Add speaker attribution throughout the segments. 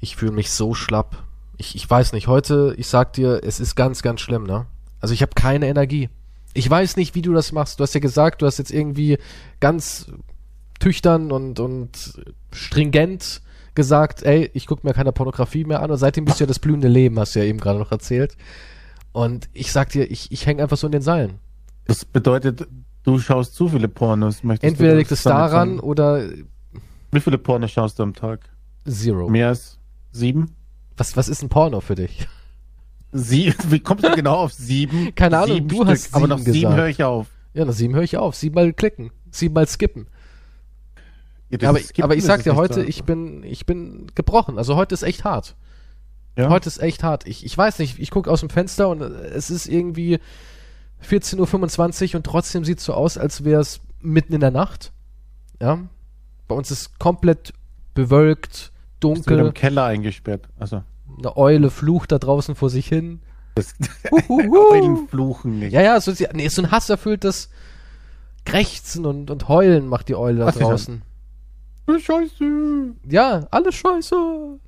Speaker 1: Ich fühle mich so schlapp. Ich, ich weiß nicht, heute, ich sag dir, es ist ganz, ganz schlimm, ne? Also ich habe keine Energie. Ich weiß nicht, wie du das machst. Du hast ja gesagt, du hast jetzt irgendwie ganz tüchtern und, und stringent gesagt, ey, ich gucke mir keine Pornografie mehr an und seitdem bist du ja das blühende Leben, hast du ja eben gerade noch erzählt. Und ich sag dir, ich, ich hänge einfach so in den Seilen.
Speaker 2: Das bedeutet, du schaust zu viele Pornos. Möchtest
Speaker 1: Entweder liegt es daran
Speaker 2: sagen?
Speaker 1: oder
Speaker 2: Wie viele Pornos schaust du am Tag?
Speaker 1: Zero.
Speaker 2: Mehr als sieben?
Speaker 1: Was, was ist ein Porno für dich?
Speaker 2: Sie, wie kommst du genau auf sieben?
Speaker 1: Keine Ahnung,
Speaker 2: sieben
Speaker 1: du
Speaker 2: Stück.
Speaker 1: hast
Speaker 2: Aber
Speaker 1: sieben
Speaker 2: nach sieben
Speaker 1: gesagt.
Speaker 2: höre ich auf.
Speaker 1: Ja, nach sieben höre ich auf. Siebenmal klicken. Siebenmal skippen.
Speaker 2: Ja,
Speaker 1: aber,
Speaker 2: Skippen,
Speaker 1: aber ich sag dir heute,
Speaker 2: so.
Speaker 1: ich bin, ich bin gebrochen. Also heute ist echt hart.
Speaker 2: ja?
Speaker 1: Heute ist echt hart. Ich, ich weiß nicht, ich gucke aus dem Fenster und es ist irgendwie 14.25 Uhr und trotzdem sieht es so aus, als wäre es mitten in der Nacht. Ja. Bei uns ist komplett bewölkt,
Speaker 2: bist du
Speaker 1: dunkel,
Speaker 2: im Keller eingesperrt. Also,
Speaker 1: eine Eule flucht da draußen vor sich hin.
Speaker 2: das. Eulen fluchen nicht.
Speaker 1: Ja, ja, so, nee, so ein hasserfülltes Krächzen und, und Heulen macht die Eule da
Speaker 2: das?
Speaker 1: draußen.
Speaker 2: Scheiße.
Speaker 1: Ja, alles scheiße.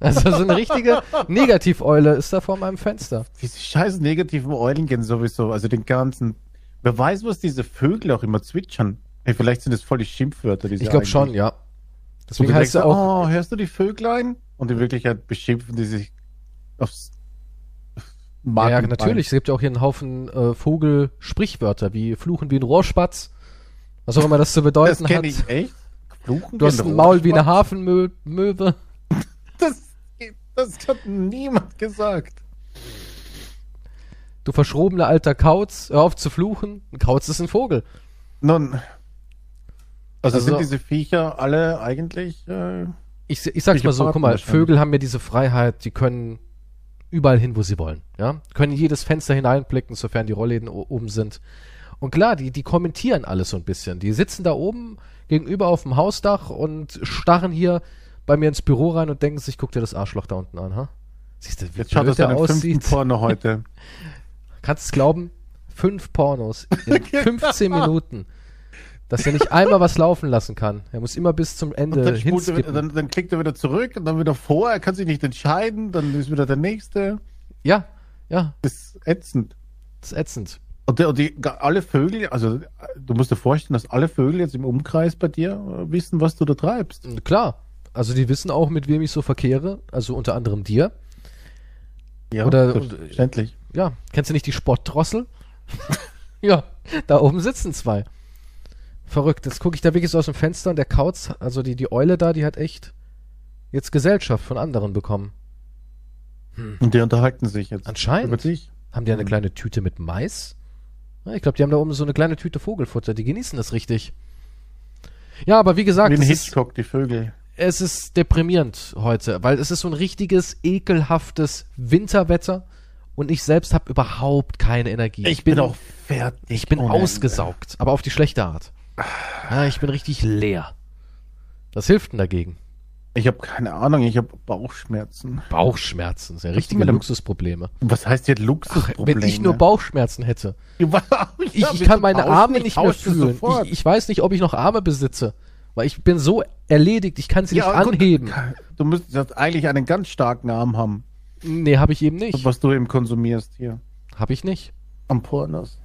Speaker 1: Also so eine richtige Negativeule ist da vor meinem Fenster.
Speaker 2: Diese scheiß negativen Eulen gehen sowieso, also den ganzen. Wer weiß, was diese Vögel auch immer zwitschern. Hey, vielleicht sind das voll die Schimpfwörter, diese
Speaker 1: Ich glaube schon, ja. Deswegen heißt er auch,
Speaker 2: oh, hörst du die Vöglein? Und in Wirklichkeit beschimpfen die sich aufs
Speaker 1: ja,
Speaker 2: Markenbein.
Speaker 1: natürlich. Es gibt ja auch hier einen Haufen äh, Vogel-Sprichwörter, wie Fluchen wie ein Rohrspatz. Was auch immer das zu
Speaker 2: Das
Speaker 1: bedeuten hat.
Speaker 2: kenne ich echt. Fluchen
Speaker 1: Du hast ein Maul wie eine? Hafenmöwe.
Speaker 2: Das, das hat niemand gesagt.
Speaker 1: Du verschrobener alter Kauz. Hör auf zu fluchen. Ein Kauz ist ein Vogel.
Speaker 2: Nun, also,
Speaker 1: Also-
Speaker 2: sind diese Viecher alle eigentlich. Äh,
Speaker 1: Ich, ich sag's mal so, guck mal? Vögel haben ja diese Freiheit, die können überall hin, wo sie wollen. Ja? Können jedes Fenster hineinblicken, sofern die Rollläden oben sind. Und klar, die, die kommentieren alles so ein bisschen. Die sitzen da oben gegenüber auf dem Hausdach und starren hier bei mir ins Büro rein und denken sich, guck dir das Arschloch da unten an, ha? Siehst du, wie
Speaker 2: jetzt schaut das
Speaker 1: der aussieht?
Speaker 2: Porno heute.
Speaker 1: Kannst du es glauben? Fünf Pornos in 15 Minuten. Dass er nicht einmal was laufen lassen kann. Er muss immer bis zum
Speaker 2: Und
Speaker 1: Ende
Speaker 2: dann, spult er,
Speaker 1: hinskippen.
Speaker 2: dann, dann klickt er wieder zurück und dann wieder vor. Er kann sich nicht entscheiden. Dann ist wieder der nächste.
Speaker 1: Ja, ja,
Speaker 2: Das ist ätzend.
Speaker 1: das ist ätzend.
Speaker 2: Und, der, und die, alle Vögel, also du musst dir vorstellen, dass alle Vögel jetzt im Umkreis bei dir äh, wissen, was du da treibst.
Speaker 1: Klar. Also die wissen auch, mit wem ich so verkehre. Also unter anderem dir.
Speaker 2: Ja,
Speaker 1: Oder-
Speaker 2: selbstverständlich.
Speaker 1: Ja, kennst du nicht die Sportdrossel? ja, da oben sitzen zwei. Verrückt. Jetzt gucke ich da wirklich so aus dem Fenster und der Kauz, also die, die Eule da, die hat echt jetzt Gesellschaft von anderen bekommen.
Speaker 2: Und die unterhalten sich jetzt.
Speaker 1: Anscheinend.
Speaker 2: Dich.
Speaker 1: Haben die eine
Speaker 2: Mhm.
Speaker 1: kleine Tüte mit Mais? Ja, ich glaube, die haben da oben so eine kleine Tüte Vogelfutter. Die genießen das richtig. Ja, aber wie gesagt,
Speaker 2: Wie ein
Speaker 1: es ist,
Speaker 2: Hitchcock, die Vögel.
Speaker 1: es ist deprimierend heute, weil es ist so ein richtiges, ekelhaftes Winterwetter und ich selbst habe überhaupt keine Energie.
Speaker 2: Ich bin auch fertig.
Speaker 1: ich bin ausgesaugt, aber auf die schlechte Art. Ja, ich bin richtig leer. Was hilft denn dagegen?
Speaker 2: Ich habe keine Ahnung, ich habe Bauchschmerzen.
Speaker 1: Bauchschmerzen, das sind ja richtige Luxusprobleme.
Speaker 2: Was heißt jetzt Luxusprobleme?
Speaker 1: wenn ich nur Bauchschmerzen hätte.
Speaker 2: Ja,
Speaker 1: Ich, ich kann meine Arme
Speaker 2: ich
Speaker 1: nicht mehr fühlen. Ich, ich weiß nicht, ob ich noch Arme besitze. Weil ich bin so erledigt, ich kann sie
Speaker 2: Ja,
Speaker 1: nicht
Speaker 2: gut,
Speaker 1: anheben.
Speaker 2: Du müsstest jetzt eigentlich einen ganz starken Arm haben,
Speaker 1: Nee, habe ich eben nicht.
Speaker 2: was du eben konsumierst hier.
Speaker 1: Habe ich nicht.
Speaker 2: Am Pornos.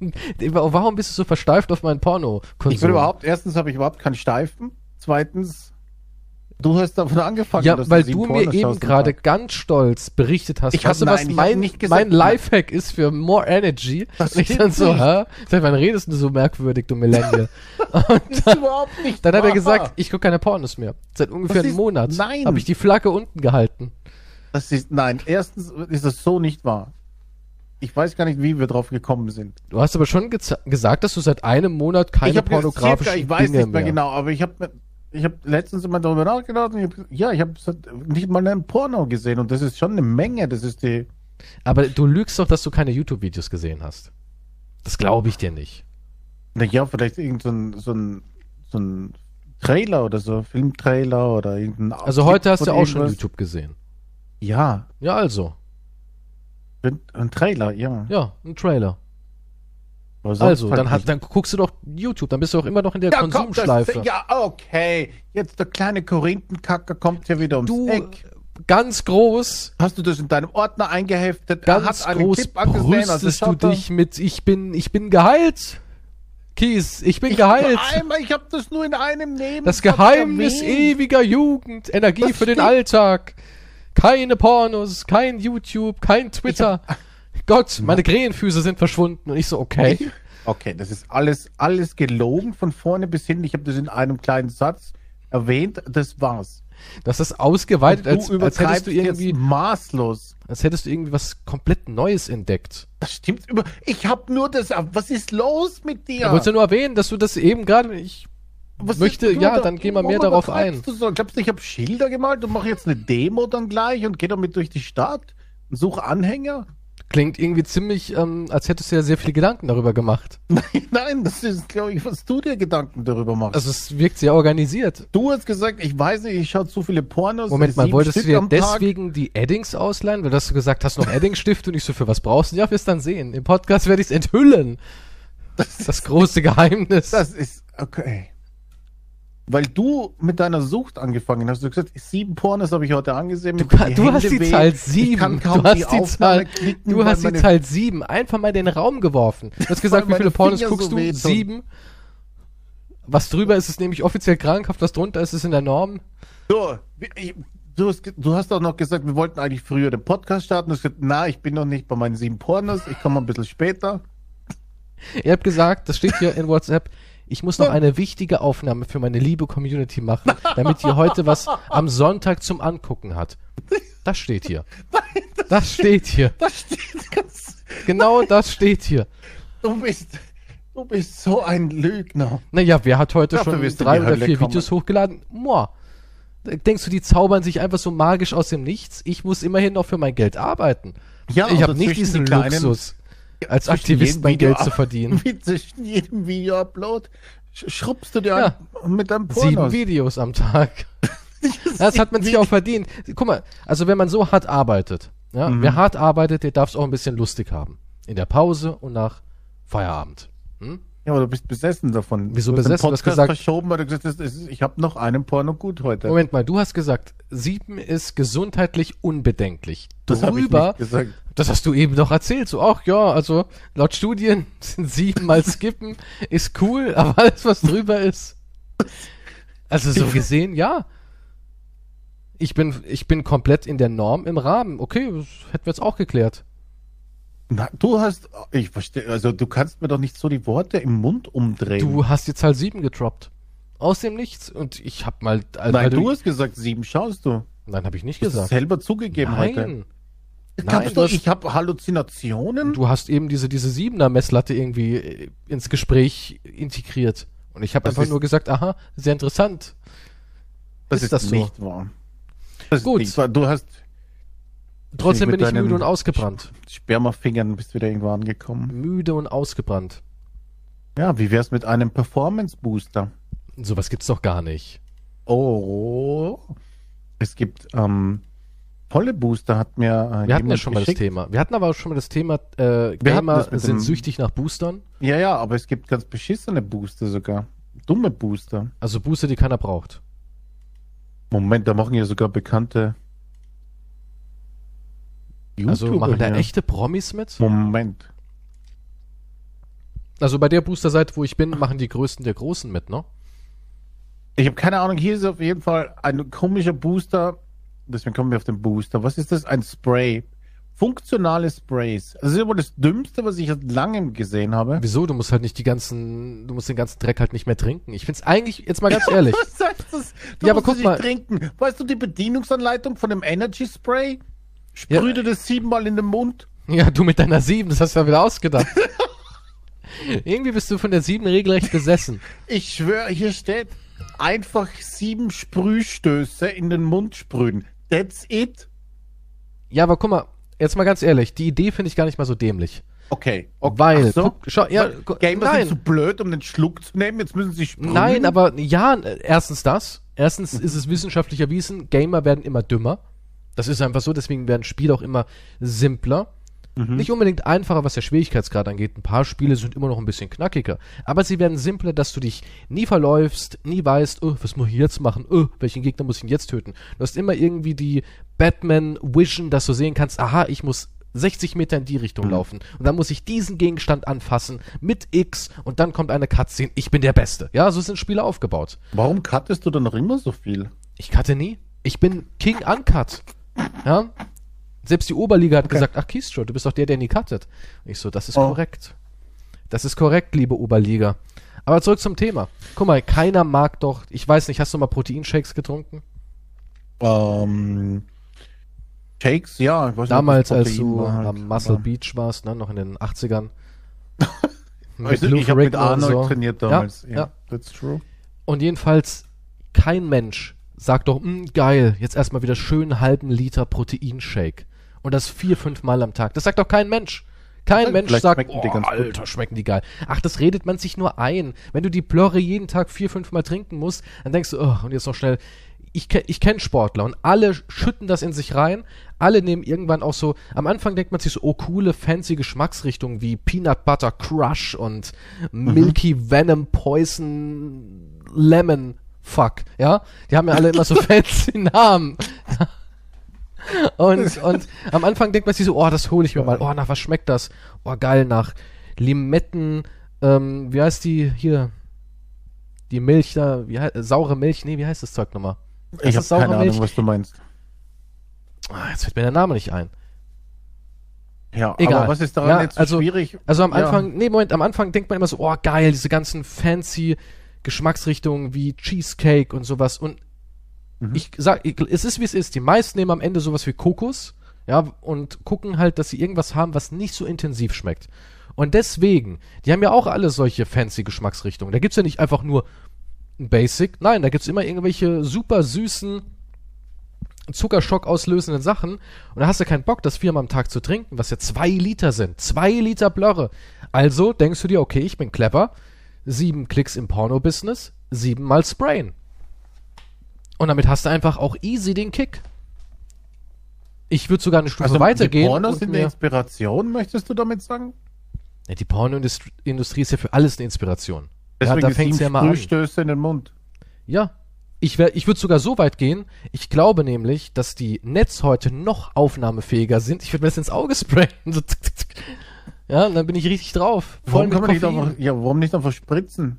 Speaker 1: Warum bist du so versteift auf meinen porno
Speaker 2: Ich will überhaupt, erstens habe ich überhaupt keinen Steifen. Zweitens, du hast davon angefangen,
Speaker 1: Ja,
Speaker 2: dass
Speaker 1: weil
Speaker 2: sieben
Speaker 1: du mir eben gerade ganz stolz berichtet hast.
Speaker 2: Ich hab-
Speaker 1: du, was
Speaker 2: ich
Speaker 1: mein,
Speaker 2: nicht gesagt-
Speaker 1: mein Lifehack ist für More Energy?
Speaker 2: Das
Speaker 1: Und ich dann so,
Speaker 2: nicht.
Speaker 1: hä? Seit wann redest du so merkwürdig, du Millennial?
Speaker 2: Das ist überhaupt nicht
Speaker 1: Dann hat er gesagt, ich gucke keine Pornos mehr. Seit ungefähr
Speaker 2: Das
Speaker 1: einem Monat habe ich die Flagge unten gehalten.
Speaker 2: Das ist, nein, erstens ist das so nicht wahr. Ich weiß gar nicht, wie wir drauf gekommen sind.
Speaker 1: Du hast aber schon gesagt, dass du seit einem Monat keine pornografischen
Speaker 2: circa, ich weiß
Speaker 1: Dinge
Speaker 2: nicht mehr,
Speaker 1: mehr.
Speaker 2: genau, aber ich habe ich hab letztens immer darüber nachgedacht und ich hab, ja, ich habe nicht mal einen Porno gesehen und das ist schon eine Menge. Das ist die.
Speaker 1: Aber du lügst doch, dass du keine YouTube-Videos gesehen hast. Das glaube ich dir nicht.
Speaker 2: Na ja, vielleicht irgend so ein, so ein, so ein Trailer oder so, Filmtrailer oder irgendein.
Speaker 1: Also heute hast du auch schon. YouTube gesehen.
Speaker 2: Ja,
Speaker 1: Ja, also.
Speaker 2: Ein, Trailer, ja.
Speaker 1: Ja, ein Trailer. Also, dann, hat, dann guckst du doch YouTube, dann bist du auch immer noch in der
Speaker 2: komm,
Speaker 1: Konsumschleife.
Speaker 2: das, ja, okay. Jetzt der kleine Korinthenkacker kommt hier wieder ums
Speaker 1: du,
Speaker 2: Eck.
Speaker 1: ganz groß,
Speaker 2: Hast du das in deinem Ordner eingeheftet?
Speaker 1: ganz
Speaker 2: einen
Speaker 1: groß
Speaker 2: also
Speaker 1: brüstest du dich mit, ich bin, ich bin geheilt. Kies, ich bin geheilt.
Speaker 2: Einmal, ich habe das nur in einem Neben.
Speaker 1: Das Geheimnis ewiger Jugend, Energie
Speaker 2: Das
Speaker 1: für den. Alltag. Keine Pornos, kein YouTube, kein Twitter. Gott, meine Krähenfüße sind verschwunden. Und ich so, okay.
Speaker 2: Okay, das ist alles, alles gelogen von vorne bis hin. Ich habe das in einem kleinen Satz erwähnt. Das war's.
Speaker 1: Das ist ausgeweitet, als,
Speaker 2: du
Speaker 1: als hättest du irgendwie,
Speaker 2: maßlos.
Speaker 1: als hättest du irgendwie was komplett Neues entdeckt.
Speaker 2: Das stimmt über. Ich habe nur das. Was ist los mit dir?
Speaker 1: Ich wollte nur erwähnen, dass du das eben gerade, ich,
Speaker 2: Was
Speaker 1: möchte-
Speaker 2: ist- du,
Speaker 1: ja,
Speaker 2: da-
Speaker 1: dann gehen wir mehr darauf
Speaker 2: übertreibst Du so? Glaubst du, ich habe Schilder gemalt und mache jetzt eine Demo dann gleich und gehe damit durch die Stadt und suche Anhänger?
Speaker 1: klingt irgendwie ziemlich, ähm, als hättest du ja sehr viele Gedanken darüber gemacht.
Speaker 2: Nein, nein, das ist, glaube ich, was du dir Gedanken darüber machst.
Speaker 1: Also es wirkt sehr organisiert.
Speaker 2: du hast gesagt, ich weiß nicht, ich schaue zu viele Pornos.
Speaker 1: Moment mal, wolltest du
Speaker 2: Stück
Speaker 1: dir
Speaker 2: am Tag.
Speaker 1: deswegen die Eddings ausleihen? Weil du hast gesagt, hast du noch Eddingstift und ich so, für was brauchst du? Ja, wirst dann sehen. Im Podcast werde ich es enthüllen. Das, große Geheimnis.
Speaker 2: Das ist okay. Weil du mit deiner Sucht angefangen hast. Du hast gesagt, sieben Pornos habe ich heute angesehen.
Speaker 1: du, du hast die
Speaker 2: weh.
Speaker 1: Zahl
Speaker 2: Ich
Speaker 1: 7.
Speaker 2: kann
Speaker 1: Du hast
Speaker 2: die Aufnahme
Speaker 1: Zahl,
Speaker 2: klicken,
Speaker 1: du hast die Zahl 7 einfach mal in den Raum geworfen. Du hast gesagt, wie viele Pornos
Speaker 2: Finger
Speaker 1: guckst
Speaker 2: so
Speaker 1: du? 7. Was drüber ist, ist nämlich offiziell krankhaft. Was drunter ist, ist in der Norm.
Speaker 2: So, ich- du hast, du hast auch noch gesagt, wir wollten eigentlich früher den Podcast starten. Du hast gesagt, na, ich bin noch nicht bei meinen sieben Pornos. Ich komme ein bisschen später.
Speaker 1: Ihr habt gesagt, das steht hier in WhatsApp, ich muss noch eine wichtige Aufnahme für meine liebe Community machen, damit ihr heute was am Sonntag zum Angucken hat. Das steht hier. Das steht hier.
Speaker 2: Da steht ganz.
Speaker 1: Genau das steht hier.
Speaker 2: Du bist, du bist so ein Lügner.
Speaker 1: Naja, wer hat heute
Speaker 2: Dafür
Speaker 1: schon drei oder vier
Speaker 2: kommen.
Speaker 1: Videos hochgeladen? Moa. Denkst du, die zaubern sich einfach so magisch aus dem Nichts? Ich muss immerhin noch für mein Geld arbeiten.
Speaker 2: Ja,
Speaker 1: ich
Speaker 2: also
Speaker 1: habe nicht diesen
Speaker 2: kleinen-
Speaker 1: Luxus, als Aktivist mein Geld zu verdienen.
Speaker 2: Wie zwischen jedem Video-Upload sch- schrubbst du dir
Speaker 1: Ja.
Speaker 2: mit deinem
Speaker 1: Sieben
Speaker 2: Pornos.
Speaker 1: Videos am Tag. Das hat man sich auch verdient. Guck mal, also wenn man so hart arbeitet, ja,
Speaker 2: Mhm.
Speaker 1: wer hart arbeitet, der darf es auch ein bisschen lustig haben. In der Pause und nach Feierabend. Hm?
Speaker 2: Ja, aber du bist besessen davon.
Speaker 1: Wieso
Speaker 2: du
Speaker 1: besessen? Du hast
Speaker 2: Podcast
Speaker 1: gesagt-
Speaker 2: verschoben, weil du gesagt hast, ich habe noch einen Porno gut heute.
Speaker 1: Moment mal, du hast gesagt, sieben ist gesundheitlich unbedenklich.
Speaker 2: das
Speaker 1: Drüber,
Speaker 2: nicht gesagt.
Speaker 1: das hast du eben doch erzählt. So, ach ja, also laut Studien sind sieben mal skippen, ist cool, aber alles, was drüber ist. Also so gesehen, ja. Ich bin, ich bin komplett in der Norm im Rahmen. Okay, das hätten wir jetzt auch geklärt.
Speaker 2: Na, du hast, ich verstehe, also du kannst mir doch nicht so die Worte im Mund umdrehen.
Speaker 1: Du hast die Zahl sieben getroppt. Aus dem Nichts. Und ich hab mal. Also,
Speaker 2: Nein, du hast gesagt, sieben schaust du.
Speaker 1: Nein, habe ich nicht
Speaker 2: Du hast es
Speaker 1: gesagt.
Speaker 2: selber zugegeben heute.
Speaker 1: Nein.
Speaker 2: Glaubst
Speaker 1: Nein,
Speaker 2: du,
Speaker 1: hast-
Speaker 2: ich habe Halluzinationen?
Speaker 1: Du hast eben diese, diese siebener Messlatte irgendwie äh, ins Gespräch integriert. Und ich habe
Speaker 2: Das
Speaker 1: einfach
Speaker 2: ist-
Speaker 1: nur gesagt, aha, sehr interessant.
Speaker 2: das
Speaker 1: ist das so?
Speaker 2: nicht wahr. Das
Speaker 1: Gut.
Speaker 2: Ist nicht wahr. Du hast
Speaker 1: Trotzdem bin ich müde und ausgebrannt.
Speaker 2: Spermafingern bist wieder irgendwo angekommen.
Speaker 1: Müde und ausgebrannt.
Speaker 2: Ja, wie wär's mit einem Performance Booster?
Speaker 1: Sowas gibt's doch gar nicht.
Speaker 2: Oh. Es gibt ähm, tolle Booster, hat mir äh,
Speaker 1: Wir hatten ja schon mal das
Speaker 2: geschickt.
Speaker 1: Thema. Wir hatten aber auch schon mal das Thema, äh, Gamer sind süchtig nach Boostern.
Speaker 2: Ja, ja, aber es gibt ganz beschissene Booster sogar. Dumme Booster.
Speaker 1: Also Booster, die keiner braucht.
Speaker 2: Moment, da machen ja sogar bekannte
Speaker 1: Also machen da
Speaker 2: hier.
Speaker 1: echte Promis mit?
Speaker 2: Moment.
Speaker 1: Also bei der Booster-Seite, wo ich bin, machen die Größten der Großen mit, ne?
Speaker 2: Ich habe keine Ahnung, hier ist auf jeden Fall ein komischer Booster. Deswegen kommen wir auf den Booster. Was ist das? Ein Spray. Funktionale Sprays. Das ist wohl das Dümmste, was ich seit langem gesehen habe.
Speaker 1: Wieso? Du musst halt nicht die ganzen, du musst den ganzen Dreck halt nicht mehr trinken. Ich find's eigentlich, jetzt mal ganz ehrlich.
Speaker 2: Was heißt das? Du
Speaker 1: Ja, aber
Speaker 2: musst
Speaker 1: guck
Speaker 2: es nicht
Speaker 1: mal.
Speaker 2: trinken. Weißt du die Bedienungsanleitung von dem Energy Spray? Sprüh
Speaker 1: Ja.
Speaker 2: das siebenmal in den Mund.
Speaker 1: Ja, du mit deiner sieben, das hast du ja wieder ausgedacht. Irgendwie bist du von der sieben regelrecht besessen.
Speaker 2: Ich schwöre, hier steht einfach sieben Sprühstöße in den Mund sprühen. That's it.
Speaker 1: Ja, aber guck mal, jetzt mal ganz ehrlich, die Idee finde ich gar nicht mal so dämlich.
Speaker 2: Okay. okay.
Speaker 1: Weil,
Speaker 2: Ach so.
Speaker 1: guck, schau, ja,
Speaker 2: Gamer
Speaker 1: nein.
Speaker 2: sind zu blöd, um den Schluck zu nehmen. Jetzt müssen sie sprühen.
Speaker 1: Nein, aber ja, erstens das. Erstens ist es wissenschaftlich erwiesen, Gamer werden immer dümmer. Das ist einfach so, deswegen werden Spiele auch immer simpler.
Speaker 2: Mhm.
Speaker 1: Nicht unbedingt einfacher, was der Schwierigkeitsgrad angeht. Ein paar Spiele sind immer noch ein bisschen knackiger. Aber sie werden simpler, dass du dich nie verläufst, nie weißt, oh, was muss ich jetzt machen? Oh, welchen Gegner muss ich jetzt töten? Du hast immer irgendwie die Batman-Vision, dass du sehen kannst, aha, ich muss 60 Meter in die Richtung
Speaker 2: Mhm.
Speaker 1: laufen. Und dann muss ich diesen Gegenstand anfassen mit X und dann kommt eine Cutscene. Ich bin der Beste. Ja, so sind Spiele aufgebaut.
Speaker 2: Warum cuttest du dann noch immer so viel?
Speaker 1: Ich cutte nie. Ich bin King Uncut. Ja? Selbst die Oberliga hat
Speaker 2: Okay.
Speaker 1: gesagt, ach Keystro, du bist doch der, der nie cuttet. Ich so, das ist
Speaker 2: Oh.
Speaker 1: korrekt. Das ist korrekt, liebe Oberliga. Aber zurück zum Thema. Guck mal, keiner mag doch, ich weiß nicht, hast du mal Proteinshakes getrunken?
Speaker 2: Ähm, Shakes, ja. Ich weiß nicht,
Speaker 1: Damals,
Speaker 2: das
Speaker 1: als du
Speaker 2: halt,
Speaker 1: am Muscle Beach warst, ne, noch in den 80ern.
Speaker 2: Weißt du,
Speaker 1: Lou
Speaker 2: ich habe mit
Speaker 1: und
Speaker 2: Arnold
Speaker 1: so.
Speaker 2: trainiert damals.
Speaker 1: Ja, ja.
Speaker 2: that's true.
Speaker 1: Und jedenfalls, kein Mensch sagt doch, "Mm, geil, jetzt erstmal wieder schön halben Liter Proteinshake. Und das vier, fünf Mal am Tag. Das sagt doch kein Mensch. Kein Mensch
Speaker 2: vielleicht
Speaker 1: sagt, oh,
Speaker 2: ganz gut."
Speaker 1: Alter, schmecken die geil. Ach, das redet man sich nur ein. Wenn du die Plörre jeden Tag vier, fünf Mal trinken musst, dann denkst du, oh, und jetzt noch schnell. Ich, ich kenne Sportler und alle schütten das in sich rein. Alle nehmen irgendwann auch so, am Anfang denkt man sich so, oh, coole, fancy Geschmacksrichtungen wie Peanut Butter Crush und Milky Venom Poison Lemon Fuck, ja? Die haben ja alle immer so fancy Namen. Und, und am Anfang denkt man sich so, oh, das hole ich mir mal. Oh, nach was schmeckt das? Oh, geil, nach Limetten, ähm, wie heißt die hier? Die Milch da, wie heißt, saure Milch? Nee, wie heißt das Zeug nochmal?
Speaker 2: Ich habe keine
Speaker 1: Milch?
Speaker 2: Ahnung, was du meinst.
Speaker 1: Ah, jetzt fällt mir der Name nicht ein.
Speaker 2: Ja,
Speaker 1: Egal.
Speaker 2: aber was ist daran
Speaker 1: Ja,
Speaker 2: jetzt so
Speaker 1: also-
Speaker 2: schwierig?
Speaker 1: Also am
Speaker 2: Ja.
Speaker 1: Anfang, nee, Moment, am Anfang denkt man immer so, oh geil, diese ganzen fancy Geschmacksrichtungen wie Cheesecake und sowas. Und
Speaker 2: Mhm.
Speaker 1: ich sag, ich, es ist wie es ist. Die meisten nehmen am Ende sowas wie Kokos, ja, und gucken halt, dass sie irgendwas haben, was nicht so intensiv schmeckt. Und deswegen, die haben ja auch alle solche fancy Geschmacksrichtungen. Da gibt's ja nicht einfach nur ein Basic, nein, da gibt's immer irgendwelche super süßen, Zuckerschock auslösenden Sachen und da hast du keinen Bock, das viermal am Tag zu trinken, was ja zwei Liter sind. Zwei Liter Blöre. Also denkst du dir, okay, ich bin clever. Sieben Klicks im Porno-Business, siebenmal sprayen. Und damit hast du einfach auch easy den Kick. Ich würde sogar eine Stufe
Speaker 2: Also
Speaker 1: weitergehen.
Speaker 2: die Pornos sind eine Inspiration, möchtest du damit sagen?
Speaker 1: ja, die Pornoindustrie ist ja für alles eine Inspiration.
Speaker 2: Deswegen
Speaker 1: ja, da
Speaker 2: sieben
Speaker 1: ja mal an.
Speaker 2: In den Mund.
Speaker 1: Ja. Ich, wär- ich würde sogar so weit gehen, ich glaube nämlich, dass die Netz heute noch aufnahmefähiger sind. Ich würde mir das ins Auge sprayen. Ja, und dann bin ich richtig drauf. Voll
Speaker 2: Warum kann man nicht einfach, ja, warum nicht einfach spritzen?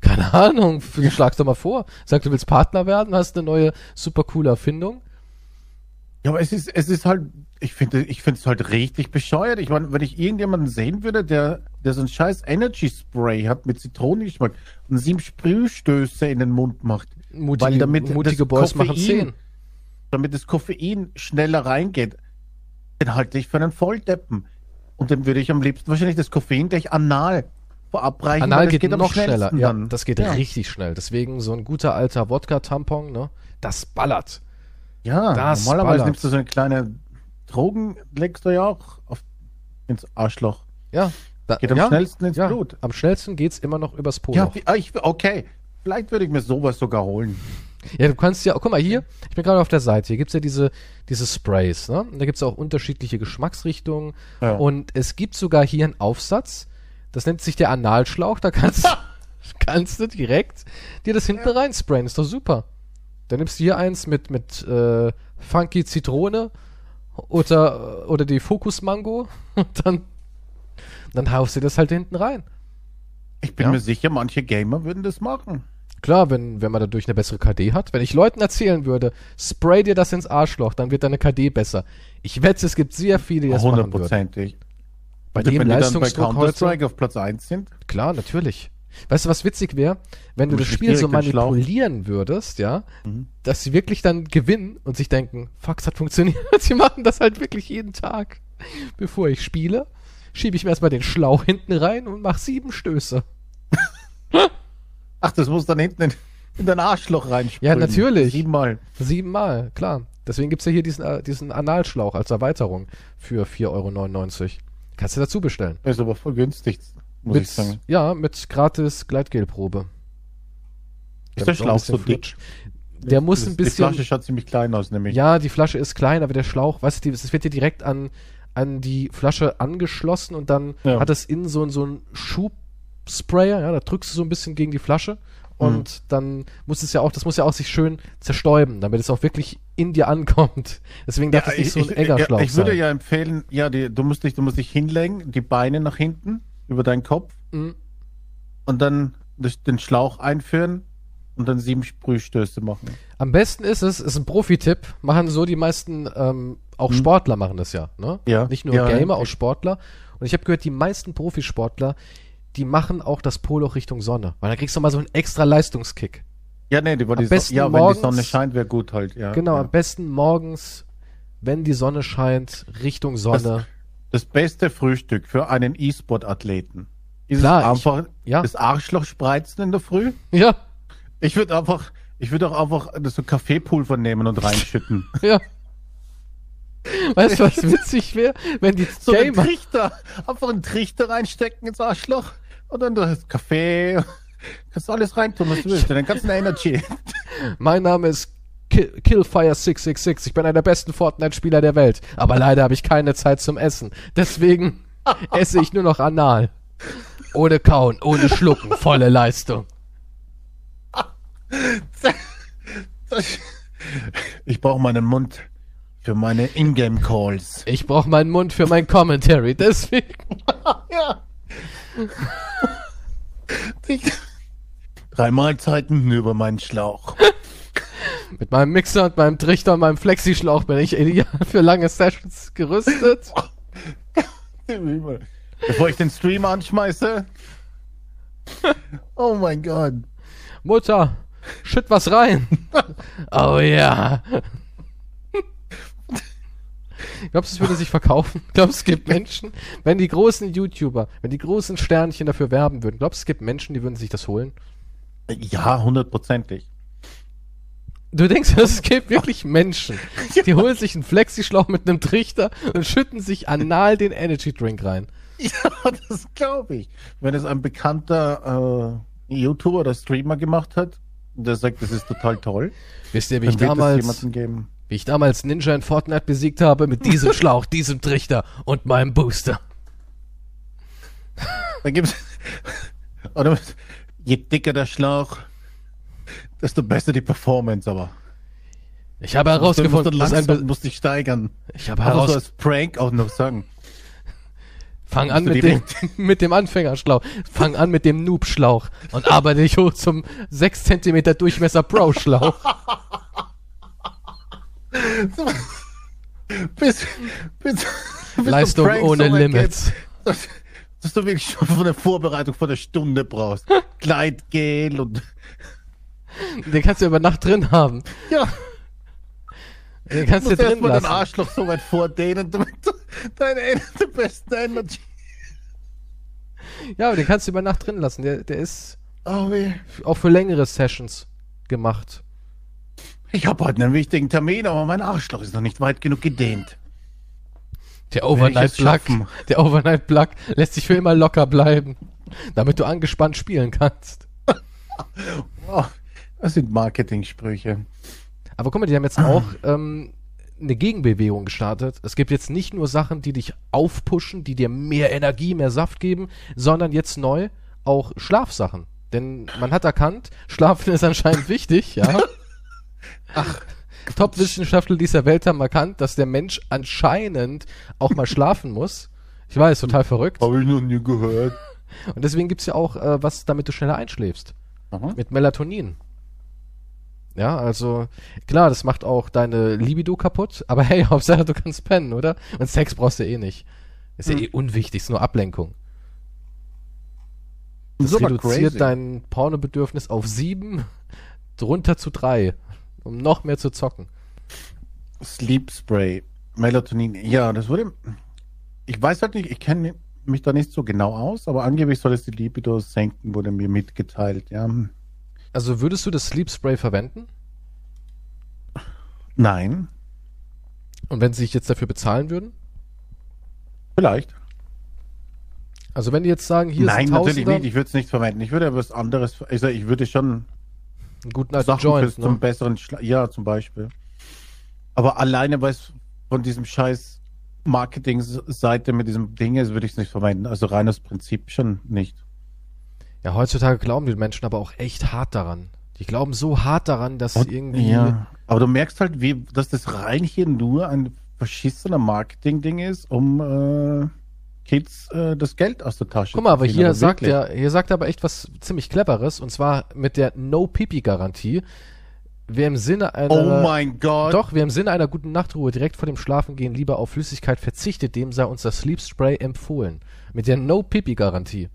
Speaker 1: Keine Ahnung, schlag's doch mal vor. Sag, du willst Partner werden, hast eine neue, super coole Erfindung.
Speaker 2: Ja, aber es ist, es ist halt, ich finde, ich finde es halt richtig bescheuert. Ich meine, wenn ich irgendjemanden sehen würde, der, der so ein scheiß Energy Spray hat mit Zitronengeschmack und sieben Sprühstöße in den Mund macht,
Speaker 1: Mutige,
Speaker 2: Weil damit
Speaker 1: mutige Boys machen
Speaker 2: Koffein-
Speaker 1: zehn.
Speaker 2: damit das Koffein schneller reingeht, den halte ich für einen Volldeppen. Und dem würde ich am liebsten wahrscheinlich das Koffein gleich anal verabreichen.
Speaker 1: Anal geht,
Speaker 2: am
Speaker 1: noch schneller. Ja,
Speaker 2: dann.
Speaker 1: das geht
Speaker 2: ja.
Speaker 1: richtig schnell. Deswegen so ein guter alter Wodka-Tampon, ne? Das ballert.
Speaker 2: Ja,
Speaker 1: Das
Speaker 2: normalerweise
Speaker 1: ballert.
Speaker 2: nimmst du so eine kleine Drogen, legst du ja auch auf, ins Arschloch.
Speaker 1: Ja. Da,
Speaker 2: Geht am
Speaker 1: ja,
Speaker 2: schnellsten ins
Speaker 1: ja,
Speaker 2: Blut.
Speaker 1: Am schnellsten geht's immer noch übers Polo.
Speaker 2: Ja, wie, ah, ich, okay. Vielleicht würde ich mir sowas sogar holen.
Speaker 1: Ja, du kannst ja, guck mal hier, ich bin gerade auf der Seite, hier gibt's ja diese, diese Sprays, ne? Und da gibt's auch unterschiedliche Geschmacksrichtungen.
Speaker 2: Ja.
Speaker 1: Und es gibt sogar hier einen Aufsatz, das nennt sich der Analschlauch, da kannst, kannst du direkt dir das hinten rein sprayen, ist doch super. Dann nimmst du hier eins mit, mit äh, Funky Zitrone oder, oder die Focus Mango und dann, dann haust du das halt hinten rein.
Speaker 2: Ich bin
Speaker 1: Ja.
Speaker 2: mir sicher, manche Gamer würden das machen.
Speaker 1: Klar, wenn, wenn man dadurch eine bessere KD hat. Wenn ich Leuten erzählen würde, spray dir das ins Arschloch, dann wird deine KD besser. Ich wette, es gibt sehr viele, die das machen würden.
Speaker 2: Hundertprozentig.
Speaker 1: Bei
Speaker 2: Und
Speaker 1: dem Leistungsdruck heute.
Speaker 2: Auf Platz 1 sind,
Speaker 1: Klar, natürlich. Weißt du, was witzig wäre? Wenn du das Spiel so manipulieren würdest, ja,
Speaker 2: Mhm.
Speaker 1: dass sie wirklich dann gewinnen und sich denken, fuck, es hat funktioniert. Sie machen das halt wirklich jeden Tag. Bevor ich spiele, schiebe ich mir erstmal den Schlauch hinten rein und mach sieben Stöße.
Speaker 2: ach, das muss dann hinten in, in dein Arschloch reinsprühen.
Speaker 1: Ja, natürlich.
Speaker 2: Siebenmal.
Speaker 1: Siebenmal, klar. Deswegen gibt's ja hier diesen, äh, diesen Analschlauch als Erweiterung für 4,99 Euro. Kannst du dazu bestellen.
Speaker 2: Ist aber voll günstig, muss
Speaker 1: mit,
Speaker 2: ich sagen.
Speaker 1: Ja, mit gratis Gleitgelprobe.
Speaker 2: Ist der
Speaker 1: ein
Speaker 2: Schlauch so dick?
Speaker 1: Der muss
Speaker 2: Das-
Speaker 1: ein
Speaker 2: Die
Speaker 1: bisschen.
Speaker 2: Flasche schaut ziemlich klein aus, nämlich.
Speaker 1: Ja, die Flasche ist klein, aber der Schlauch, weißt du, es wird dir direkt an, an die Flasche angeschlossen und dann
Speaker 2: Ja.
Speaker 1: hat es innen so, so einen Schubsprayer, ja, da drückst du so ein bisschen gegen die Flasche und dann muss es ja auch, das muss ja auch sich schön zerstäuben, damit es auch wirklich in dir ankommt. Deswegen darf es nicht so ein enger
Speaker 2: ja,
Speaker 1: Schlauch
Speaker 2: ich würde
Speaker 1: sein.
Speaker 2: ja empfehlen, ja, die, du musst dich, du musst dich hinlegen, die Beine nach hinten über deinen Kopf
Speaker 1: Mhm.
Speaker 2: und dann das- den Schlauch einführen und dann sieben Sprühstöße machen.
Speaker 1: Am besten ist es, ist ein Profi-Tipp, machen so die meisten, ähm, auch Sportler machen das ja, ne?
Speaker 2: Mhm. Ja.
Speaker 1: Nicht nur
Speaker 2: Ja,
Speaker 1: Gamer,
Speaker 2: ich-
Speaker 1: auch Sportler. Und ich habe gehört, die meisten Profisportler, die machen auch das Polo Richtung Sonne, weil dann kriegst du mal so einen extra Leistungskick.
Speaker 2: Ja, nee, die, die
Speaker 1: besten
Speaker 2: ja, wenn
Speaker 1: morgens-
Speaker 2: die Sonne scheint, wäre gut halt, ja.
Speaker 1: Genau,
Speaker 2: ja.
Speaker 1: am besten morgens, wenn die Sonne scheint, Richtung Sonne.
Speaker 2: Das beste Frühstück für einen E-Sport-Athleten ist
Speaker 1: Klar,
Speaker 2: es einfach
Speaker 1: ja.
Speaker 2: das Arschloch spreizen in der Früh.
Speaker 1: ja,
Speaker 2: Ich würde einfach, ich würde auch einfach das so Kaffeepulver nehmen und reinschütten.
Speaker 1: ja. Weißt du, was witzig wäre, wenn die
Speaker 2: So einen Trichter, einfach einen Trichter reinstecken ins Arschloch und dann das Kaffee, kannst du alles reintun, was du willst, deinen ganzen Energy.
Speaker 1: mein Name ist Ki- Killfire666, ich bin einer der besten Fortnite-Spieler der Welt, aber leider habe ich keine Zeit zum Essen. Deswegen esse ich nur noch anal. Ohne kauen, ohne schlucken, volle Leistung.
Speaker 2: Ich brauche meinen Mund für meine Ingame-Calls.
Speaker 1: Ich brauche meinen Mund für mein Commentary, deswegen.
Speaker 2: Ja. Drei Mahlzeiten über meinen Schlauch.
Speaker 1: Mit meinem Mixer und meinem Trichter und meinem Flexischlauch bin ich ideal für lange Sessions gerüstet.
Speaker 2: Bevor ich den Stream anschmeiße. Oh mein Gott.
Speaker 1: Mutter, schütt was rein. Oh ja. Glaubst du, es würde sich verkaufen? Glaubst du, es gibt Menschen, wenn die großen YouTuber, wenn die großen Sternchen dafür werben würden, glaubst du, es gibt Menschen, die würden sich das holen?
Speaker 2: Ja, hundertprozentig.
Speaker 1: Du denkst, es gibt wirklich Menschen, die holen sich einen Flexischlauch mit einem Trichter und schütten sich anal den Energy Drink rein.
Speaker 2: Ja, das glaube ich. Wenn es ein bekannter äh, YouTuber oder Streamer gemacht hat, der sagt, das ist total toll,
Speaker 1: Wisst ihr, wie ich damals,
Speaker 2: jemanden geben.
Speaker 1: Wie ich damals Ninja in Fortnite besiegt habe mit diesem Schlauch, diesem Trichter und meinem Booster?
Speaker 2: Da gibt's oder je dicker der Schlauch, desto besser die Performance, aber.
Speaker 1: Ich habe
Speaker 2: Du musst
Speaker 1: herausgefunden, dass ein
Speaker 2: langsam, musst dich steigern.
Speaker 1: ich habe
Speaker 2: Aber so
Speaker 1: heraus
Speaker 2: als Prank auch noch sagen.
Speaker 1: fang an mit
Speaker 2: du
Speaker 1: dem mit dem Anfängerschlauch, fang an mit dem Noob-Schlauch und arbeite dich hoch zum 6 cm Durchmesser Pro-Schlauch.
Speaker 2: Bis, bis, bis
Speaker 1: Leistung ohne
Speaker 2: so
Speaker 1: Limits.
Speaker 2: geht, Dass, dass du wirklich schon von der Vorbereitung von der Stunde brauchst. Gleitgel und
Speaker 1: Den kannst du über Nacht drin haben.
Speaker 2: ja,
Speaker 1: Den kannst
Speaker 2: du
Speaker 1: du drin
Speaker 2: dein
Speaker 1: lassen.
Speaker 2: Arschloch so weit vordehnen, damit du deine Ener- beste Energy.
Speaker 1: Ja, aber den kannst du über Nacht drin lassen. Der, der ist
Speaker 2: Oh
Speaker 1: auch für längere Sessions gemacht.
Speaker 2: Ich habe heute einen wichtigen Termin, aber mein Arschloch ist noch nicht weit genug gedehnt.
Speaker 1: Der Overnight Plug, der Overnight Plug lässt sich für immer locker bleiben, damit du angespannt spielen kannst.
Speaker 2: Oh, das sind Marketing-Sprüche.
Speaker 1: Aber guck mal, die haben jetzt auch ähm, eine Gegenbewegung gestartet. Es gibt jetzt nicht nur Sachen, die dich aufpushen, die dir mehr Energie, mehr Saft geben, sondern jetzt neu auch Schlafsachen. Denn man hat erkannt, Schlafen ist anscheinend wichtig, ja. Ach. Top-Wissenschaftler dieser Welt haben erkannt, dass der Mensch anscheinend auch mal schlafen muss. Ich weiß, total verrückt.
Speaker 2: Habe ich noch nie gehört.
Speaker 1: Und deswegen gibt's ja auch äh, was, damit du schneller einschläfst.
Speaker 2: Aha.
Speaker 1: Mit Melatonin. Ja, also klar, das macht auch deine Libido kaputt, aber hey, Hauptsache du kannst pennen, oder? Und Sex brauchst du eh nicht. Ist ja
Speaker 2: Hm.
Speaker 1: eh unwichtig, ist nur Ablenkung. Das
Speaker 2: aber
Speaker 1: reduziert
Speaker 2: crazy.
Speaker 1: dein Pornobedürfnis auf sieben, drunter zu drei, um noch mehr zu zocken.
Speaker 2: Sleep Spray, Melatonin. Ja, das wurde. Ich weiß halt nicht, ich kenne mich da nicht so genau aus, aber angeblich soll es die Libido senken, wurde mir mitgeteilt. Ja,
Speaker 1: Also würdest du das Sleep Spray verwenden?
Speaker 2: nein,
Speaker 1: Und wenn sie sich jetzt dafür bezahlen würden?
Speaker 2: vielleicht.
Speaker 1: Also wenn die jetzt sagen, hier
Speaker 2: nein,
Speaker 1: ist ein
Speaker 2: natürlich
Speaker 1: Tausender,
Speaker 2: nicht. Ich würde es nicht verwenden. Ich würde was anderes. Also ich würde schon
Speaker 1: einen guten alten
Speaker 2: Sachen
Speaker 1: Joint,
Speaker 2: fürs, zum
Speaker 1: ne?
Speaker 2: besseren Schla Ja, zum Beispiel. Aber alleine, weil es von diesem scheiß Marketingseite mit diesem Ding ist, würde ich es nicht verwenden. Also rein aus Prinzip schon nicht.
Speaker 1: Ja, heutzutage glauben die Menschen aber auch echt hart daran. Die glauben so hart daran, dass
Speaker 2: Und,
Speaker 1: irgendwie.
Speaker 2: Ja, aber du merkst halt, wie, dass das rein hier nur ein verschissener Marketing-Ding ist, um äh, Kids äh, das Geld aus der Tasche
Speaker 1: Guck mal, aber hier sagt
Speaker 2: wirklich.
Speaker 1: er, hier sagt er aber echt was ziemlich Cleveres und zwar mit der No-Pipi-Garantie. Wer im Sinne einer.
Speaker 2: Oh mein Gott.
Speaker 1: Doch, wer im Sinne einer guten Nachtruhe direkt vor dem Schlafengehen lieber auf Flüssigkeit verzichtet, dem sei uns das Sleep Spray empfohlen. Mit der No-Pipi-Garantie.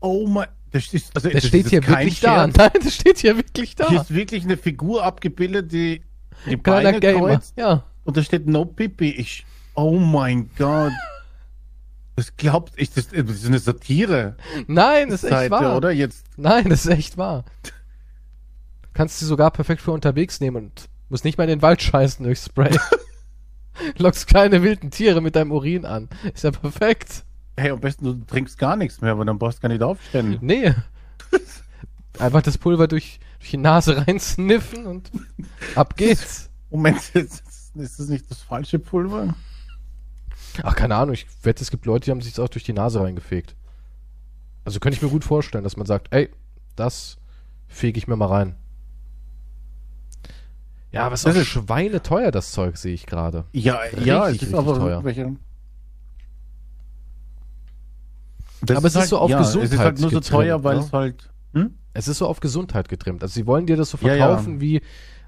Speaker 2: Oh mein. Das, ist, also,
Speaker 1: Das
Speaker 2: das
Speaker 1: steht hier wirklich da.
Speaker 2: Scherz.
Speaker 1: Nein, das steht hier wirklich da.
Speaker 2: Hier ist wirklich eine Figur abgebildet, die die
Speaker 1: Kleiner
Speaker 2: Beine kreuzt
Speaker 1: Ja.
Speaker 2: und da steht No Pipi. Ich. Oh mein Gott. Das glaubt ich, das, das ist eine Satire.
Speaker 1: Nein, das ist echt
Speaker 2: Seite,
Speaker 1: wahr.
Speaker 2: oder? Jetzt.
Speaker 1: Nein, das ist echt wahr. Kannst du sogar perfekt für unterwegs nehmen und musst nicht mal in den Wald scheißen durch Spray. Lockst keine wilden Tiere mit deinem Urin an. Ist ja perfekt.
Speaker 2: Hey, am besten du trinkst gar nichts mehr, aber dann brauchst du gar nicht aufstehen.
Speaker 1: Nee. Einfach das Pulver durch, durch die Nase reinsniffen und ab geht's.
Speaker 2: Moment, ist das nicht das falsche Pulver?
Speaker 1: Ach, keine Ahnung. Ich wette, es gibt Leute, die haben sich auch durch die Nase reingefegt. Also könnte ich mir gut vorstellen, dass man sagt, ey, das fege ich mir mal rein. Ja, aber es ist
Speaker 2: Das
Speaker 1: auch
Speaker 2: ist-
Speaker 1: schweineteuer, das Zeug, sehe ich gerade.
Speaker 2: Ja, ja, es
Speaker 1: Richtig,
Speaker 2: ist
Speaker 1: richtig
Speaker 2: aber
Speaker 1: teuer.
Speaker 2: welche. Das
Speaker 1: Aber es ist so auf
Speaker 2: ja, Es ist halt
Speaker 1: Gesundheit
Speaker 2: nur so
Speaker 1: getrimmt,
Speaker 2: teuer, weil
Speaker 1: ne?
Speaker 2: es halt. Hm?
Speaker 1: Es ist so auf Gesundheit getrimmt. Also sie wollen dir das so
Speaker 2: Ja, ja.
Speaker 1: verkaufen wie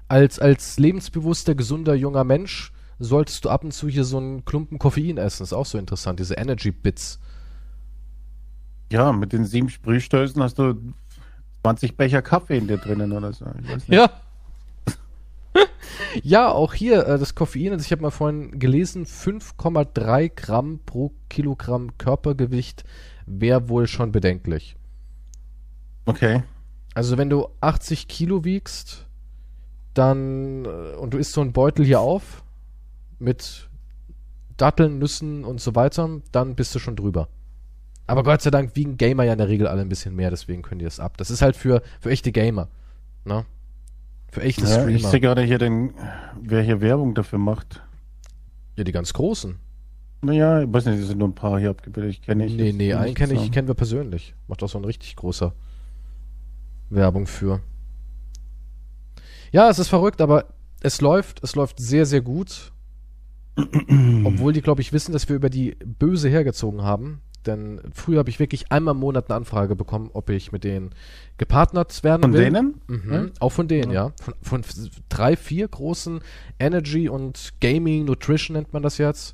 Speaker 1: als, als lebensbewusster, gesunder junger Mensch solltest du ab und zu hier so einen Klumpen Koffein essen. ist auch so interessant, diese Energy Bits.
Speaker 2: Ja, mit den sieben Sprühstößen hast du 20 Becher Kaffee in dir drinnen oder so.
Speaker 1: Ja. ja, auch hier äh, das Koffein, also ich habe mal vorhin gelesen, 5,3 Gramm pro Kilogramm Körpergewicht wäre wohl schon bedenklich.
Speaker 2: Okay.
Speaker 1: Also wenn du 80 Kilo wiegst, dann äh, und du isst so einen Beutel hier auf mit Datteln, Nüssen und so weiter, dann bist du schon drüber. Aber Gott sei Dank wiegen Gamer ja in der Regel alle ein bisschen mehr, deswegen können die das ab. Das ist halt für, für echte Gamer. Ne? Für echte
Speaker 2: Ja, ich
Speaker 1: Streamer.
Speaker 2: sehe gerade hier den, wer hier Werbung dafür macht.
Speaker 1: Ja, die ganz großen.
Speaker 2: Naja, ich weiß nicht, es sind nur ein paar hier abgebildet. Ich kenne nicht.
Speaker 1: nee, nee, einen kenne ich, kennen wir persönlich. Macht auch so ein richtig großer Werbung für. Ja, es ist verrückt, aber es läuft, es läuft sehr, sehr gut. Obwohl die, glaube ich, wissen, dass wir über die Böse hergezogen haben. Denn früher habe ich wirklich einmal im Monat eine Anfrage bekommen, ob ich mit denen gepartnert werden
Speaker 2: Von
Speaker 1: will.
Speaker 2: denen?
Speaker 1: Mhm.
Speaker 2: Ja?
Speaker 1: Auch von denen,
Speaker 2: Ja.
Speaker 1: ja. Von, von drei, vier großen Energy und Gaming, Nutrition nennt man das jetzt,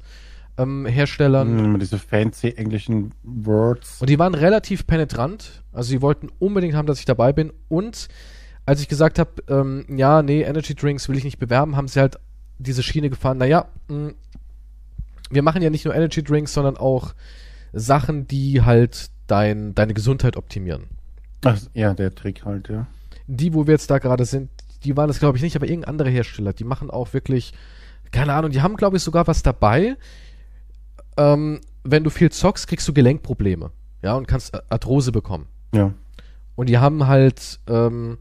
Speaker 1: ähm, Herstellern.
Speaker 2: Hm, diese fancy englischen Words.
Speaker 1: Und die waren relativ penetrant. Also sie wollten unbedingt haben, dass ich dabei bin. Und als ich gesagt habe, ähm, ja, nee, Energy Drinks will ich nicht bewerben, haben sie halt diese Schiene gefahren. Naja, mh, wir machen ja nicht nur Energy Drinks, sondern auch Sachen, die halt dein, deine Gesundheit optimieren.
Speaker 2: Ach, ja, der Trick halt, ja.
Speaker 1: Die, wo wir jetzt da gerade sind, die waren das glaube ich nicht, aber irgendein anderer Hersteller, die machen auch wirklich, keine Ahnung, die haben glaube ich sogar was dabei. Ähm, wenn du viel zockst, kriegst du Gelenkprobleme. Ja, und kannst Arthrose bekommen.
Speaker 2: Ja.
Speaker 1: Und die haben halt ähm,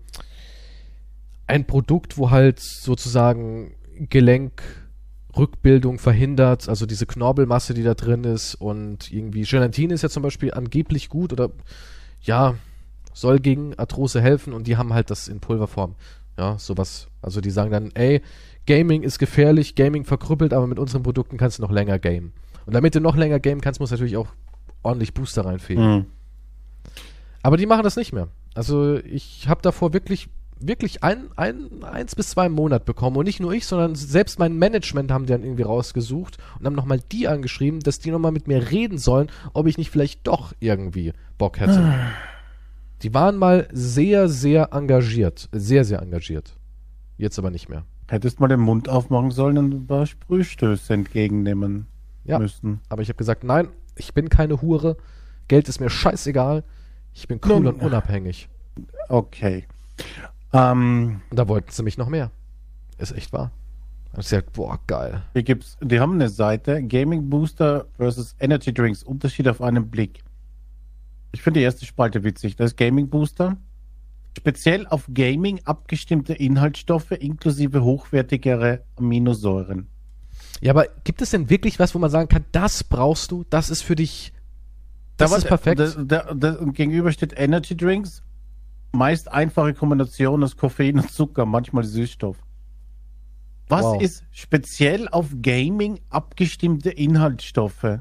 Speaker 1: ein Produkt, wo halt sozusagen Gelenkrückbildung verhindert, also diese Knorpelmasse, die da drin ist und irgendwie Gelatin ist ja zum Beispiel angeblich gut oder ja, soll gegen Arthrose helfen und die haben halt das in Pulverform. Ja, sowas. Also die sagen dann, ey, Gaming ist gefährlich, Gaming verkrüppelt, aber mit unseren Produkten kannst du noch länger gamen. Und damit du noch länger gamen kannst, musst du natürlich auch ordentlich Booster reinfegen.
Speaker 2: Hm.
Speaker 1: Aber die machen das nicht mehr. Also ich habe davor wirklich, wirklich ein, ein, eins bis zwei im Monat bekommen. Und nicht nur ich, sondern selbst mein Management haben die dann irgendwie rausgesucht und haben nochmal die angeschrieben, dass die nochmal mit mir reden sollen, ob ich nicht vielleicht doch irgendwie Bock hätte. Die waren mal sehr, sehr engagiert. Sehr, sehr engagiert. Jetzt aber nicht mehr.
Speaker 2: Hättest mal den Mund aufmachen sollen und ein paar Sprühstöße entgegennehmen
Speaker 1: Ja.
Speaker 2: müssen.
Speaker 1: Aber ich habe gesagt, nein, ich bin keine Hure. Geld ist mir scheißegal. Ich bin cool
Speaker 2: Nun.
Speaker 1: und unabhängig.
Speaker 2: Okay. Ähm,
Speaker 1: Und da wollten sie mich noch mehr. Ist echt wahr. Und ich gesagt, boah, geil.
Speaker 2: hier gibt's, die haben eine Seite, Gaming Booster versus Energy Drinks, Unterschied auf einen Blick. Ich finde die erste Spalte witzig. Das ist Gaming Booster. Speziell auf Gaming abgestimmte Inhaltsstoffe inklusive hochwertigere Aminosäuren.
Speaker 1: Ja, aber gibt es denn wirklich was, wo man sagen kann, das brauchst du, das ist für dich, das
Speaker 2: Da
Speaker 1: ist perfekt?
Speaker 2: Da, da, da, gegenüber steht Energy Drinks. Meist einfache Kombination aus Koffein und Zucker, manchmal Süßstoff. Was
Speaker 1: Wow.
Speaker 2: ist speziell auf Gaming abgestimmte Inhaltsstoffe?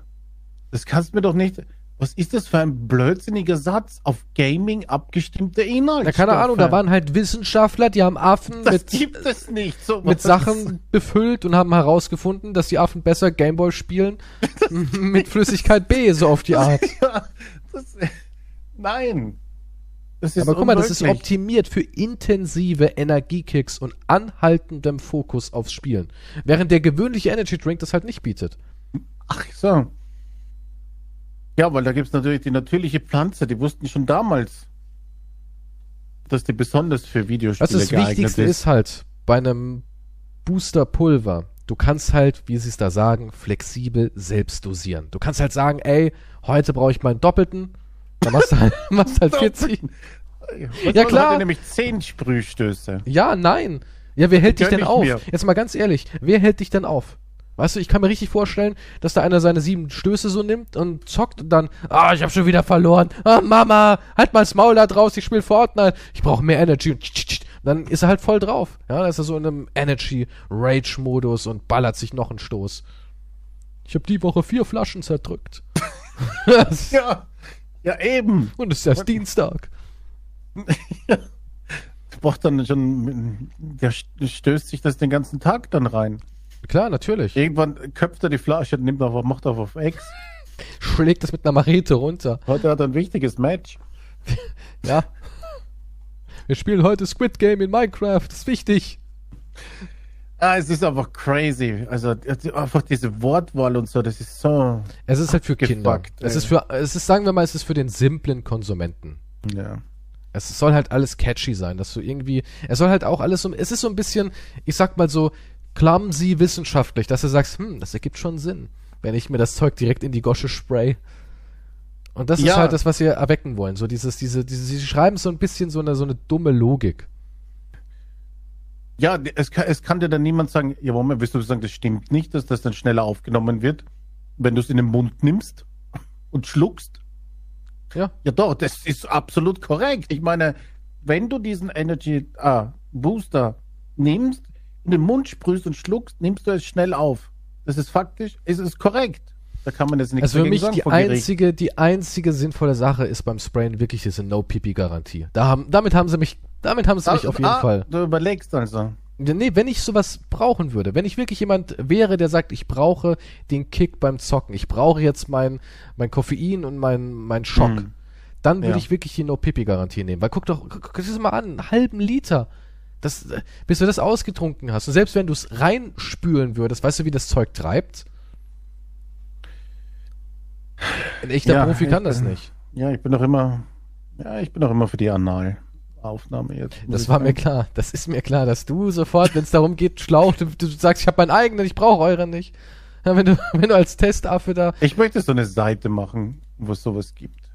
Speaker 2: Das kannst du mir doch nicht. Was ist das für ein blödsinniger Satz? Auf Gaming abgestimmte Inhaltsstoffe.
Speaker 1: keine Ahnung, da waren halt Wissenschaftler, die haben Affen mit,
Speaker 2: nicht. So
Speaker 1: mit. Sachen befüllt und haben herausgefunden, dass die Affen besser Gameboy spielen mit Flüssigkeit B, so auf die Art.
Speaker 2: Ja, das, nein. Das ist
Speaker 1: Aber guck mal, das ist optimiert für intensive Energiekicks und anhaltendem Fokus aufs Spielen. Während der gewöhnliche Energy Drink das halt nicht bietet.
Speaker 2: Ach so. Ja, weil da gibt es natürlich die natürliche Pflanze, die wussten schon damals, dass die besonders für Videospiele
Speaker 1: Was das
Speaker 2: geeignet
Speaker 1: Wichtigste ist halt bei einem Booster Pulver, du kannst halt, wie sie es da sagen, flexibel selbst dosieren. Du kannst halt sagen, ey, heute brauche ich meinen Doppelten, dann machst du halt, machst halt 40.
Speaker 2: Was
Speaker 1: Ja, klar.
Speaker 2: Heute nämlich 10 Sprühstöße.
Speaker 1: Ja, nein. Ja, wer hält dich denn auf?
Speaker 2: mir.
Speaker 1: Jetzt mal ganz ehrlich, wer hält dich denn auf? Weißt du, ich kann mir richtig vorstellen, dass da einer seine sieben Stöße so nimmt und zockt und dann, ah, ich habe schon wieder verloren. Ah, Mama, halt mal das Maul da draus, ich spiele Fortnite, ich brauche mehr Energy. Und tsch, tsch, tsch. dann ist er halt voll drauf. Ja, dann ist er so in einem Energy-Rage-Modus und ballert sich noch einen Stoß. Ich habe die Woche vier Flaschen zerdrückt.
Speaker 2: Ja, ja eben.
Speaker 1: und es ist erst Dienstag.
Speaker 2: Du brauchst dann schon, der stößt sich das den ganzen Tag dann rein.
Speaker 1: Klar, natürlich.
Speaker 2: Irgendwann köpft er die Flasche, nimmt auf, macht auf auf X.
Speaker 1: Schlägt das mit einer Machete runter.
Speaker 2: Heute hat er ein wichtiges Match.
Speaker 1: Ja. Wir spielen heute Squid Game in Minecraft, das ist wichtig.
Speaker 2: Ah, es ist einfach crazy. Also einfach diese Wortwahl und so, das ist so.
Speaker 1: Es ist halt für Kinder.
Speaker 2: Gefuckt,
Speaker 1: Es ist für, es ist, sagen wir mal, es ist für den simplen Konsumenten.
Speaker 2: Ja.
Speaker 1: Es soll halt alles catchy sein, dass du irgendwie, es soll halt auch alles so, es ist so ein bisschen, ich sag mal so, clumsy wissenschaftlich, dass du sagst, hm, das ergibt schon Sinn, wenn ich mir das Zeug direkt in die Gosche spray. Und das ist
Speaker 2: Ja.
Speaker 1: halt das, was wir erwecken wollen. So dieses, diese, diese, sie schreiben so ein bisschen so eine, so eine dumme Logik.
Speaker 2: Ja, es kann, es kann dir dann niemand sagen, ja, Moment, willst du sagen, das stimmt nicht, dass das dann schneller aufgenommen wird, wenn du es in den Mund nimmst und schluckst?
Speaker 1: Ja.
Speaker 2: Ja, doch, das ist absolut korrekt. Ich meine, wenn du diesen Energy ah, Booster nimmst, in den Mund sprühst und schluckst, nimmst du es schnell auf. Das ist faktisch, es ist korrekt. Da kann man jetzt nichts
Speaker 1: Also für mich
Speaker 2: sagen
Speaker 1: die einzige, die einzige sinnvolle Sache ist beim Sprayen wirklich diese No-Pipi-Garantie. Da haben, damit haben sie mich, damit haben sie mich
Speaker 2: Ah,
Speaker 1: auf jeden
Speaker 2: ah,
Speaker 1: Fall.
Speaker 2: Du überlegst also.
Speaker 1: Nee, wenn ich sowas brauchen würde, wenn ich wirklich jemand wäre, der sagt, ich brauche den Kick beim Zocken, ich brauche jetzt mein, mein Koffein und mein, mein Schock,
Speaker 2: Hm.
Speaker 1: dann würde
Speaker 2: Ja.
Speaker 1: ich wirklich die No-Pipi-Garantie nehmen. Weil guck doch, guck, dir das mal an, einen halben Liter. Das, äh, bis du das ausgetrunken hast. Und selbst wenn du es reinspülen würdest, weißt du, wie das Zeug treibt? Ein echter
Speaker 2: Ja,
Speaker 1: Profi kann das nicht.
Speaker 2: Ja, ich bin doch immer, ja, ich bin doch immer für die Anal-Aufnahme jetzt.
Speaker 1: Das war mir klar. Das ist mir klar, dass du sofort, wenn es darum geht, Schlauch, du, du sagst, ich habe meinen eigenen, ich brauche euren nicht. Ja, wenn, du, wenn du als Testaffe da.
Speaker 2: Ich möchte so eine Seite machen, wo es sowas gibt.
Speaker 1: Also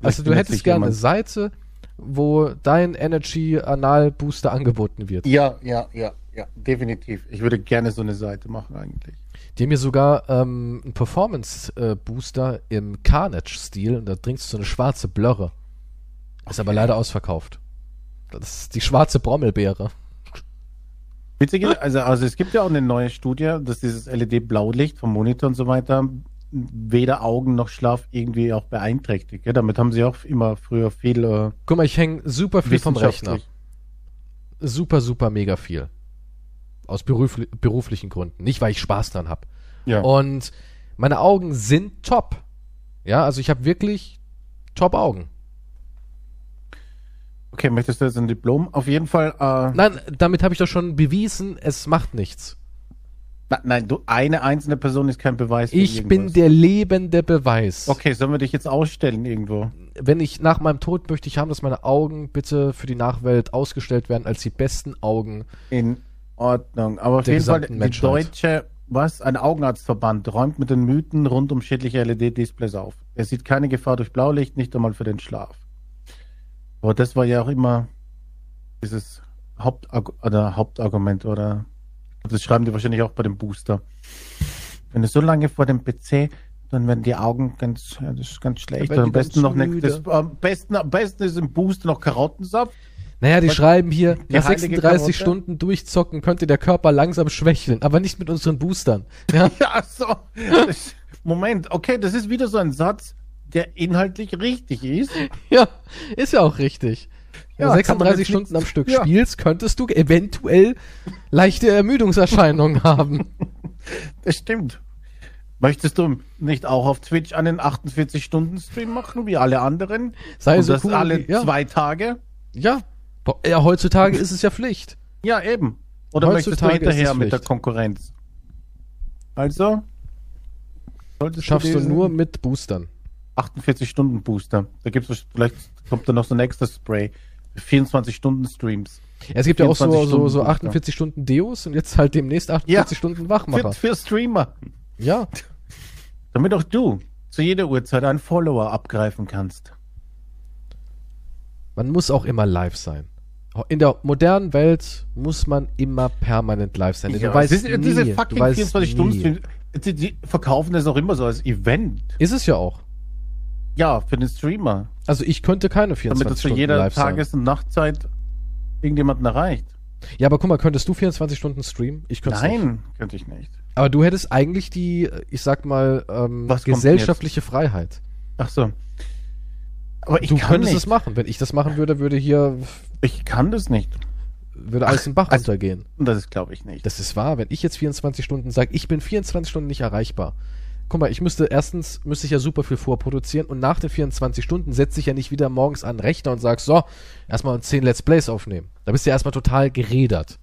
Speaker 2: Vielleicht
Speaker 1: du
Speaker 2: findet
Speaker 1: hättest gerne eine. Seite, wo dein Energy Anal Booster angeboten wird.
Speaker 2: Ja, ja, ja, ja, definitiv. Ich würde gerne so eine Seite machen eigentlich.
Speaker 1: Die haben mir sogar ähm, einen Performance äh, Booster im Carnage-Stil und da trinkst du so eine schwarze Blöre. Ist aber leider ausverkauft. Das ist die schwarze Brommelbeere.
Speaker 2: Witzig ist, also, also es gibt ja auch eine neue Studie, dass dieses LED-Blaulicht vom Monitor und so weiter weder Augen noch Schlaf irgendwie auch beeinträchtigt. Ja, damit haben sie auch immer früher viel äh,
Speaker 1: Guck mal, ich hänge super viel vom Rechner. Super, super mega viel. Aus berufli beruflichen Gründen. Nicht, weil ich Spaß dran habe.
Speaker 2: Ja.
Speaker 1: Und meine Augen sind top. Ja, also ich habe wirklich top Augen.
Speaker 2: Okay, möchtest du jetzt ein Diplom? Auf jeden Fall. Äh,
Speaker 1: Nein, damit habe ich doch schon bewiesen, es macht nichts.
Speaker 2: na, nein, du eine einzelne Person ist kein Beweis.
Speaker 1: Ich bin der lebende Beweis.
Speaker 2: Okay, sollen wir dich jetzt ausstellen irgendwo?
Speaker 1: Wenn ich nach meinem Tod möchte ich haben, dass meine Augen bitte für die Nachwelt ausgestellt werden als die besten Augen.
Speaker 2: In Ordnung. Aber auf jeden Fall, die
Speaker 1: Menschheit.
Speaker 2: deutsche, was? Ein Augenarztverband räumt mit den Mythen rund um schädliche LED-Displays auf. Er sieht keine Gefahr durch Blaulicht, nicht einmal für den Schlaf. Aber das war ja auch immer dieses Hauptarg oder Hauptargument, oder? Das schreiben die wahrscheinlich auch bei dem Booster. Wenn du so lange vor dem PC, dann werden die Augen ganz, ja, das ist ganz schlecht. am besten noch nicht, das, am besten, am besten ist im Booster noch Karottensaft.
Speaker 1: Naja, die
Speaker 2: Was-
Speaker 1: schreiben hier,
Speaker 2: die
Speaker 1: nach
Speaker 2: heilige
Speaker 1: 36
Speaker 2: Karotte?
Speaker 1: Stunden durchzocken könnte der Körper langsam schwächeln, aber nicht mit unseren Boostern. Ja,
Speaker 2: Ja, so. Moment, okay, das ist wieder so ein Satz, der inhaltlich richtig ist.
Speaker 1: ja ist ja auch richtig. Wenn
Speaker 2: Ja,
Speaker 1: du
Speaker 2: kann man
Speaker 1: 36
Speaker 2: jetzt
Speaker 1: Stunden am Stück
Speaker 2: ja.
Speaker 1: spielst, könntest du eventuell leichte Ermüdungserscheinungen haben.
Speaker 2: Das stimmt. Möchtest du nicht auch auf Twitch einen 48-Stunden-Stream machen, wie alle anderen?
Speaker 1: Sei
Speaker 2: Und
Speaker 1: so
Speaker 2: das
Speaker 1: cool.
Speaker 2: alle
Speaker 1: ja,
Speaker 2: zwei Tage?
Speaker 1: ja. Ja, heutzutage ist es ja Pflicht.
Speaker 2: Ja, eben. Oder möchtest du
Speaker 1: Heutzutage
Speaker 2: hinterher mit der. Konkurrenz? Also,
Speaker 1: Schaffst du
Speaker 2: diesen
Speaker 1: nur mit Boostern.
Speaker 2: 48-Stunden-Booster. Da gibt's vielleicht kommt da noch so ein extra Spray. 24-Stunden-Streams.
Speaker 1: Es gibt ja auch so,
Speaker 2: 24
Speaker 1: so, so
Speaker 2: Stunden
Speaker 1: 48 Stunden Deos und jetzt halt demnächst 48
Speaker 2: Ja.
Speaker 1: Stunden
Speaker 2: Für,
Speaker 1: Wachmacher.
Speaker 2: für Streamer.
Speaker 1: Ja,
Speaker 2: Damit auch du zu jeder Uhrzeit einen Follower abgreifen kannst.
Speaker 1: man muss auch immer live sein. In der modernen Welt muss man immer permanent live sein.
Speaker 2: Ja,
Speaker 1: du weißt
Speaker 2: ist,
Speaker 1: nie,
Speaker 2: diese fucking
Speaker 1: weißt
Speaker 2: 24 Stunden. Streams, die, die verkaufen das auch immer so als Event.
Speaker 1: Ist es ja auch.
Speaker 2: Ja, für den Streamer.
Speaker 1: Also ich könnte keine
Speaker 2: Damit
Speaker 1: 24
Speaker 2: das zu
Speaker 1: Stunden
Speaker 2: jeder
Speaker 1: live sein.
Speaker 2: Tages- und Nachtzeit irgendjemanden erreicht.
Speaker 1: Ja, aber guck mal, könntest du 24 Stunden streamen? Ich könnte nicht.
Speaker 2: Nein, könnte ich nicht.
Speaker 1: Aber du hättest eigentlich die, ich sag mal, ähm, gesellschaftliche Freiheit.
Speaker 2: Ach so. Aber ich
Speaker 1: du könntest
Speaker 2: nicht.
Speaker 1: es machen. Wenn ich das machen würde, würde hier
Speaker 2: Ich kann das nicht.
Speaker 1: würde alles im Bach
Speaker 2: also-
Speaker 1: untergehen.
Speaker 2: Und das glaube ich nicht.
Speaker 1: Das ist wahr. Wenn ich jetzt 24 Stunden sage, ich bin 24 Stunden nicht erreichbar. Guck mal, ich müsste erstens müsste ich ja super viel vorproduzieren und nach den 24 Stunden setze ich ja nicht wieder morgens an den Rechner und sag so, erstmal 10 Let's Plays aufnehmen. Da bist du ja erstmal total geredert.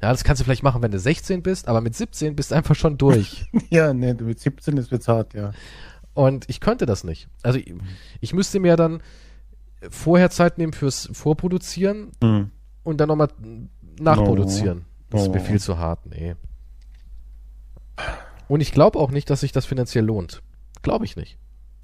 Speaker 1: Ja, das kannst du vielleicht machen, wenn du 16 bist, aber mit 17 bist du einfach schon durch.
Speaker 2: ja, nee, mit 17 ist wird's hart, ja.
Speaker 1: Und ich könnte das nicht. Also ich, ich müsste mir dann vorher Zeit nehmen fürs Vorproduzieren
Speaker 2: Hm.
Speaker 1: und dann nochmal nachproduzieren. Das ist mir viel zu hart, nee. Und ich glaube auch nicht, dass sich das finanziell lohnt. Glaube ich nicht.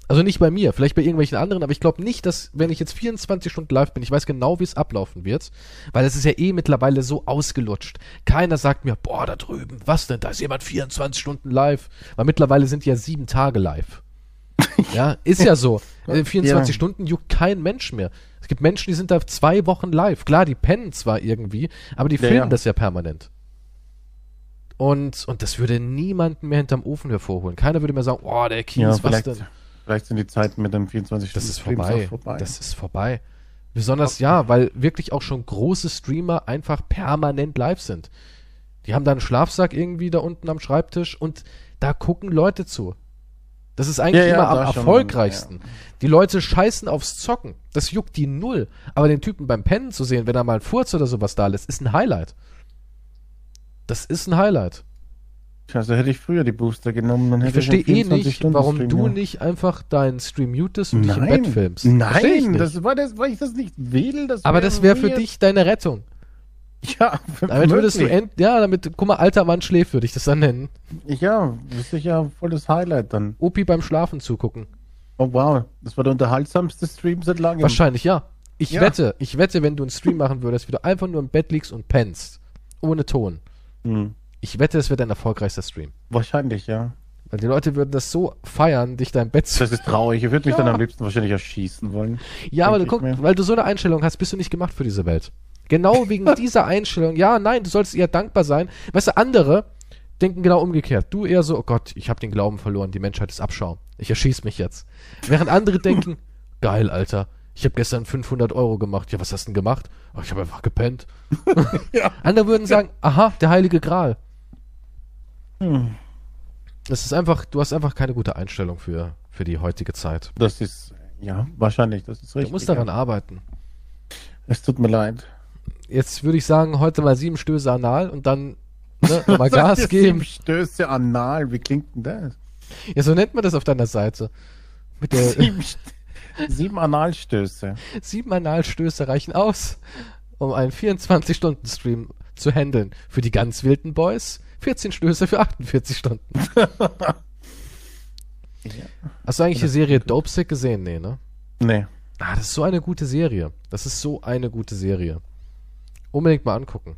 Speaker 1: Also nicht bei mir, vielleicht bei irgendwelchen anderen, aber ich glaube nicht, dass, wenn ich jetzt 24 Stunden live bin, ich weiß genau, wie es ablaufen wird, weil es ist ja eh mittlerweile so ausgelutscht. Keiner sagt mir, boah, da drüben, was denn, da ist jemand 24 Stunden live, weil mittlerweile sind ja sieben Tage live. ja, ist ja so. Äh, 24
Speaker 2: Ja.
Speaker 1: Stunden juckt kein Mensch mehr. Es gibt Menschen, die sind da zwei Wochen live. Klar, die pennen zwar irgendwie, aber die
Speaker 2: Ja,
Speaker 1: filmen
Speaker 2: ja.
Speaker 1: das ja permanent. Und, und das würde niemanden mehr hinterm Ofen hervorholen. Keiner würde mehr sagen, oh, der Kies,
Speaker 2: Ja,
Speaker 1: was
Speaker 2: vielleicht,
Speaker 1: denn?
Speaker 2: vielleicht sind die Zeiten mit dem 24
Speaker 1: Das ist
Speaker 2: Streams
Speaker 1: vorbei.
Speaker 2: auch vorbei.
Speaker 1: Das ist vorbei. Besonders ja, weil wirklich auch schon große Streamer einfach permanent live sind. Die haben da einen Schlafsack irgendwie da unten am Schreibtisch und da gucken Leute zu. Das ist eigentlich
Speaker 2: Ja, ja,
Speaker 1: immer am
Speaker 2: da schon,
Speaker 1: erfolgreichsten. Die Leute scheißen aufs Zocken. Das juckt die null. Aber den Typen beim Pennen zu sehen, wenn er mal einen Furz oder sowas da lässt, ist ein Highlight. Das ist ein Highlight.
Speaker 2: also hätte ich früher die Booster genommen. Dann
Speaker 1: Ich
Speaker 2: hätte
Speaker 1: verstehe
Speaker 2: einen
Speaker 1: eh nicht,
Speaker 2: 24-Stunden
Speaker 1: warum
Speaker 2: Stream
Speaker 1: du
Speaker 2: gehabt.
Speaker 1: nicht einfach deinen Stream mutest und dich im Bett filmst. Ich
Speaker 2: Nein, das war das, weil ich das nicht will. Das
Speaker 1: Aber das wäre für dich deine Rettung.
Speaker 2: Ja,
Speaker 1: Damit würdest du end, ja, damit, guck mal, alter Mann schläft, würde ich das dann nennen.
Speaker 2: Ja, das ist sicher voll das Highlight dann.
Speaker 1: Opi beim Schlafen zugucken.
Speaker 2: Oh wow, das war der unterhaltsamste Stream seit langem.
Speaker 1: Wahrscheinlich, ja. Ich
Speaker 2: Ja.
Speaker 1: wette, ich wette, wenn du einen Stream machen würdest, wie du einfach nur im Bett liegst und pennst. Ohne Ton.
Speaker 2: Hm.
Speaker 1: Ich wette, es wird ein erfolgreichster Stream.
Speaker 2: Wahrscheinlich, ja.
Speaker 1: Weil die Leute würden das so feiern, dich da im Bett zu.
Speaker 2: Das ist traurig. Ich würde mich
Speaker 1: Ja.
Speaker 2: dann am liebsten wahrscheinlich erschießen wollen.
Speaker 1: Ja, aber du guck,
Speaker 2: mir.
Speaker 1: weil du so eine Einstellung hast, bist du nicht gemacht für diese Welt. Genau wegen dieser Einstellung. Ja, nein, du solltest eher dankbar sein. Weißt du, andere denken genau umgekehrt. Du eher so, oh Gott, ich habe den Glauben verloren, die Menschheit ist Abschaum. Ich erschieß mich jetzt. Während andere denken, geil, Alter, ich habe gestern 500 Euro gemacht. Ja, was hast du denn gemacht? Oh, ich habe einfach gepennt.
Speaker 2: Ja.
Speaker 1: Andere würden sagen, aha, der heilige Gral.
Speaker 2: Hm.
Speaker 1: Das ist einfach, du hast einfach keine gute Einstellung für, für die heutige Zeit.
Speaker 2: Das ist, ja, wahrscheinlich, das ist
Speaker 1: Du
Speaker 2: richtig.
Speaker 1: musst daran
Speaker 2: ja.
Speaker 1: arbeiten.
Speaker 2: Es tut mir leid.
Speaker 1: Jetzt würde ich sagen, heute mal sieben Stöße anal und dann ne, mal Gas geben.
Speaker 2: sieben Stöße anal, wie klingt denn das?
Speaker 1: Ja, so nennt man das auf deiner Seite. Mit der
Speaker 2: Sieben, St- sieben Analstöße.
Speaker 1: sieben Analstöße reichen aus, um einen 24-Stunden-Stream zu handeln. Für die ganz wilden Boys 14 Stöße für 48 Stunden. Hast du eigentlich die Serie Dopesick gesehen? Nee, ne?
Speaker 2: Nee.
Speaker 1: Ah, das ist so eine gute Serie. Das ist so eine gute Serie. Unbedingt mal angucken.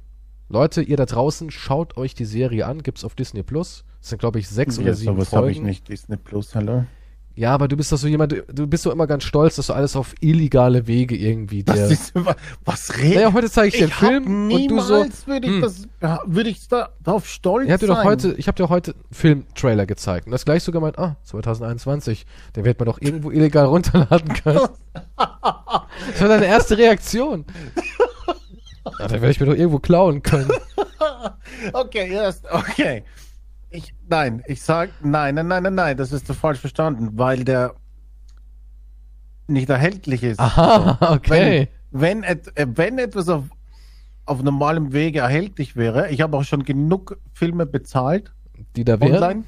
Speaker 1: Leute, ihr da draußen, schaut euch die Serie an, gibt's auf Disney Plus. Das sind, glaube ich, sechs oder
Speaker 2: Ja,
Speaker 1: sieben
Speaker 2: sowas habe ich
Speaker 1: Folgen.
Speaker 2: nicht. Disney Plus, hallo.
Speaker 1: Ja, aber du bist doch so jemand, du- bist so immer ganz stolz, dass du alles auf illegale Wege irgendwie dir.
Speaker 2: ist, was redet
Speaker 1: Naja, heute zeige ich dir einen
Speaker 2: ich hab
Speaker 1: Film und du
Speaker 2: niemals
Speaker 1: so.
Speaker 2: würde ich
Speaker 1: hm.
Speaker 2: das, würde ich da drauf stolz
Speaker 1: Ich dir doch
Speaker 2: sein.
Speaker 1: heute, ich habe dir heute einen Filmtrailer gezeigt und das gleich sogar meint, ah, 2021, den wird man doch irgendwo illegal runterladen können. das war deine erste Reaktion. Ja, dann werde ich mir doch irgendwo klauen können.
Speaker 2: Okay, yes, okay. Ich, nein, ich sag, nein, nein, nein, nein, nein, das ist falsch verstanden, weil der nicht erhältlich ist.
Speaker 1: Aha, okay.
Speaker 2: Wenn, wenn, et, äh, wenn etwas auf, auf normalem Wege erhältlich wäre, ich habe auch schon genug Filme bezahlt
Speaker 1: Die da wären.
Speaker 2: online.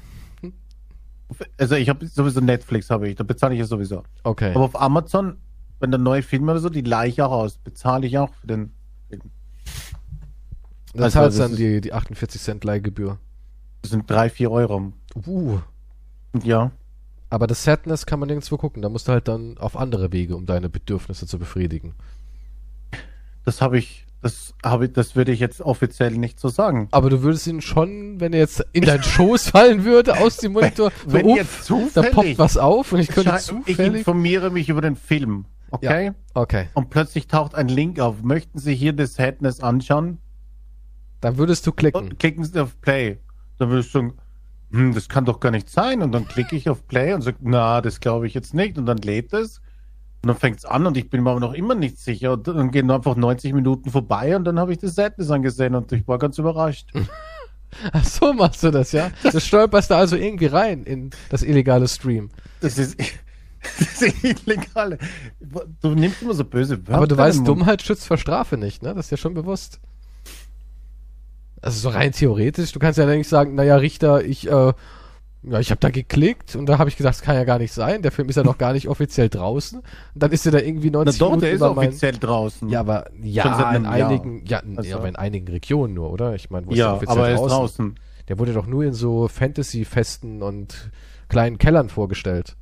Speaker 2: Also ich habe sowieso Netflix habe ich, da bezahle ich ja sowieso.
Speaker 1: Okay.
Speaker 2: Aber auf Amazon, wenn da neue Filme oder so, die leihe ich auch aus, bezahle ich auch für den Film.
Speaker 1: dann
Speaker 2: also
Speaker 1: zahlst
Speaker 2: das
Speaker 1: dann die, die 48 Cent Leihgebühr.
Speaker 2: Das sind drei, vier Euro.
Speaker 1: Uh.
Speaker 2: Ja.
Speaker 1: Aber das Sadness kann man nirgendwo gucken. Da musst du halt dann auf andere Wege, um deine Bedürfnisse zu befriedigen.
Speaker 2: Das habe ich, das habe ich, das würde ich jetzt offiziell nicht so sagen.
Speaker 1: Aber du würdest ihn schon, wenn er jetzt in deinen Schoß fallen würde, aus dem Monitor, so,
Speaker 2: wenn
Speaker 1: uff,
Speaker 2: jetzt
Speaker 1: da
Speaker 2: zufällig-
Speaker 1: poppt was auf und ich könnte
Speaker 2: Schei- ich
Speaker 1: zufällig...
Speaker 2: informiere mich über den Film, okay?
Speaker 1: Okay,
Speaker 2: Und plötzlich taucht ein Link auf. Möchten Sie hier das Sadness anschauen?
Speaker 1: dann würdest du klicken.
Speaker 2: Und klicken Sie auf Play. Dann würde ich sagen, hm, das kann doch gar nicht sein. Und dann klicke ich auf Play und sage, na, das glaube ich jetzt nicht. Und dann lädt es. Und dann fängt es an und ich bin mir aber noch immer nicht sicher. Und dann gehen einfach 90 Minuten vorbei und dann habe ich das Sadness angesehen und ich war ganz überrascht.
Speaker 1: Ach so machst du das, ja? Du stolperst da also irgendwie rein in das illegale Stream.
Speaker 2: Das ist, das ist illegal. Du nimmst immer so böse Wörter.
Speaker 1: Aber du weißt. Dummheit schützt vor Strafe nicht, ne? Das ist dir schon bewusst. Also so rein theoretisch, du kannst ja nicht sagen, naja, Richter, ich, äh, ja, ich habe da geklickt und da habe ich gesagt, das kann ja gar nicht sein. Der Film ist ja noch gar nicht offiziell draußen. Und dann ist er da irgendwie
Speaker 2: Na
Speaker 1: 90
Speaker 2: doch,
Speaker 1: Minuten
Speaker 2: der ist
Speaker 1: mein-
Speaker 2: offiziell draußen.
Speaker 1: Ja, aber ja, in
Speaker 2: Jahr.
Speaker 1: einigen, ja,
Speaker 2: Also-
Speaker 1: ja, aber in einigen Regionen nur, oder? Ich meine, wo ist
Speaker 2: ja
Speaker 1: der offiziell
Speaker 2: aber er ist
Speaker 1: draußen?
Speaker 2: draußen.
Speaker 1: Der wurde doch nur in so Fantasy-Festen und kleinen Kellern vorgestellt.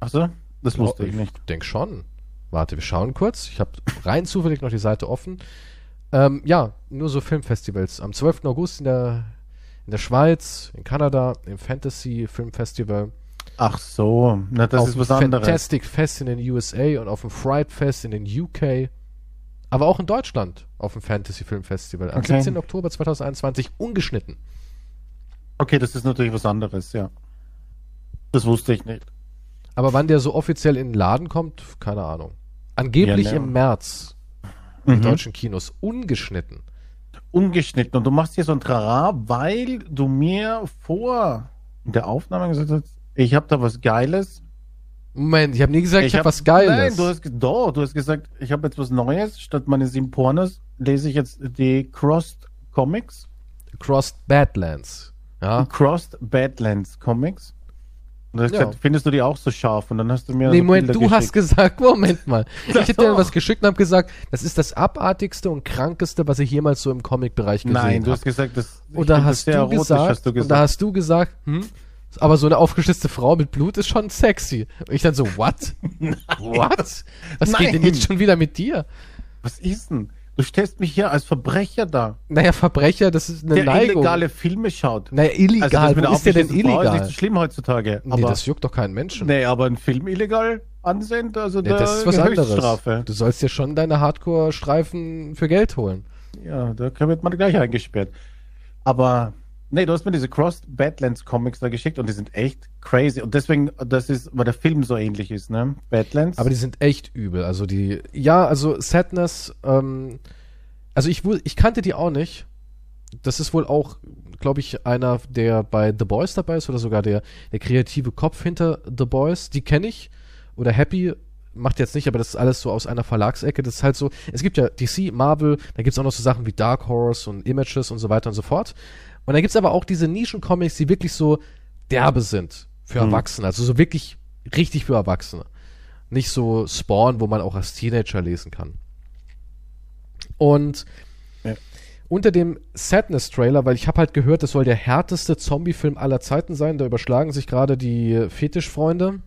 Speaker 2: Ach so? Das wusste ich
Speaker 1: ich
Speaker 2: nicht.
Speaker 1: denk schon. Warte, wir schauen kurz. Ich habe rein zufällig noch die Seite offen. Ähm, ja, nur so Filmfestivals. Am 12. August in der, in der Schweiz, in Kanada, im Fantasy Filmfestival.
Speaker 2: Ach so, na das
Speaker 1: auf
Speaker 2: ist was anderes.
Speaker 1: Fantastic Fest in den USA und auf dem Fright Fest in den UK. Aber auch in Deutschland auf dem Fantasy Filmfestival. Am
Speaker 2: Okay.
Speaker 1: 17. Oktober 2021 ungeschnitten.
Speaker 2: Okay, das ist natürlich was anderes, ja. Das wusste ich nicht.
Speaker 1: Aber wann der so offiziell in den Laden kommt, keine Ahnung. Angeblich
Speaker 2: Ja, ne.
Speaker 1: im März in
Speaker 2: Mhm.
Speaker 1: deutschen Kinos. Ungeschnitten.
Speaker 2: Ungeschnitten. Und du machst hier so ein Trara, weil du mir vor der Aufnahme gesagt hast, ich habe da was Geiles.
Speaker 1: Moment, ich habe nie gesagt, ich, habe
Speaker 2: hab-
Speaker 1: was Geiles.
Speaker 2: Nein, du hast, doch, du hast gesagt, ich habe jetzt was Neues. Statt meine sieben Pornos lese ich jetzt die Crossed Comics.
Speaker 1: Crossed Badlands. Ja.
Speaker 2: Crossed Badlands Comics. Und hast
Speaker 1: Ja.
Speaker 2: gesagt, findest du die auch so scharf? Und dann hast du mir
Speaker 1: Nee,
Speaker 2: so
Speaker 1: Moment,
Speaker 2: Bilder
Speaker 1: du hast
Speaker 2: geschickt.
Speaker 1: gesagt, Moment mal. Ich hätte dir was geschickt und habe gesagt, das ist das abartigste und krankeste, was ich jemals so im Comic-Bereich gesehen
Speaker 2: Nein, du
Speaker 1: habe.
Speaker 2: hast gesagt, das ich
Speaker 1: Und da
Speaker 2: find das
Speaker 1: hast
Speaker 2: sehr
Speaker 1: du gesagt,
Speaker 2: hast du
Speaker 1: und da
Speaker 2: gesagt.
Speaker 1: hast du gesagt, hm, aber so eine aufgeschlitzte Frau mit Blut ist schon sexy. Und ich dann so, what? what? Was geht denn
Speaker 2: Nein.
Speaker 1: jetzt schon wieder mit dir?
Speaker 2: Was ist denn? Du stellst mich hier als Verbrecher da,
Speaker 1: Naja, Verbrecher, das ist eine
Speaker 2: der
Speaker 1: Neigung.
Speaker 2: illegale Filme schaut.
Speaker 1: naja, illegal,
Speaker 2: das mit
Speaker 1: wo ist der denn
Speaker 2: aufgeschlitzten Frau Ist nicht
Speaker 1: illegal?
Speaker 2: so schlimm heutzutage.
Speaker 1: Nee,
Speaker 2: aber,
Speaker 1: das juckt doch keinen Menschen.
Speaker 2: nee, aber ein Film illegal ansehen, also da
Speaker 1: das ist was
Speaker 2: eine
Speaker 1: anderes.
Speaker 2: Höchststrafe.
Speaker 1: Du sollst dir schon deine Hardcore-Streifen für Geld holen.
Speaker 2: Ja, da wird man gleich eingesperrt. Aber nee, du hast mir diese Crossed Badlands Comics da geschickt und die sind echt crazy. Und deswegen, das ist, weil der Film so ähnlich ist, ne? Badlands.
Speaker 1: Aber die sind echt übel. Also die, ja, also Sadness, ähm, also ich, ich kannte die auch nicht. Das ist wohl auch, glaube ich, einer, der bei The Boys dabei ist oder sogar der, der kreative Kopf hinter The Boys. Die kenne ich. Oder Happy macht jetzt nicht, aber das ist alles so aus einer Verlagsecke. Das ist halt so, es gibt ja DC, Marvel, da gibt's auch noch so Sachen wie Dark Horse und Images und so weiter und so fort. Und dann gibt's aber auch diese Nischen-Comics, die wirklich so derbe sind für
Speaker 2: Mhm.
Speaker 1: Erwachsene. Also so wirklich richtig für Erwachsene. Nicht so Spawn, wo man auch als Teenager lesen kann. Und
Speaker 2: Ja.
Speaker 1: unter dem Sadness-Trailer, weil ich habe halt gehört, das soll der härteste Zombie-Film aller Zeiten sein, da überschlagen sich gerade die Fetischfreunde,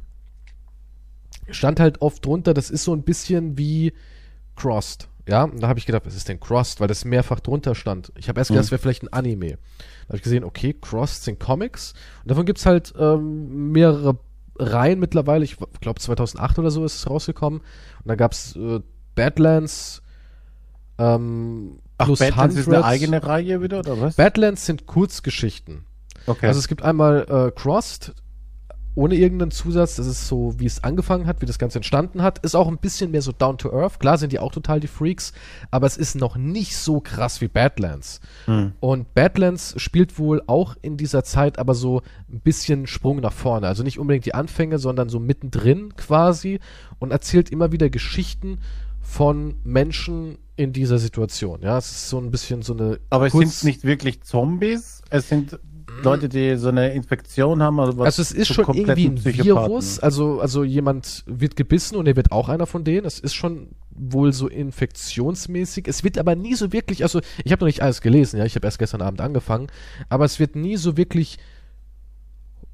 Speaker 1: stand halt oft drunter, das ist so ein bisschen wie Crossed Ja, und da habe ich gedacht, was ist denn Crossed, weil das mehrfach drunter stand. Ich habe erst gedacht,
Speaker 2: Mhm.
Speaker 1: das wäre vielleicht ein Anime. Da habe ich gesehen, okay, Crossed sind Comics. Und davon gibt's halt ähm, mehrere Reihen mittlerweile. Ich glaube 2008 oder so ist es rausgekommen. Und da gab's äh, Badlands, ähm,
Speaker 2: Ach,
Speaker 1: plus
Speaker 2: Badlands ist eine
Speaker 1: Hundreds.
Speaker 2: eigene Reihe wieder, oder was?
Speaker 1: Badlands sind Kurzgeschichten.
Speaker 2: okay.
Speaker 1: Also es gibt einmal äh, Crossed, ohne irgendeinen Zusatz, das ist so, wie es angefangen hat, wie das Ganze entstanden hat. Ist auch ein bisschen mehr so down to earth. Klar sind die auch total die Freaks, aber es ist noch nicht so krass wie Badlands.
Speaker 2: Hm.
Speaker 1: Und Badlands spielt wohl auch in dieser Zeit aber so ein bisschen Sprung nach vorne. Also nicht unbedingt die Anfänge, sondern so mittendrin quasi und erzählt immer wieder Geschichten von Menschen in dieser Situation. Ja, es ist so ein bisschen so eine
Speaker 2: Aber es sind nicht wirklich Zombies, es sind Leute, die so eine Infektion haben. Was
Speaker 1: Also es ist schon irgendwie ein. Virus, also, also jemand wird gebissen und er wird auch einer von denen. Es ist schon wohl so infektionsmäßig. Es wird aber nie so wirklich, also ich habe noch nicht alles gelesen, ja, ich habe erst gestern Abend angefangen, aber es wird nie so wirklich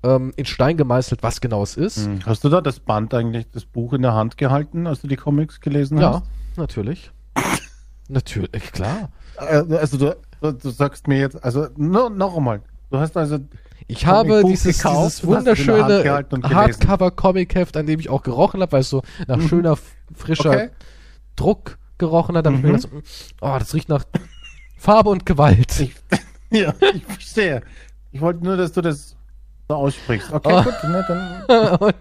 Speaker 1: ähm, in Stein gemeißelt, was genau es ist.
Speaker 2: Hm. Hast du da das Band eigentlich, das Buch in der Hand gehalten, als du die Comics gelesen
Speaker 1: Ja,
Speaker 2: hast?
Speaker 1: natürlich. natürlich, klar.
Speaker 2: Äh, Also du, du sagst mir jetzt, also no, noch einmal, du hast also
Speaker 1: Ich habe dieses, dieses wunderschöne. Hardcover-Comic-Heft, an dem ich auch gerochen habe, weil es so nach schöner, f- frischer
Speaker 2: okay.
Speaker 1: Druck gerochen hat, mir
Speaker 2: Mhm.
Speaker 1: so, oh, das riecht nach Farbe und Gewalt.
Speaker 2: Ich, ja, ich verstehe. Ich wollte nur, dass du das so aussprichst. Okay,
Speaker 1: Oh.
Speaker 2: gut, ne, dann.
Speaker 1: und,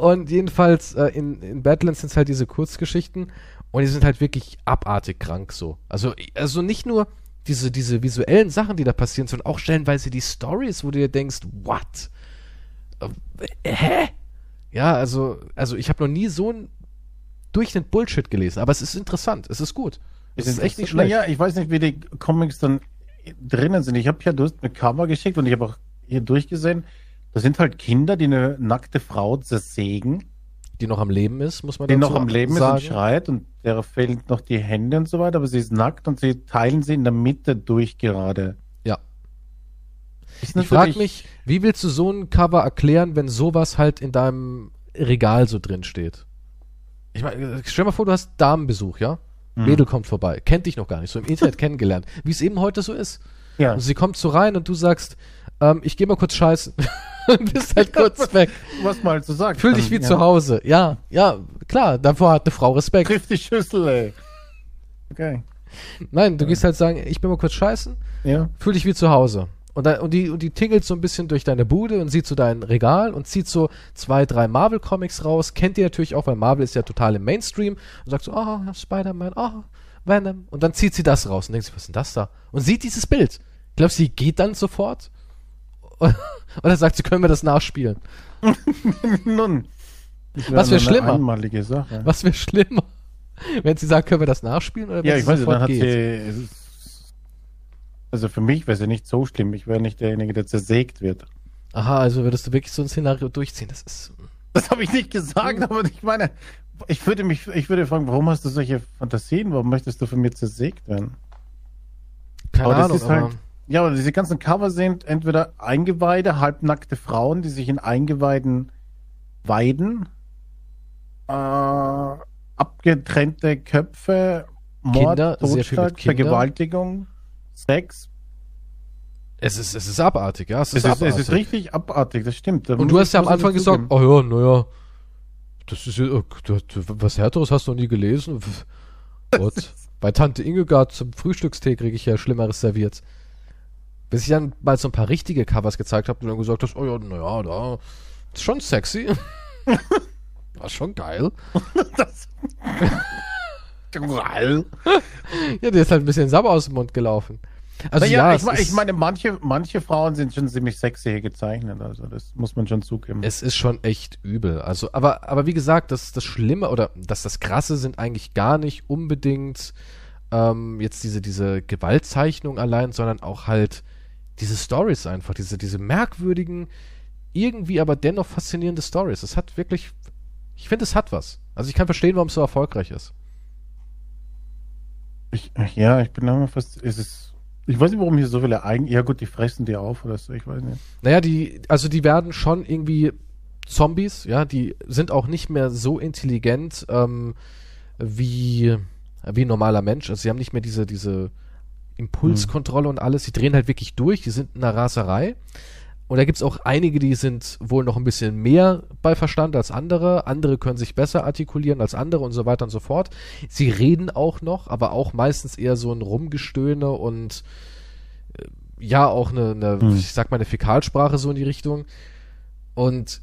Speaker 1: und jedenfalls äh, in, in Badlands sind es halt diese Kurzgeschichten und die sind halt wirklich abartig krank so. Also, also nicht nur diese, diese visuellen Sachen, die da passieren, sondern auch stellenweise die Stories, wo du dir denkst, what? Äh, hä? Ja, also, also ich habe noch nie so ein Durchschnitt Bullshit gelesen, aber es ist interessant, es ist gut. Es ist echt nicht schlecht.
Speaker 2: Naja, ich weiß nicht, wie die Comics dann drinnen sind. Ich habe ja, du hast mir Cover geschickt und ich habe auch hier durchgesehen. Da sind halt Kinder, die eine nackte Frau zersägen,
Speaker 1: Die noch am Leben ist, muss man
Speaker 2: die
Speaker 1: dazu
Speaker 2: noch am Leben
Speaker 1: sagen.
Speaker 2: ist und schreit und der fehlen noch die Hände und so weiter, aber sie ist nackt und sie teilen sie in der Mitte durch gerade.
Speaker 1: Ja.
Speaker 2: Ist
Speaker 1: Ich frage mich, wie willst du so ein Cover erklären, wenn sowas halt in deinem Regal so drin steht? Ich meine, stell dir mal vor, du hast Damenbesuch, ja?
Speaker 2: Mhm.
Speaker 1: Mädel kommt vorbei, kennt dich noch gar nicht, so im Internet kennengelernt, wie es eben heute so ist.
Speaker 2: Ja.
Speaker 1: Und sie kommt so rein und du sagst, ähm, ich gehe mal kurz scheißen. bist halt kurz weg.
Speaker 2: Was man halt so sagt.
Speaker 1: Fühl dich wie
Speaker 2: ja.
Speaker 1: zu Hause. Ja, ja, klar, davor hat eine Frau Respekt.
Speaker 2: Trifft die Schüssel, ey. Okay.
Speaker 1: Nein, du gehst halt sagen, ich bin mal kurz scheißen,
Speaker 2: Ja.
Speaker 1: fühl dich wie zu Hause. Und, dann, und, die, und die tingelt so ein bisschen durch deine Bude und sieht so dein Regal und zieht so zwei, drei Marvel-Comics raus. Kennt ihr natürlich auch, weil Marvel ist ja total im Mainstream. Und sagt so, oh, Spider-Man, oh, Venom. Und dann zieht sie das raus und denkt sich, was ist denn das da? Und sieht dieses Bild. Glaubst du, sie geht dann sofort? Oder sagt sie, können wir das nachspielen?
Speaker 2: Nun. Das
Speaker 1: Was
Speaker 2: nur
Speaker 1: wär
Speaker 2: eine
Speaker 1: schlimmer?
Speaker 2: Einmalige Sache.
Speaker 1: Was wäre schlimmer? Wenn sie sagt, können wir das nachspielen? Oder
Speaker 2: Ja, ich weiß, dann hat
Speaker 1: geht?
Speaker 2: sie. ist- Also für mich wäre es ja nicht so schlimm. Ich wäre nicht derjenige, der zersägt wird.
Speaker 1: Aha, also würdest du wirklich so ein Szenario durchziehen? Das ist.
Speaker 2: Das habe ich nicht gesagt, aber ich meine, ich würde mich, ich würde fragen, warum hast du solche Fantasien? Warum möchtest du von mir zersägt werden?
Speaker 1: Keine
Speaker 2: Aber das
Speaker 1: Ahnung,
Speaker 2: ist
Speaker 1: aber.
Speaker 2: halt- Ja, aber diese ganzen Cover sind entweder Eingeweide, halbnackte Frauen, die sich in Eingeweiden weiden, äh, abgetrennte Köpfe, Mord,
Speaker 1: Kinder,
Speaker 2: Totschlag. Vergewaltigung, Sex.
Speaker 1: Es ist, es ist abartig, ja. Es ist,
Speaker 2: Es ist, es ist richtig abartig, das stimmt. Da
Speaker 1: Und du hast ja am Anfang gesagt, oh ja, naja, das ist du, was Härteres hast du noch nie gelesen. Gott. Bei Tante Ingegard zum Frühstückstee kriege ich ja Schlimmeres serviert. Bis ich dann mal so ein paar richtige Covers gezeigt habe, du dann gesagt hast, oh ja, naja, da ist schon sexy. War schon geil.
Speaker 2: das.
Speaker 1: Ja, dir ist halt ein bisschen Sabber aus dem Mund gelaufen. Also
Speaker 2: naja,
Speaker 1: ja,
Speaker 2: ich, ich meine, manche, manche Frauen sind schon ziemlich sexy hier gezeichnet, also das muss man schon zugeben.
Speaker 1: es ist schon echt übel. Also, aber, aber wie gesagt, das, das Schlimme oder das, das Krasse sind eigentlich gar nicht unbedingt ähm, jetzt diese, diese Gewaltzeichnung allein, sondern auch halt diese Stories einfach, diese, diese merkwürdigen, irgendwie aber dennoch faszinierende Stories. Es hat wirklich, ich finde, es hat was. Also ich kann verstehen, warum es so erfolgreich ist.
Speaker 2: Ich, ja, ich bin immer fast. Es ist, ich weiß nicht, warum hier so viele Eigen. Ja, gut, die fressen die auf oder so, ich weiß nicht.
Speaker 1: Naja, die, also die werden schon irgendwie Zombies, ja, die sind auch nicht mehr so intelligent ähm, wie wie ein normaler Mensch. Also sie haben nicht mehr diese, diese Impulskontrolle und alles. Sie drehen halt wirklich durch. Die sind in einer Raserei. Und da gibt's auch einige, die sind wohl noch ein bisschen mehr bei Verstand als andere. Andere können sich besser artikulieren als andere und so weiter und so fort. Sie reden auch noch, aber auch meistens eher so ein Rumgestöhne und äh, ja, auch eine, eine
Speaker 2: Hm.
Speaker 1: ich sag mal, eine Fäkalsprache so in die Richtung. Und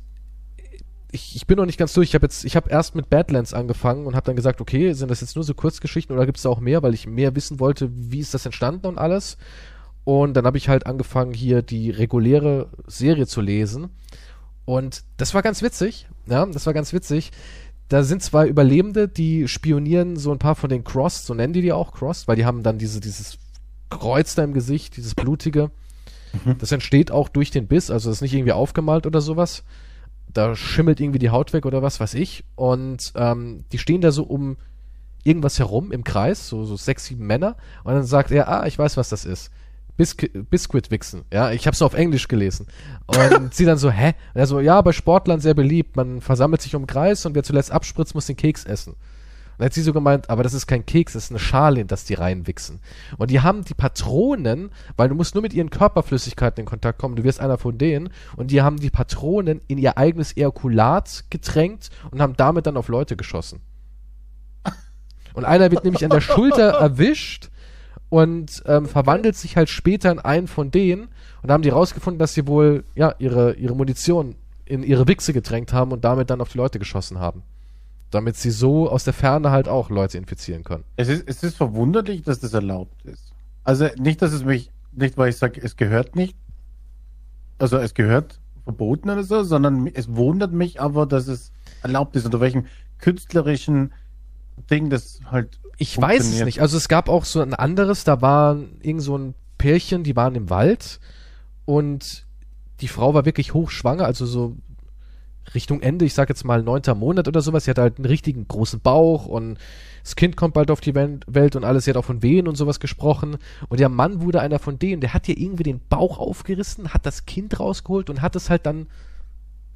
Speaker 1: ich, ich bin noch nicht ganz durch. Ich habe jetzt, ich habe erst mit Badlands angefangen und habe dann gesagt, okay, sind das jetzt nur so Kurzgeschichten oder gibt es da auch mehr, weil ich mehr wissen wollte, wie ist das entstanden und alles. Und dann habe ich halt angefangen, hier die reguläre Serie zu lesen. Und das war ganz witzig. Ja, das war ganz witzig. Da sind zwei Überlebende, die spionieren so ein paar von den Cross, so nennen die die auch Cross, weil die haben dann diese, dieses Kreuz da im Gesicht, dieses blutige. Das entsteht auch durch den Biss, also das ist nicht irgendwie aufgemalt oder sowas. Da schimmelt irgendwie die Haut weg oder was weiß ich. Und ähm, die stehen da so um irgendwas herum im Kreis, so, so sechs, sieben Männer. Und dann sagt er, ah, ich weiß, was das ist. Biscuit, Biscuit Wichsen. Ja, ich habe es auf Englisch gelesen. Und sie dann so, hä? Und er so, ja, bei Sportlern sehr beliebt. Man versammelt sich um den Kreis und wer zuletzt abspritzt, muss den Keks essen. Und dann hat sie so gemeint, aber das ist kein Keks, das ist eine Schale, in das die reinwichsen. Und die haben die Patronen, weil du musst nur mit ihren Körperflüssigkeiten in Kontakt kommen, du wirst einer von denen, und die haben die Patronen in ihr eigenes Ejakulat getränkt und haben damit dann auf Leute geschossen. Und einer wird nämlich an der Schulter erwischt und ähm, verwandelt sich halt später in einen von denen und da haben die rausgefunden, dass sie wohl ja ihre ihre Munition in ihre Wichse getränkt haben und damit dann auf die Leute geschossen haben. Damit sie so aus der Ferne halt auch Leute infizieren können.
Speaker 2: Es ist, es ist verwunderlich, dass das erlaubt ist. Also nicht, dass es mich, nicht weil ich sage, es gehört nicht, also es gehört verboten oder so, sondern es wundert mich aber, dass es erlaubt ist, unter welchem künstlerischen Ding das halt
Speaker 1: Ich weiß es nicht. Also es gab auch so ein anderes, da war irgend so ein Pärchen, die waren im Wald und die Frau war wirklich hochschwanger, also so Richtung Ende, ich sag jetzt mal neunter Monat oder sowas. Sie hat halt einen richtigen großen Bauch und das Kind kommt bald auf die Welt und alles. Sie hat auch von Wehen und sowas gesprochen. Und der Mann wurde einer von denen, der hat ihr irgendwie den Bauch aufgerissen, hat das Kind rausgeholt und hat es halt dann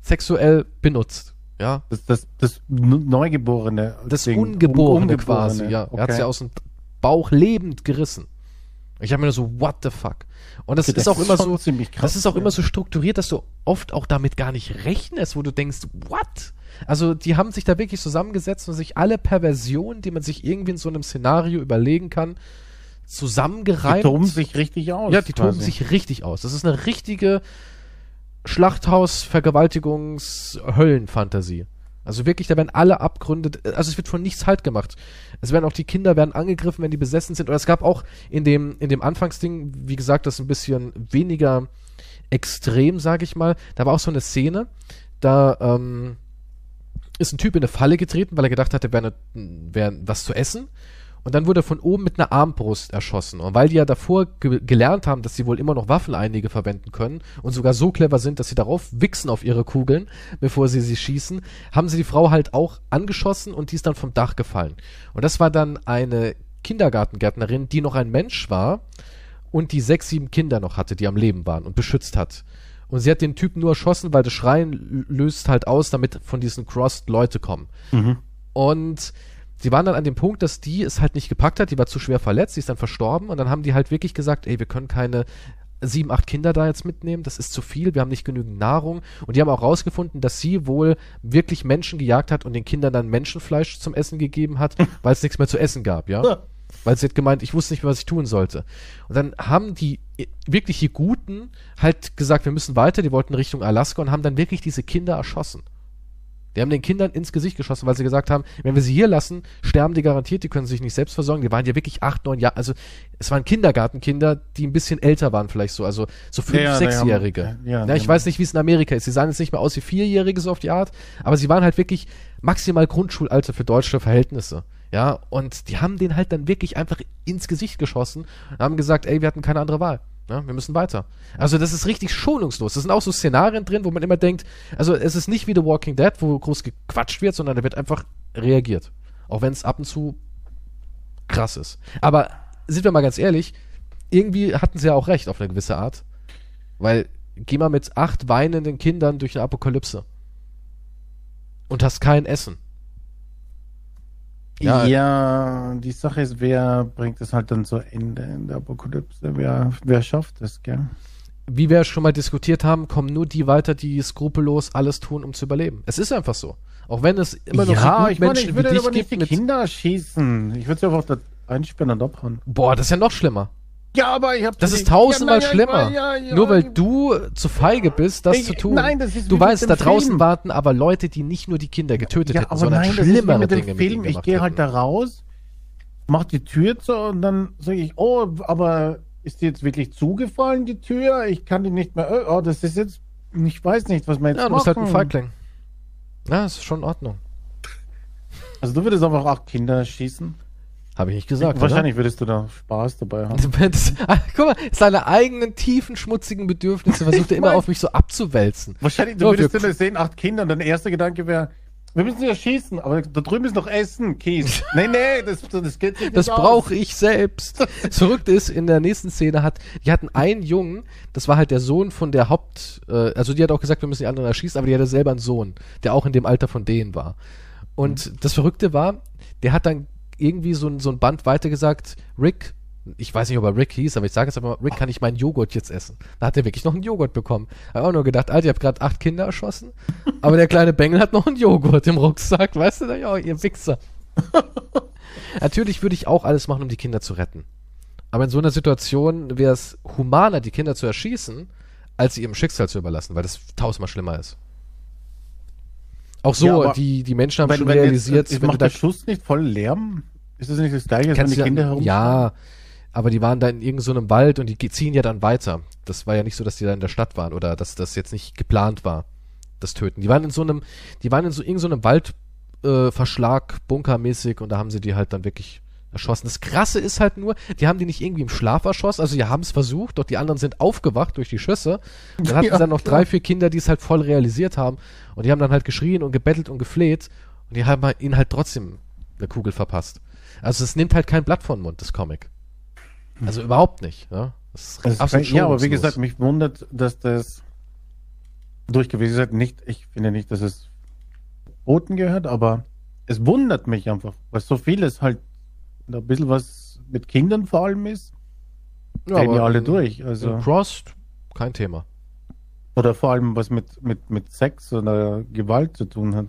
Speaker 1: sexuell benutzt. Ja,
Speaker 2: Das, das, das Neugeborene.
Speaker 1: das
Speaker 2: Ding.
Speaker 1: Ungeborene,
Speaker 2: Ungeborene,
Speaker 1: quasi, ja. Er hat
Speaker 2: okay.
Speaker 1: sie aus dem Bauch lebend gerissen. Ich habe mir nur so, what the fuck? Und das,
Speaker 2: Okay,
Speaker 1: ist auch immer so,
Speaker 2: ziemlich krass,
Speaker 1: das ist auch
Speaker 2: ja.
Speaker 1: immer so strukturiert, dass du oft auch damit gar nicht rechnest, wo du denkst, what? Also die haben sich da wirklich zusammengesetzt und sich alle Perversionen, die man sich irgendwie in so einem Szenario überlegen kann,
Speaker 2: Die
Speaker 1: zusammengereimt.
Speaker 2: toben sich richtig aus.
Speaker 1: ja, die toben
Speaker 2: quasi.
Speaker 1: sich richtig aus. Das ist eine richtige Schlachthaus-Vergewaltigungs-Höllenfantasie. Also wirklich, da werden alle Abgründe, also es wird von nichts halt gemacht. Es werden auch die Kinder werden angegriffen, wenn die besessen sind. Oder es gab auch in dem, in dem Anfangsding, wie gesagt, das ein bisschen weniger extrem, sage ich mal. Da war auch so eine Szene, da ähm, ist ein Typ in eine Falle getreten, weil er gedacht hatte, wäre wär was zu essen. Und dann wurde er von oben mit einer Armbrust erschossen. Und weil die ja davor ge gelernt haben, dass sie wohl immer noch Waffen einige verwenden können und sogar so clever sind, dass sie darauf wichsen auf ihre Kugeln, bevor sie sie schießen, haben sie die Frau halt auch angeschossen und die ist dann vom Dach gefallen. Und das war dann eine Kindergartengärtnerin, die noch ein Mensch war und die sechs, sieben Kinder noch hatte, die am Leben waren und beschützt hat. Und sie hat den Typen nur erschossen, weil das Schreien löst halt aus, damit von diesen Crossed Leute kommen.
Speaker 2: Mhm.
Speaker 1: Und sie waren dann an dem Punkt, dass die es halt nicht gepackt hat, die war zu schwer verletzt, sie ist dann verstorben und dann haben die halt wirklich gesagt, ey, wir können keine sieben, acht Kinder da jetzt mitnehmen, das ist zu viel, wir haben nicht genügend Nahrung und die haben auch rausgefunden, dass sie wohl wirklich Menschen gejagt hat und den Kindern dann Menschenfleisch zum Essen gegeben hat, weil es nichts mehr zu essen gab, ja?
Speaker 2: Ja.
Speaker 1: Weil sie hat gemeint, ich wusste nicht mehr, was ich tun sollte. Und dann haben die äh, wirklich die Guten halt gesagt, wir müssen weiter, die wollten Richtung Alaska und haben dann wirklich diese Kinder erschossen. Die haben den Kindern ins Gesicht geschossen, weil sie gesagt haben, wenn wir sie hier lassen, sterben die garantiert, die können sich nicht selbst versorgen. Die waren ja wirklich acht, neun Jahre, also es waren Kindergartenkinder, die ein bisschen älter waren vielleicht so, also so fünf,
Speaker 2: Ja, ja,
Speaker 1: sechsjährige.
Speaker 2: ja,
Speaker 1: Ja,
Speaker 2: die
Speaker 1: ich weiß nicht, wie es in Amerika ist. Sie sahen jetzt nicht mehr aus wie Vierjährige so auf die Art, aber sie waren halt wirklich maximal Grundschulalter für deutsche Verhältnisse. Ja, und die haben den halt dann wirklich einfach ins Gesicht geschossen und haben gesagt, ey, wir hatten keine andere Wahl. Ja, wir müssen weiter. Also das ist richtig schonungslos. Das sind auch so Szenarien drin, wo man immer denkt, also es ist nicht wie The Walking Dead, wo groß gequatscht wird, sondern da wird einfach reagiert. Auch wenn es ab und zu krass ist. Aber sind wir mal ganz ehrlich, irgendwie hatten sie ja auch recht auf eine gewisse Art. Weil geh mal mit acht weinenden Kindern durch eine Apokalypse. Und hast kein Essen. Ja.
Speaker 2: Ja, die Sache ist, wer bringt es halt dann zu Ende in der Apokalypse? Wer, wer schafft es, gell?
Speaker 1: Wie wir schon mal diskutiert haben, kommen nur die weiter, die skrupellos alles tun, um zu überleben. Es ist einfach so. Auch wenn es immer noch
Speaker 2: ja,
Speaker 1: so
Speaker 2: ich meine, ich würde aber nicht
Speaker 1: gibt
Speaker 2: die Kinder schießen. Ich würde sie einfach einsperren und abhauen.
Speaker 1: Boah, das ist ja noch schlimmer.
Speaker 2: Ja, aber ich habe
Speaker 1: Das ist tausendmal
Speaker 2: ja, na,
Speaker 1: schlimmer.
Speaker 2: Ja, ja,
Speaker 1: Nur weil du zu feige bist, das
Speaker 2: Ich-
Speaker 1: zu tun.
Speaker 2: nein, das ist
Speaker 1: du
Speaker 2: mit
Speaker 1: weißt, da draußen
Speaker 2: Film.
Speaker 1: warten aber Leute, die nicht nur die Kinder getötet hätten, sondern
Speaker 2: nein, das ist wie
Speaker 1: schlimmere
Speaker 2: mit dem
Speaker 1: Dinge mit
Speaker 2: Film.
Speaker 1: ihnen
Speaker 2: Ich
Speaker 1: gemacht
Speaker 2: gehe halt da raus, mach die Tür zu und dann sage ich, oh, aber ist die jetzt wirklich zugefallen, die Tür? Ich kann die nicht mehr. ö- Oh, das ist jetzt. Ich weiß nicht, was wir jetzt
Speaker 1: Ja, du
Speaker 2: machen.
Speaker 1: bist halt ein Feigling. Ja, ist schon in Ordnung.
Speaker 2: Also du würdest einfach acht Kinder schießen.
Speaker 1: Habe ich nicht gesagt.
Speaker 2: Wahrscheinlich würdest du da Spaß dabei haben.
Speaker 1: Ah, guck mal, seine eigenen tiefen, schmutzigen Bedürfnisse versucht er immer auf mich so abzuwälzen.
Speaker 2: Wahrscheinlich, du
Speaker 1: Ja,
Speaker 2: würdest das sehen, acht Kinder und dein erster Gedanke wäre, wir müssen ja schießen, aber da drüben ist noch Essen, Kies. nee, nee, das, das geht nicht
Speaker 1: Das brauche ich selbst. Das Verrückte ist, in der nächsten Szene hat, die hatten einen Jungen, das war halt der Sohn von der Haupt, äh, also die hat auch gesagt, wir müssen die anderen erschießen, aber die hatte selber einen Sohn, der auch in dem Alter von denen war. Und das Verrückte war, der hat dann irgendwie so ein, so ein Band weitergesagt, Rick, ich weiß nicht, ob er Rick hieß, aber ich sage jetzt einfach mal, Rick, kann ich meinen Joghurt jetzt essen? Da hat er wirklich noch einen Joghurt bekommen. Hab auch nur gedacht, Alter, ihr habt gerade acht Kinder erschossen, aber der kleine Bengel hat noch einen Joghurt im Rucksack, weißt du, ja, ihr Wichser. Natürlich würde ich auch alles machen, um die Kinder zu retten. Aber in so einer Situation wäre es humaner, die Kinder zu erschießen, als sie ihrem Schicksal zu überlassen, weil das tausendmal schlimmer ist. Auch so,
Speaker 2: Ja,
Speaker 1: die, die Menschen haben
Speaker 2: Wenn,
Speaker 1: schon
Speaker 2: wenn
Speaker 1: realisiert,
Speaker 2: jetzt,
Speaker 1: wenn du
Speaker 2: macht
Speaker 1: da
Speaker 2: der Schuss nicht voll Lärm? Ist das nicht das gleiche, als wenn die Kinder
Speaker 1: ja,
Speaker 2: herum?
Speaker 1: ja, aber die waren da in irgendeinem so Wald und die ziehen ja dann weiter. Das war ja nicht so, dass die da in der Stadt waren oder dass das jetzt nicht geplant war, das Töten. Die waren in so einem, die waren in so irgendeinem so Wald, äh, Verschlag, bunkermäßig und da haben sie die halt dann wirklich erschossen. Das Krasse ist halt nur, die haben die nicht irgendwie im Schlaf erschossen, also die haben es versucht, doch die anderen sind aufgewacht durch die Schüsse. Dann hatten
Speaker 2: Ja,
Speaker 1: sie dann noch drei, vier Kinder, die es halt voll realisiert haben und die haben dann halt geschrien und gebettelt und gefleht und die haben halt- ihnen halt trotzdem eine Kugel verpasst. Also es nimmt halt kein Blatt vor den Mund, das Comic. Also überhaupt nicht, ja. Das ist
Speaker 2: ist
Speaker 1: absolut
Speaker 2: ja, aber wie gesagt, mich wundert, dass das durchgewiesen ist. Nicht, ich finde nicht, dass es Boten gehört, aber es wundert mich einfach, weil so vieles halt da ein bisschen was mit Kindern vor allem ist.
Speaker 1: ja,
Speaker 2: drehen ja alle durch. Also.
Speaker 1: Crossed, kein Thema.
Speaker 2: Oder vor allem was mit, mit, mit Sex oder Gewalt zu tun hat.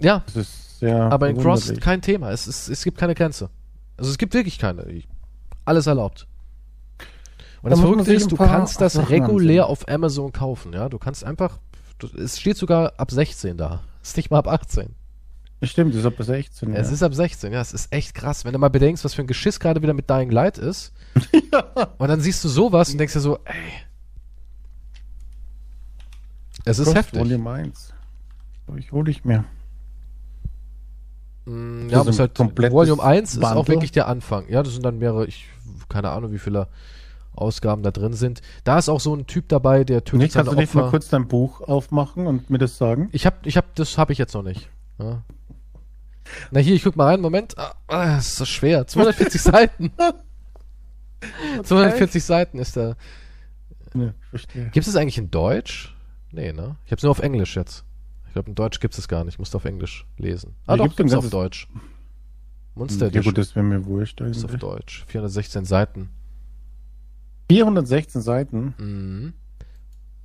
Speaker 1: Ja,
Speaker 2: Das ist sehr.
Speaker 1: aber in
Speaker 2: verwunderlich.
Speaker 1: kein Thema. Es, ist, es gibt keine Grenze. Also es gibt wirklich keine. Alles erlaubt. Und
Speaker 2: Da
Speaker 1: das Verrückte ist, du kannst das
Speaker 2: Sachen
Speaker 1: regulär
Speaker 2: ansehen.
Speaker 1: auf Amazon kaufen, ja. Du kannst einfach, du, es steht sogar ab 16 da. Ist nicht mal ab 18.
Speaker 2: Stimmt, das ist ab 16.
Speaker 1: Es
Speaker 2: ja.
Speaker 1: ist ab 16, ja, es ist echt krass. Wenn du mal bedenkst, was für ein Geschiss gerade wieder mit Dying Light ist. Und dann siehst du sowas und denkst dir so, ey. Es ist
Speaker 2: Cross
Speaker 1: heftig.
Speaker 2: Volume 1. Aber ich hole ich mir.
Speaker 1: Mm,
Speaker 2: Das
Speaker 1: Ja,
Speaker 2: ist
Speaker 1: muss
Speaker 2: ein
Speaker 1: halt, Volume 1 ist auch wirklich der Anfang. Ja, das sind dann mehrere, ich, keine Ahnung, wie viele Ausgaben da drin sind. Da ist auch so ein Typ dabei, der tötet
Speaker 2: Nicht, kannst
Speaker 1: seine
Speaker 2: du nicht mal
Speaker 1: Opfer.
Speaker 2: kurz dein Buch aufmachen und mir das sagen?
Speaker 1: Ich hab, ich hab, das habe ich jetzt noch nicht. Ja. Na hier, ich guck mal rein, Moment. Ah, ah, das ist so schwer. 240 Seiten. 240 Seiten ist da.
Speaker 2: Ne, verstehe.
Speaker 1: Gibt es eigentlich in Deutsch? Nee, ne? Ich hab's nur auf Englisch jetzt. Ich glaube, in Deutsch gibt es gar nicht. Ich musste auf Englisch lesen. Ah,
Speaker 2: Ja,
Speaker 1: doch,
Speaker 2: gibt's
Speaker 1: gibt's auf Deutsch. Monster
Speaker 2: Ja gut, das wäre mir wurscht.
Speaker 1: ist auf
Speaker 2: eigentlich.
Speaker 1: Deutsch. 416 Seiten.
Speaker 2: 416 Seiten.
Speaker 1: Mhm.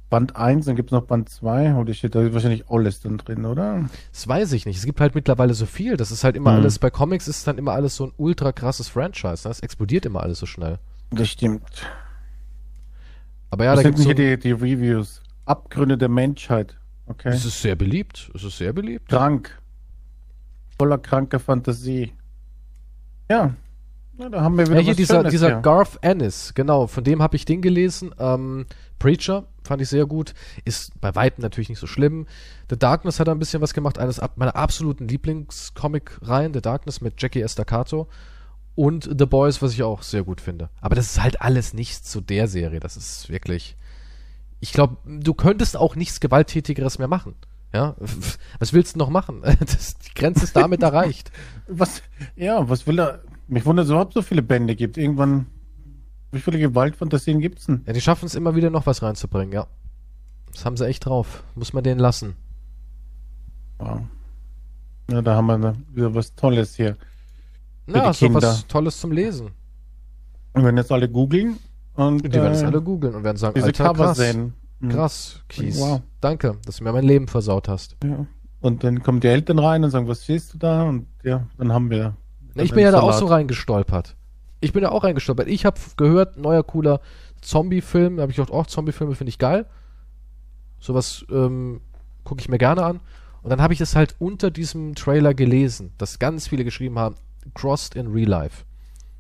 Speaker 2: Band 1, dann gibt es noch Band 2. Holy shit, da ist wahrscheinlich alles dann drin, oder?
Speaker 1: Das weiß ich nicht. Es gibt halt mittlerweile so viel. Das ist halt immer
Speaker 2: Mhm.
Speaker 1: alles, bei Comics ist dann immer alles so ein ultra krasses Franchise. ne? Das explodiert immer alles so schnell.
Speaker 2: Das stimmt.
Speaker 1: Aber ja,
Speaker 2: Was
Speaker 1: da
Speaker 2: sind
Speaker 1: gibt's so,
Speaker 2: hier die, die Reviews? Abgründe der Menschheit. Okay.
Speaker 1: es ist sehr beliebt. Es ist sehr beliebt.
Speaker 2: Krank. Voller kranker Fantasie. Ja. Na, da haben wir wieder
Speaker 1: Ja, hier
Speaker 2: was
Speaker 1: dieser, dieser
Speaker 2: hier.
Speaker 1: Garth Ennis, genau, von dem habe ich den gelesen. Ähm, Preacher fand ich sehr gut. Ist bei Weitem natürlich nicht so schlimm. The Darkness hat er ein bisschen was gemacht. Eines meiner absoluten Lieblingscomic-Reihen, The Darkness mit Jackie Estaccato. Und The Boys, was ich auch sehr gut finde. Aber das ist halt alles nicht zu der Serie. Das ist wirklich. Ich glaube, du könntest auch nichts Gewalttätigeres mehr machen. Ja, was willst du noch machen? Das, die Grenze ist damit erreicht.
Speaker 2: Was, ja, was will er? Mich wundert, dass es überhaupt so viele Bände gibt. Irgendwann, wie viele Gewaltfantasien gibt's denn?
Speaker 1: Ja, die schaffen es immer wieder noch was reinzubringen, ja. Das haben sie echt drauf. Muss man denen lassen.
Speaker 2: Wow. Ja, da haben wir wieder was Tolles hier.
Speaker 1: Ja,
Speaker 2: die
Speaker 1: so was Tolles zum Lesen.
Speaker 2: Und wenn jetzt alle googeln und
Speaker 1: Die werden es
Speaker 2: äh,
Speaker 1: alle googeln und werden sagen,
Speaker 2: diese
Speaker 1: Alter,
Speaker 2: Cover
Speaker 1: krass,
Speaker 2: sehen. Mhm.
Speaker 1: krass, Kies.
Speaker 2: Wow.
Speaker 1: Danke, dass du mir mein Leben versaut hast.
Speaker 2: Ja. Und dann kommen die Eltern rein und sagen, was siehst du da? Und ja, dann haben wir.
Speaker 1: Ich bin ja da auch so reingestolpert. Ich bin da auch reingestolpert. Ich habe gehört, neuer cooler Zombie-Film. Da habe ich gedacht, oh, Zombie-Filme finde ich geil. Sowas ähm, gucke ich mir gerne an. Und dann habe ich es halt unter diesem Trailer gelesen, dass ganz viele geschrieben haben, Crossed in Real Life.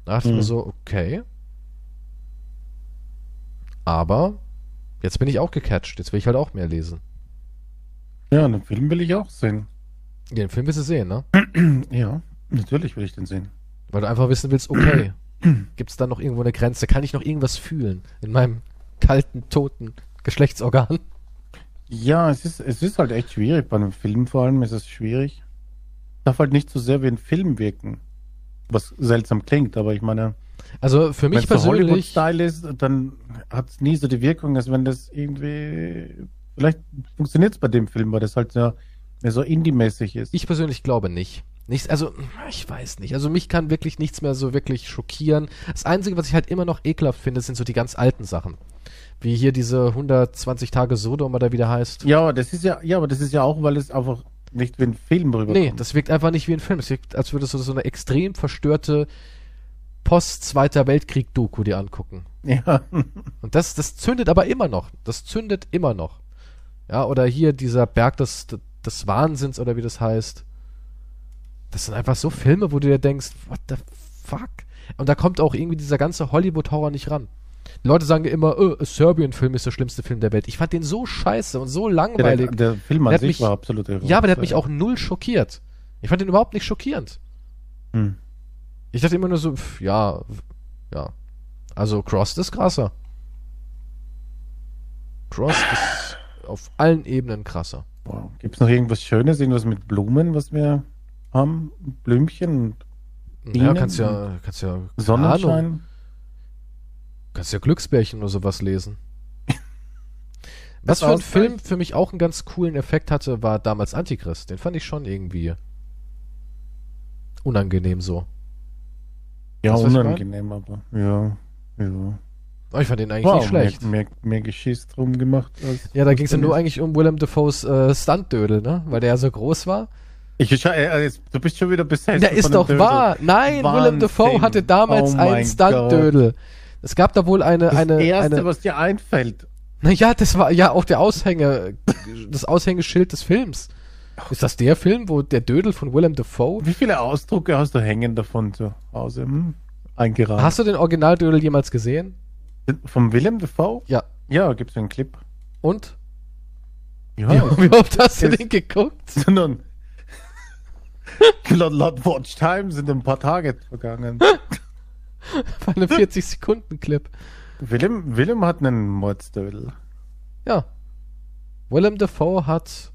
Speaker 1: Da dachte ich
Speaker 2: Mhm.
Speaker 1: mir so, okay. Aber jetzt bin ich auch gecatcht. Jetzt will ich halt auch mehr lesen.
Speaker 2: Ja, den Film will ich auch sehen.
Speaker 1: Den Film willst du sehen, ne?
Speaker 2: Ja, natürlich will ich den sehen.
Speaker 1: Weil du einfach wissen willst, okay, gibt es da noch irgendwo eine Grenze? Kann ich noch irgendwas fühlen in meinem kalten, toten Geschlechtsorgan?
Speaker 2: Ja, es ist, es ist halt echt schwierig. Bei einem Film vor allem ist es schwierig. Darf halt nicht so sehr wie ein Film wirken. Was seltsam klingt, aber ich meine,
Speaker 1: Also für
Speaker 2: wenn
Speaker 1: mich
Speaker 2: es so
Speaker 1: persönlich,
Speaker 2: Hollywood-Style ist, dann hat es nie so die Wirkung, als wenn das irgendwie. Vielleicht funktioniert es bei dem Film, weil das halt so, mehr so Indie-mäßig ist.
Speaker 1: ich persönlich glaube nicht. Nichts, also ich weiß nicht. Also mich kann wirklich nichts mehr so wirklich schockieren. Das Einzige, was ich halt immer noch ekelhaft finde, sind so die ganz alten Sachen. Wie hier diese 120 Tage Sodom oder wie der heißt.
Speaker 2: ja, aber das ist ja, ja, aber das ist ja auch, weil es einfach nicht wie ein Film rüberkommt.
Speaker 1: Nee, das wirkt einfach nicht wie ein Film. Es wirkt, als würde so, so eine extrem verstörte Post-Zweiter Weltkrieg-Doku dir angucken.
Speaker 2: ja.
Speaker 1: Und das, das zündet aber immer noch. Das zündet immer noch. Ja, oder hier dieser Berg des, des Wahnsinns oder wie das heißt. Das sind einfach so Filme, wo du dir denkst, what the fuck? Und da kommt auch irgendwie dieser ganze Hollywood-Horror nicht ran. Die Leute sagen immer, äh, Serbian-Film ist der schlimmste Film der Welt. Ich fand den so scheiße und so
Speaker 2: der,
Speaker 1: langweilig.
Speaker 2: der Film an
Speaker 1: Der hat
Speaker 2: sich
Speaker 1: mich-
Speaker 2: war absolut irre.
Speaker 1: Ja, aber der hat mich auch null schockiert. Ich fand den überhaupt nicht schockierend.
Speaker 2: Hm.
Speaker 1: Ich dachte immer nur so, pf, ja, ja. Also Crossed ist krasser. Crossed ist auf allen Ebenen krasser.
Speaker 2: Wow. Gibt es noch irgendwas Schönes, irgendwas mit Blumen, was wir haben? Blümchen und
Speaker 1: Ja,
Speaker 2: Bienen
Speaker 1: kannst ja, kannst ja, keine Ahnung,
Speaker 2: Sonnenschein?
Speaker 1: kannst ja Glücksbärchen oder sowas lesen.
Speaker 2: Das
Speaker 1: Was für ein? Film für mich auch einen ganz coolen Effekt hatte, war damals Antichrist. Den fand ich schon irgendwie unangenehm so.
Speaker 2: Ja,
Speaker 1: ich
Speaker 2: unangenehm, aber ja. ja.
Speaker 1: Aber ich fand den eigentlich
Speaker 2: Wow,
Speaker 1: nicht schlecht.
Speaker 2: Mehr, mehr, mehr Geschiss drum gemacht.
Speaker 1: Ja, da ging es ja nur eigentlich um Willem Dafoes äh, Stuntdödel, ne? Weil der ja so groß war.
Speaker 2: Ich, äh, jetzt, du bist schon wieder besessen.
Speaker 1: Ja, ist doch
Speaker 2: Dödel.
Speaker 1: wahr. Nein, Willem
Speaker 2: Wahnsinn.
Speaker 1: Dafoe hatte damals
Speaker 2: Oh
Speaker 1: einen Stuntdödel. Es gab da wohl eine,
Speaker 2: Das
Speaker 1: eine,
Speaker 2: Erste,
Speaker 1: eine,
Speaker 2: was dir einfällt.
Speaker 1: naja, das war ja auch der Aushänge, das Aushängeschild des Films. Ist das der Film, wo der Dödel von Willem Dafoe?
Speaker 2: Wie viele Ausdrucke hast du hängen davon zu Hause? Hm? Eingeraten.
Speaker 1: Hast du den Originaldödel jemals gesehen?
Speaker 2: Vom Willem Dafoe?
Speaker 1: Ja.
Speaker 2: Ja, gibt's einen Clip.
Speaker 1: Und?
Speaker 2: Ja,
Speaker 1: Wie, wie oft hast du den geguckt?
Speaker 2: sondern laut, laut Watch Time sind ein paar Tage vergangen.
Speaker 1: Bei einem 40-Sekunden-Clip.
Speaker 2: Willem, Willem hat einen Mordsdödel.
Speaker 1: Ja. Willem Dafoe hat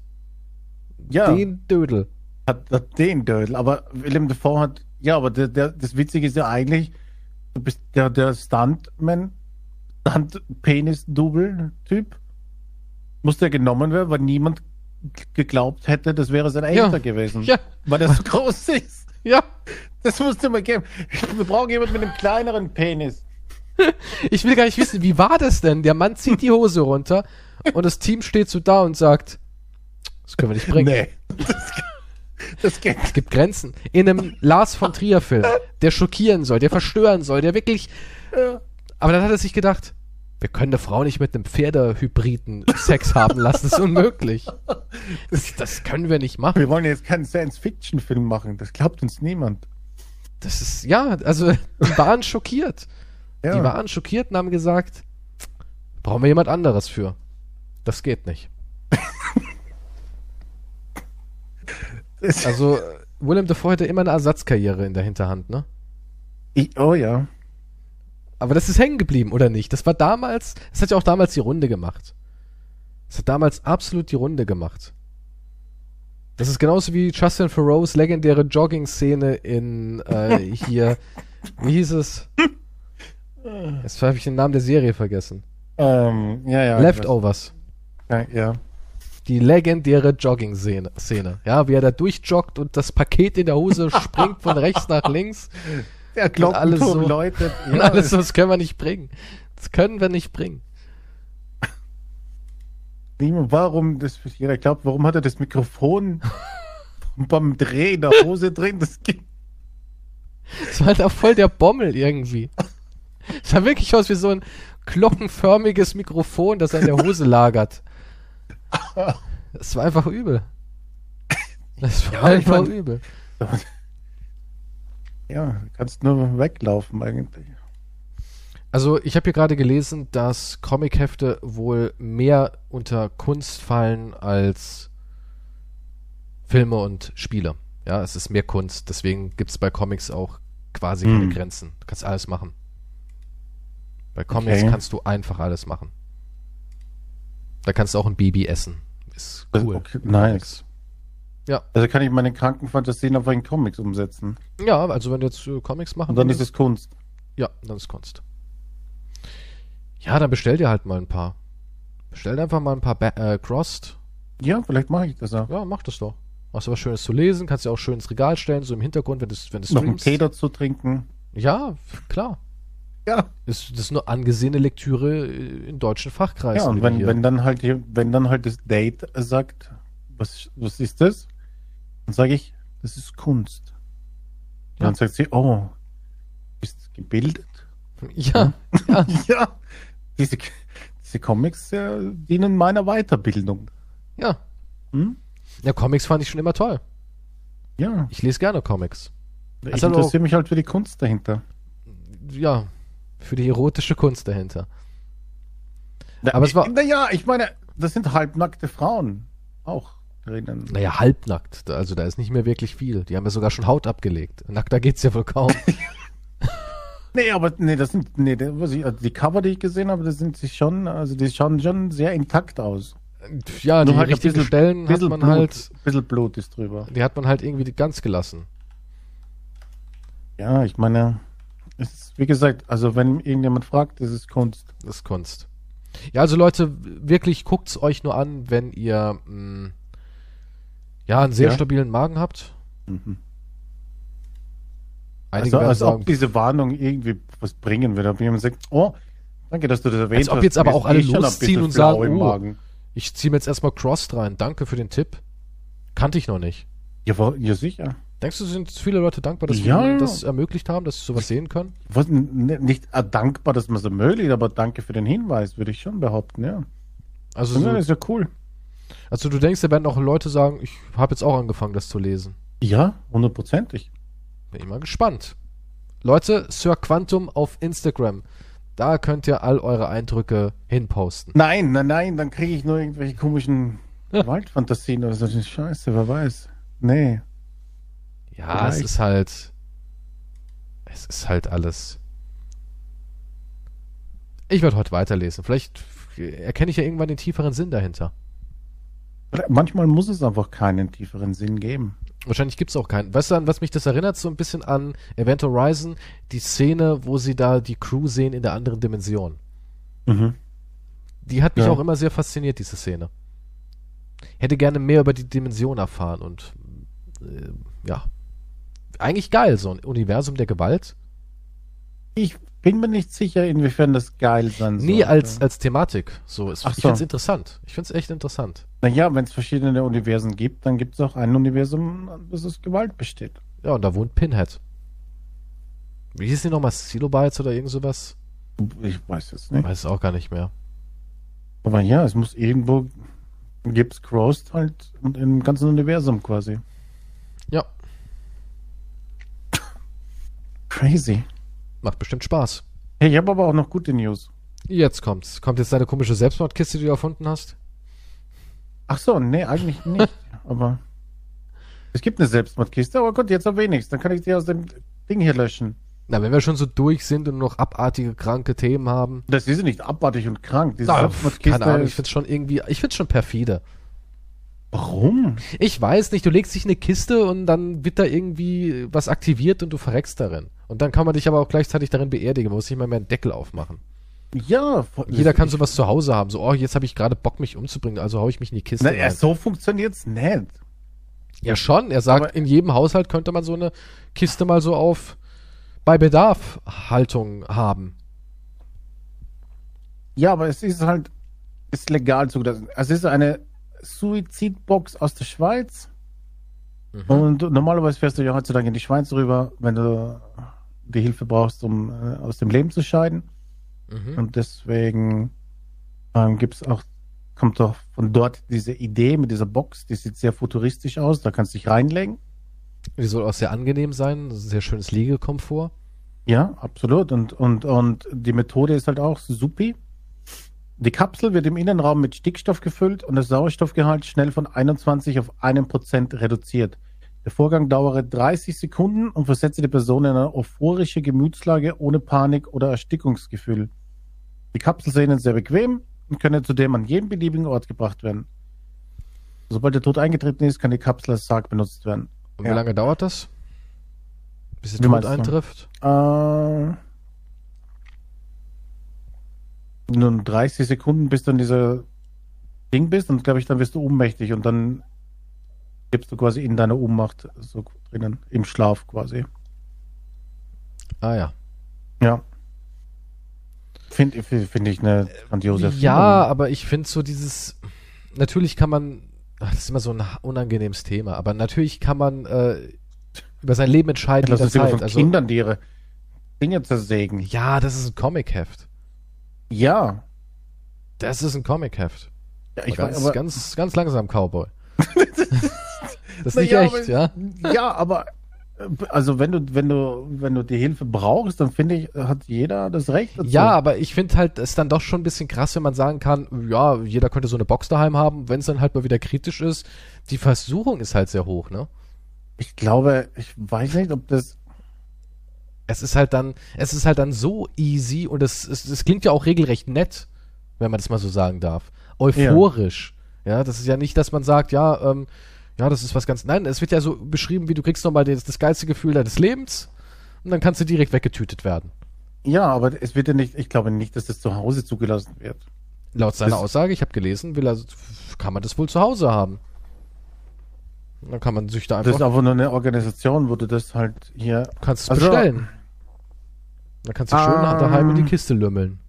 Speaker 2: Ja,
Speaker 1: den Dödel.
Speaker 2: hat, hat den Dödel. Aber Willem Dafoe hat, ja, aber der, der, das Witzige ist ja eigentlich, du bist der, der Stuntman, Stunt-Penis-Double-Typ. Muss der genommen werden, weil niemand geglaubt hätte, das wäre sein
Speaker 1: Ja.
Speaker 2: echter gewesen.
Speaker 1: Ja,
Speaker 2: Weil das so groß ist.
Speaker 1: ja.
Speaker 2: Das musst du mal geben. Wir brauchen jemanden mit einem kleineren Penis.
Speaker 1: Ich will gar nicht wissen, wie war das denn? Der Mann zieht die Hose runter und das Team steht so da und sagt, das können wir nicht bringen.
Speaker 2: Nee. Das, das geht.
Speaker 1: Es gibt Grenzen. In einem Lars von Trier Film, der schockieren soll, der verstören soll, der wirklich. Aber dann hat er sich gedacht, wir können eine Frau nicht mit einem Pferdehybriden Sex haben lassen. Das ist unmöglich. Das, das können wir nicht machen.
Speaker 2: Wir wollen jetzt keinen Science-Fiction-Film machen. Das glaubt uns niemand.
Speaker 1: Das ist, ja, also, die waren schockiert.
Speaker 2: Ja.
Speaker 1: Die waren schockiert und haben gesagt, brauchen wir jemand anderes für. Das geht nicht. Also, Willem Dafoe hatte immer eine Ersatzkarriere in der Hinterhand, ne?
Speaker 2: Ich, oh ja.
Speaker 1: Aber das ist hängen geblieben, oder nicht? Das war damals, das hat ja auch damals die Runde gemacht. Das hat damals absolut die Runde gemacht. Das ist genauso wie Justin Thoreaus legendäre Jogging-Szene in äh, hier, wie hieß es? Jetzt habe ich den Namen der Serie vergessen.
Speaker 2: Ähm, ja, ja.
Speaker 1: Leftovers.
Speaker 2: Ja, ja.
Speaker 1: Die legendäre Jogging-Szene. Szene. Ja, wie er da durchjoggt und das Paket in der Hose springt von rechts nach links.
Speaker 2: Der
Speaker 1: Und alles
Speaker 2: Glockenturm
Speaker 1: so-
Speaker 2: läutet.
Speaker 1: Und alles so, das können wir nicht bringen. Das können wir nicht bringen.
Speaker 2: Warum, das jeder glaubt, warum hat er das Mikrofon beim Dreh in der Hose drin? Das geht.
Speaker 1: Das war halt auch voll der Bommel irgendwie. Es sah wirklich aus wie so ein glockenförmiges Mikrofon, das an der Hose lagert. Das war einfach übel. Das war
Speaker 2: Ja,
Speaker 1: einfach
Speaker 2: mein-
Speaker 1: übel.
Speaker 2: Ja, kannst nur weglaufen eigentlich.
Speaker 1: Also ich habe hier gerade gelesen, dass Comichefte wohl mehr unter Kunst fallen als Filme und Spiele. Ja, es ist mehr Kunst, deswegen gibt es bei Comics auch quasi keine
Speaker 2: Hm.
Speaker 1: Grenzen. Du kannst alles machen. Bei Comics
Speaker 2: Okay.
Speaker 1: kannst du einfach alles machen. Da kannst du auch ein Baby essen. Ist cool.
Speaker 2: okay, nice.
Speaker 1: Ja.
Speaker 2: Also kann ich meine kranken Fantasien auf einen Comics umsetzen.
Speaker 1: Ja, also wenn du jetzt äh, Comics machen
Speaker 2: Und dann ist
Speaker 1: willst-
Speaker 2: es Kunst.
Speaker 1: Ja, dann ist Kunst. Ja, dann bestell dir halt mal ein paar. Bestell einfach mal ein paar ba äh, Crossed.
Speaker 2: Ja, vielleicht mache ich das auch.
Speaker 1: Ja, mach das doch. Hast du was Schönes zu lesen, kannst du auch schön ins Regal stellen, so im Hintergrund, wenn du wenn du
Speaker 2: Noch einen. Tee dazu trinken.
Speaker 1: Ja, klar.
Speaker 2: Ja.
Speaker 1: Ist, das ist nur angesehene Lektüre äh, in deutschen Fachkreisen.
Speaker 2: Ja, und wenn, wenn dann halt wenn dann halt das Date sagt, was, was ist das? Dann sage ich, das ist Kunst.
Speaker 1: Ja.
Speaker 2: dann sagt sie, oh, bist gebildet?
Speaker 1: ja, ja,
Speaker 2: ja, diese, diese Comics äh, dienen meiner Weiterbildung.
Speaker 1: ja.
Speaker 2: Hm?
Speaker 1: Ja, Comics fand ich schon immer toll.
Speaker 2: Ja,
Speaker 1: Ich lese gerne Comics.
Speaker 2: ich
Speaker 1: Also
Speaker 2: interessiere mich halt für die Kunst dahinter.
Speaker 1: Ja, für die erotische Kunst dahinter.
Speaker 2: Na,
Speaker 1: Aber es war-
Speaker 2: Naja, ich meine, das sind halbnackte Frauen auch drinnen.
Speaker 1: Naja, halbnackt. Also da ist nicht mehr wirklich viel. Die haben ja sogar schon Haut abgelegt. Nackter geht's ja wohl kaum.
Speaker 2: Nee, aber nee, das sind, nee, also die Cover, die ich gesehen habe, das sind sich schon, also die schauen schon sehr intakt aus.
Speaker 1: ja, die
Speaker 2: Nur halt ein
Speaker 1: richtigen
Speaker 2: bisschen-
Speaker 1: Stellen hat
Speaker 2: Bisschen
Speaker 1: man
Speaker 2: Blut,
Speaker 1: halt,
Speaker 2: bisschen Blut ist drüber.
Speaker 1: die hat man halt irgendwie ganz gelassen.
Speaker 2: Ja, ich meine, es ist, wie gesagt, also wenn irgendjemand fragt, das ist Kunst.
Speaker 1: Das ist Kunst. Ja, also Leute, wirklich guckt's euch nur an, wenn ihr mh, ja einen sehr
Speaker 2: Ja.
Speaker 1: stabilen Magen habt.
Speaker 2: Mhm.
Speaker 1: Einige
Speaker 2: Also, als
Speaker 1: sagen,
Speaker 2: ob diese Warnung irgendwie was bringen würde. Ob jemand sagt, oh, danke, dass du das erwähnt
Speaker 1: Als ob
Speaker 2: hast.
Speaker 1: jetzt aber
Speaker 2: Mir
Speaker 1: auch alle
Speaker 2: eh
Speaker 1: losziehen und sagen, oh.
Speaker 2: Magen.
Speaker 1: ich ziehe mir jetzt erstmal Crossed rein. Danke für den Tipp. Kannte ich noch nicht.
Speaker 2: Ja, ja, sicher.
Speaker 1: Denkst du, sind viele Leute dankbar, dass
Speaker 2: Ja.
Speaker 1: wir das ermöglicht haben, dass sie sowas sehen können?
Speaker 2: Was, nicht äh, dankbar, dass man es ermöglicht, aber danke für den Hinweis, würde ich schon behaupten, ja.
Speaker 1: Also, so,
Speaker 2: ist ja cool.
Speaker 1: Also du denkst, da werden auch Leute sagen, ich habe jetzt auch angefangen, das zu lesen.
Speaker 2: Ja, hundertprozentig.
Speaker 1: Bin ich mal gespannt. Leute, Sir Quantum auf Instagram. Da könnt ihr all eure Eindrücke hinposten.
Speaker 2: Nein, nein, nein, dann kriege ich nur irgendwelche komischen Waldfantasien oder so. Scheiße, wer weiß. Nee.
Speaker 1: Ja, es
Speaker 2: Vielleicht.
Speaker 1: ist halt. Es ist halt alles. Ich werde heute weiterlesen. Vielleicht erkenne ich ja irgendwann den tieferen Sinn dahinter.
Speaker 2: Manchmal muss es einfach keinen tieferen Sinn geben.
Speaker 1: Wahrscheinlich gibt es auch keinen. Weißt du, an was mich das erinnert? So ein bisschen an Event Horizon, die Szene, wo sie da die Crew sehen in der anderen Dimension.
Speaker 2: Mhm.
Speaker 1: Die hat mich
Speaker 2: Ja.
Speaker 1: auch immer sehr fasziniert, diese Szene. Hätte gerne mehr über die Dimension erfahren und äh, ja. Eigentlich geil, so ein Universum der Gewalt.
Speaker 2: Ich bin mir nicht sicher, inwiefern das geil sein soll.
Speaker 1: Nie als, als Thematik. So, ist,
Speaker 2: Ach
Speaker 1: ich
Speaker 2: so.
Speaker 1: finde es interessant. Ich finde es echt interessant.
Speaker 2: Naja, wenn es verschiedene Universen gibt, dann gibt es auch ein Universum, das aus Gewalt besteht.
Speaker 1: Ja, und da wohnt Pinhead. Wie hieß die nochmal? Silobytes oder irgend sowas?
Speaker 2: Ich weiß es
Speaker 1: Ich
Speaker 2: nicht.
Speaker 1: weiß es auch gar nicht mehr.
Speaker 2: Aber ja, es muss irgendwo gibt's Crossed halt und im ganzen Universum quasi.
Speaker 1: Ja,
Speaker 2: Crazy.
Speaker 1: Macht bestimmt Spaß.
Speaker 2: Hey, ich habe aber auch noch gute News.
Speaker 1: Jetzt kommt's. Kommt jetzt deine komische Selbstmordkiste, die du erfunden hast?
Speaker 2: Ach so, nee, eigentlich nicht. aber es gibt eine Selbstmordkiste, aber gut, jetzt erwähne ich's. Dann kann ich die aus dem Ding hier löschen.
Speaker 1: Na, wenn wir schon so durch sind und noch abartige, kranke Themen haben.
Speaker 2: Das ist nicht abartig und krank. Diese
Speaker 1: Na,
Speaker 2: Selbstmordkiste
Speaker 1: keine Ahnung, ich find's schon irgendwie, ich find's schon perfide.
Speaker 2: Warum?
Speaker 1: Ich weiß nicht, du legst dich in eine Kiste und dann wird da irgendwie was aktiviert und du verreckst darin. Und dann kann man dich aber auch gleichzeitig darin beerdigen. Man muss nicht mal mehr einen Deckel aufmachen.
Speaker 2: Ja,
Speaker 1: Jeder kann sowas zu Hause haben. So, oh, jetzt habe ich gerade Bock, mich umzubringen, also hau ich mich in die Kiste.
Speaker 2: Na,
Speaker 1: rein.
Speaker 2: so funktioniert's nicht.
Speaker 1: Ja, schon. Er sagt,
Speaker 2: Aber-
Speaker 1: in jedem Haushalt könnte man so eine Kiste mal so auf bei Bedarf Haltung haben.
Speaker 2: Ja, aber es ist halt, ist legal zugelassen. Es ist eine Suizidbox aus der Schweiz.
Speaker 1: Mhm.
Speaker 2: Und normalerweise fährst du ja heutzutage in die Schweiz rüber, wenn du die Hilfe brauchst, um äh, aus dem Leben zu scheiden.
Speaker 1: Mhm.
Speaker 2: Und deswegen ähm, gibt's auch, kommt doch von dort diese Idee mit dieser Box, die sieht sehr futuristisch aus, da kannst du dich reinlegen.
Speaker 1: Die soll auch sehr angenehm sein, das ist ein sehr schönes Liegekomfort.
Speaker 2: Ja, absolut. Und, und, und die Methode ist halt auch supi. Die Kapsel wird im Innenraum mit Stickstoff gefüllt und das Sauerstoffgehalt schnell von 21 auf 1% reduziert. Der Vorgang dauere 30 Sekunden und versetze die Person in eine euphorische Gemütslage ohne Panik oder Erstickungsgefühl. Die Kapsel ihnen sehr bequem und können zudem an jeden beliebigen Ort gebracht werden. Sobald der Tod eingetreten ist, kann die Kapsel als Sarg benutzt werden.
Speaker 1: Und
Speaker 2: Ja.
Speaker 1: wie lange dauert das? Bis der Tod eintrifft?
Speaker 2: Äh, nun 30 Sekunden, bis du in dieser Ding bist und glaube ich, dann wirst du ohnmächtig und dann gibst du quasi in deiner Ohnmacht so drinnen, im Schlaf quasi.
Speaker 1: Ah ja.
Speaker 2: Ja. Finde find ich eine grandiose
Speaker 1: Ja, aber ich finde so dieses, natürlich kann man, ach, das ist immer so ein unangenehmes Thema, aber natürlich kann man äh, über sein Leben entscheiden
Speaker 2: Das ist immer von
Speaker 1: Also,
Speaker 2: Kindern, die ihre Dinge zersägen.
Speaker 1: ja, das ist ein Comicheft.
Speaker 2: Ja.
Speaker 1: Das ist ein Comicheft.
Speaker 2: ja ich
Speaker 1: ganz,
Speaker 2: weiß, aber,
Speaker 1: ganz, ganz langsam, Cowboy. das ist nicht
Speaker 2: ja,
Speaker 1: echt, ja?
Speaker 2: aber, ja, aber äh, also wenn du, wenn du, wenn du die Hilfe brauchst, dann finde ich, hat jeder das Recht dazu.
Speaker 1: Ja, aber ich finde halt, es ist dann doch schon ein bisschen krass, wenn man sagen kann, ja, jeder könnte so eine Box daheim haben, wenn es dann halt mal wieder kritisch ist. Die Versuchung ist halt sehr hoch, ne?
Speaker 2: Ich glaube, ich weiß nicht, ob das.
Speaker 1: Es ist halt dann, es ist halt dann so easy und es, es, es klingt ja auch regelrecht nett, wenn man das mal so sagen darf. Euphorisch. Ja, das ist ja nicht, dass man sagt, ja, ähm, ja, das ist was ganz, nein, es wird ja so beschrieben, wie du kriegst nochmal das, das geilste Gefühl deines Lebens und dann kannst du direkt weggetütet werden.
Speaker 2: Ja, aber es wird ja nicht, ich glaube nicht, dass das zu Hause zugelassen wird.
Speaker 1: Laut seiner
Speaker 2: Das-
Speaker 1: Aussage, ich habe gelesen, will er, kann man das wohl zu Hause haben. Dann kann man sich da
Speaker 2: Das
Speaker 1: einfach,
Speaker 2: ist einfach nur eine Organisation, wo du das halt hier.
Speaker 1: kannst es
Speaker 2: Also-
Speaker 1: bestellen. Dann kannst du schön
Speaker 2: Ähm,
Speaker 1: daheim in die Kiste lümmeln.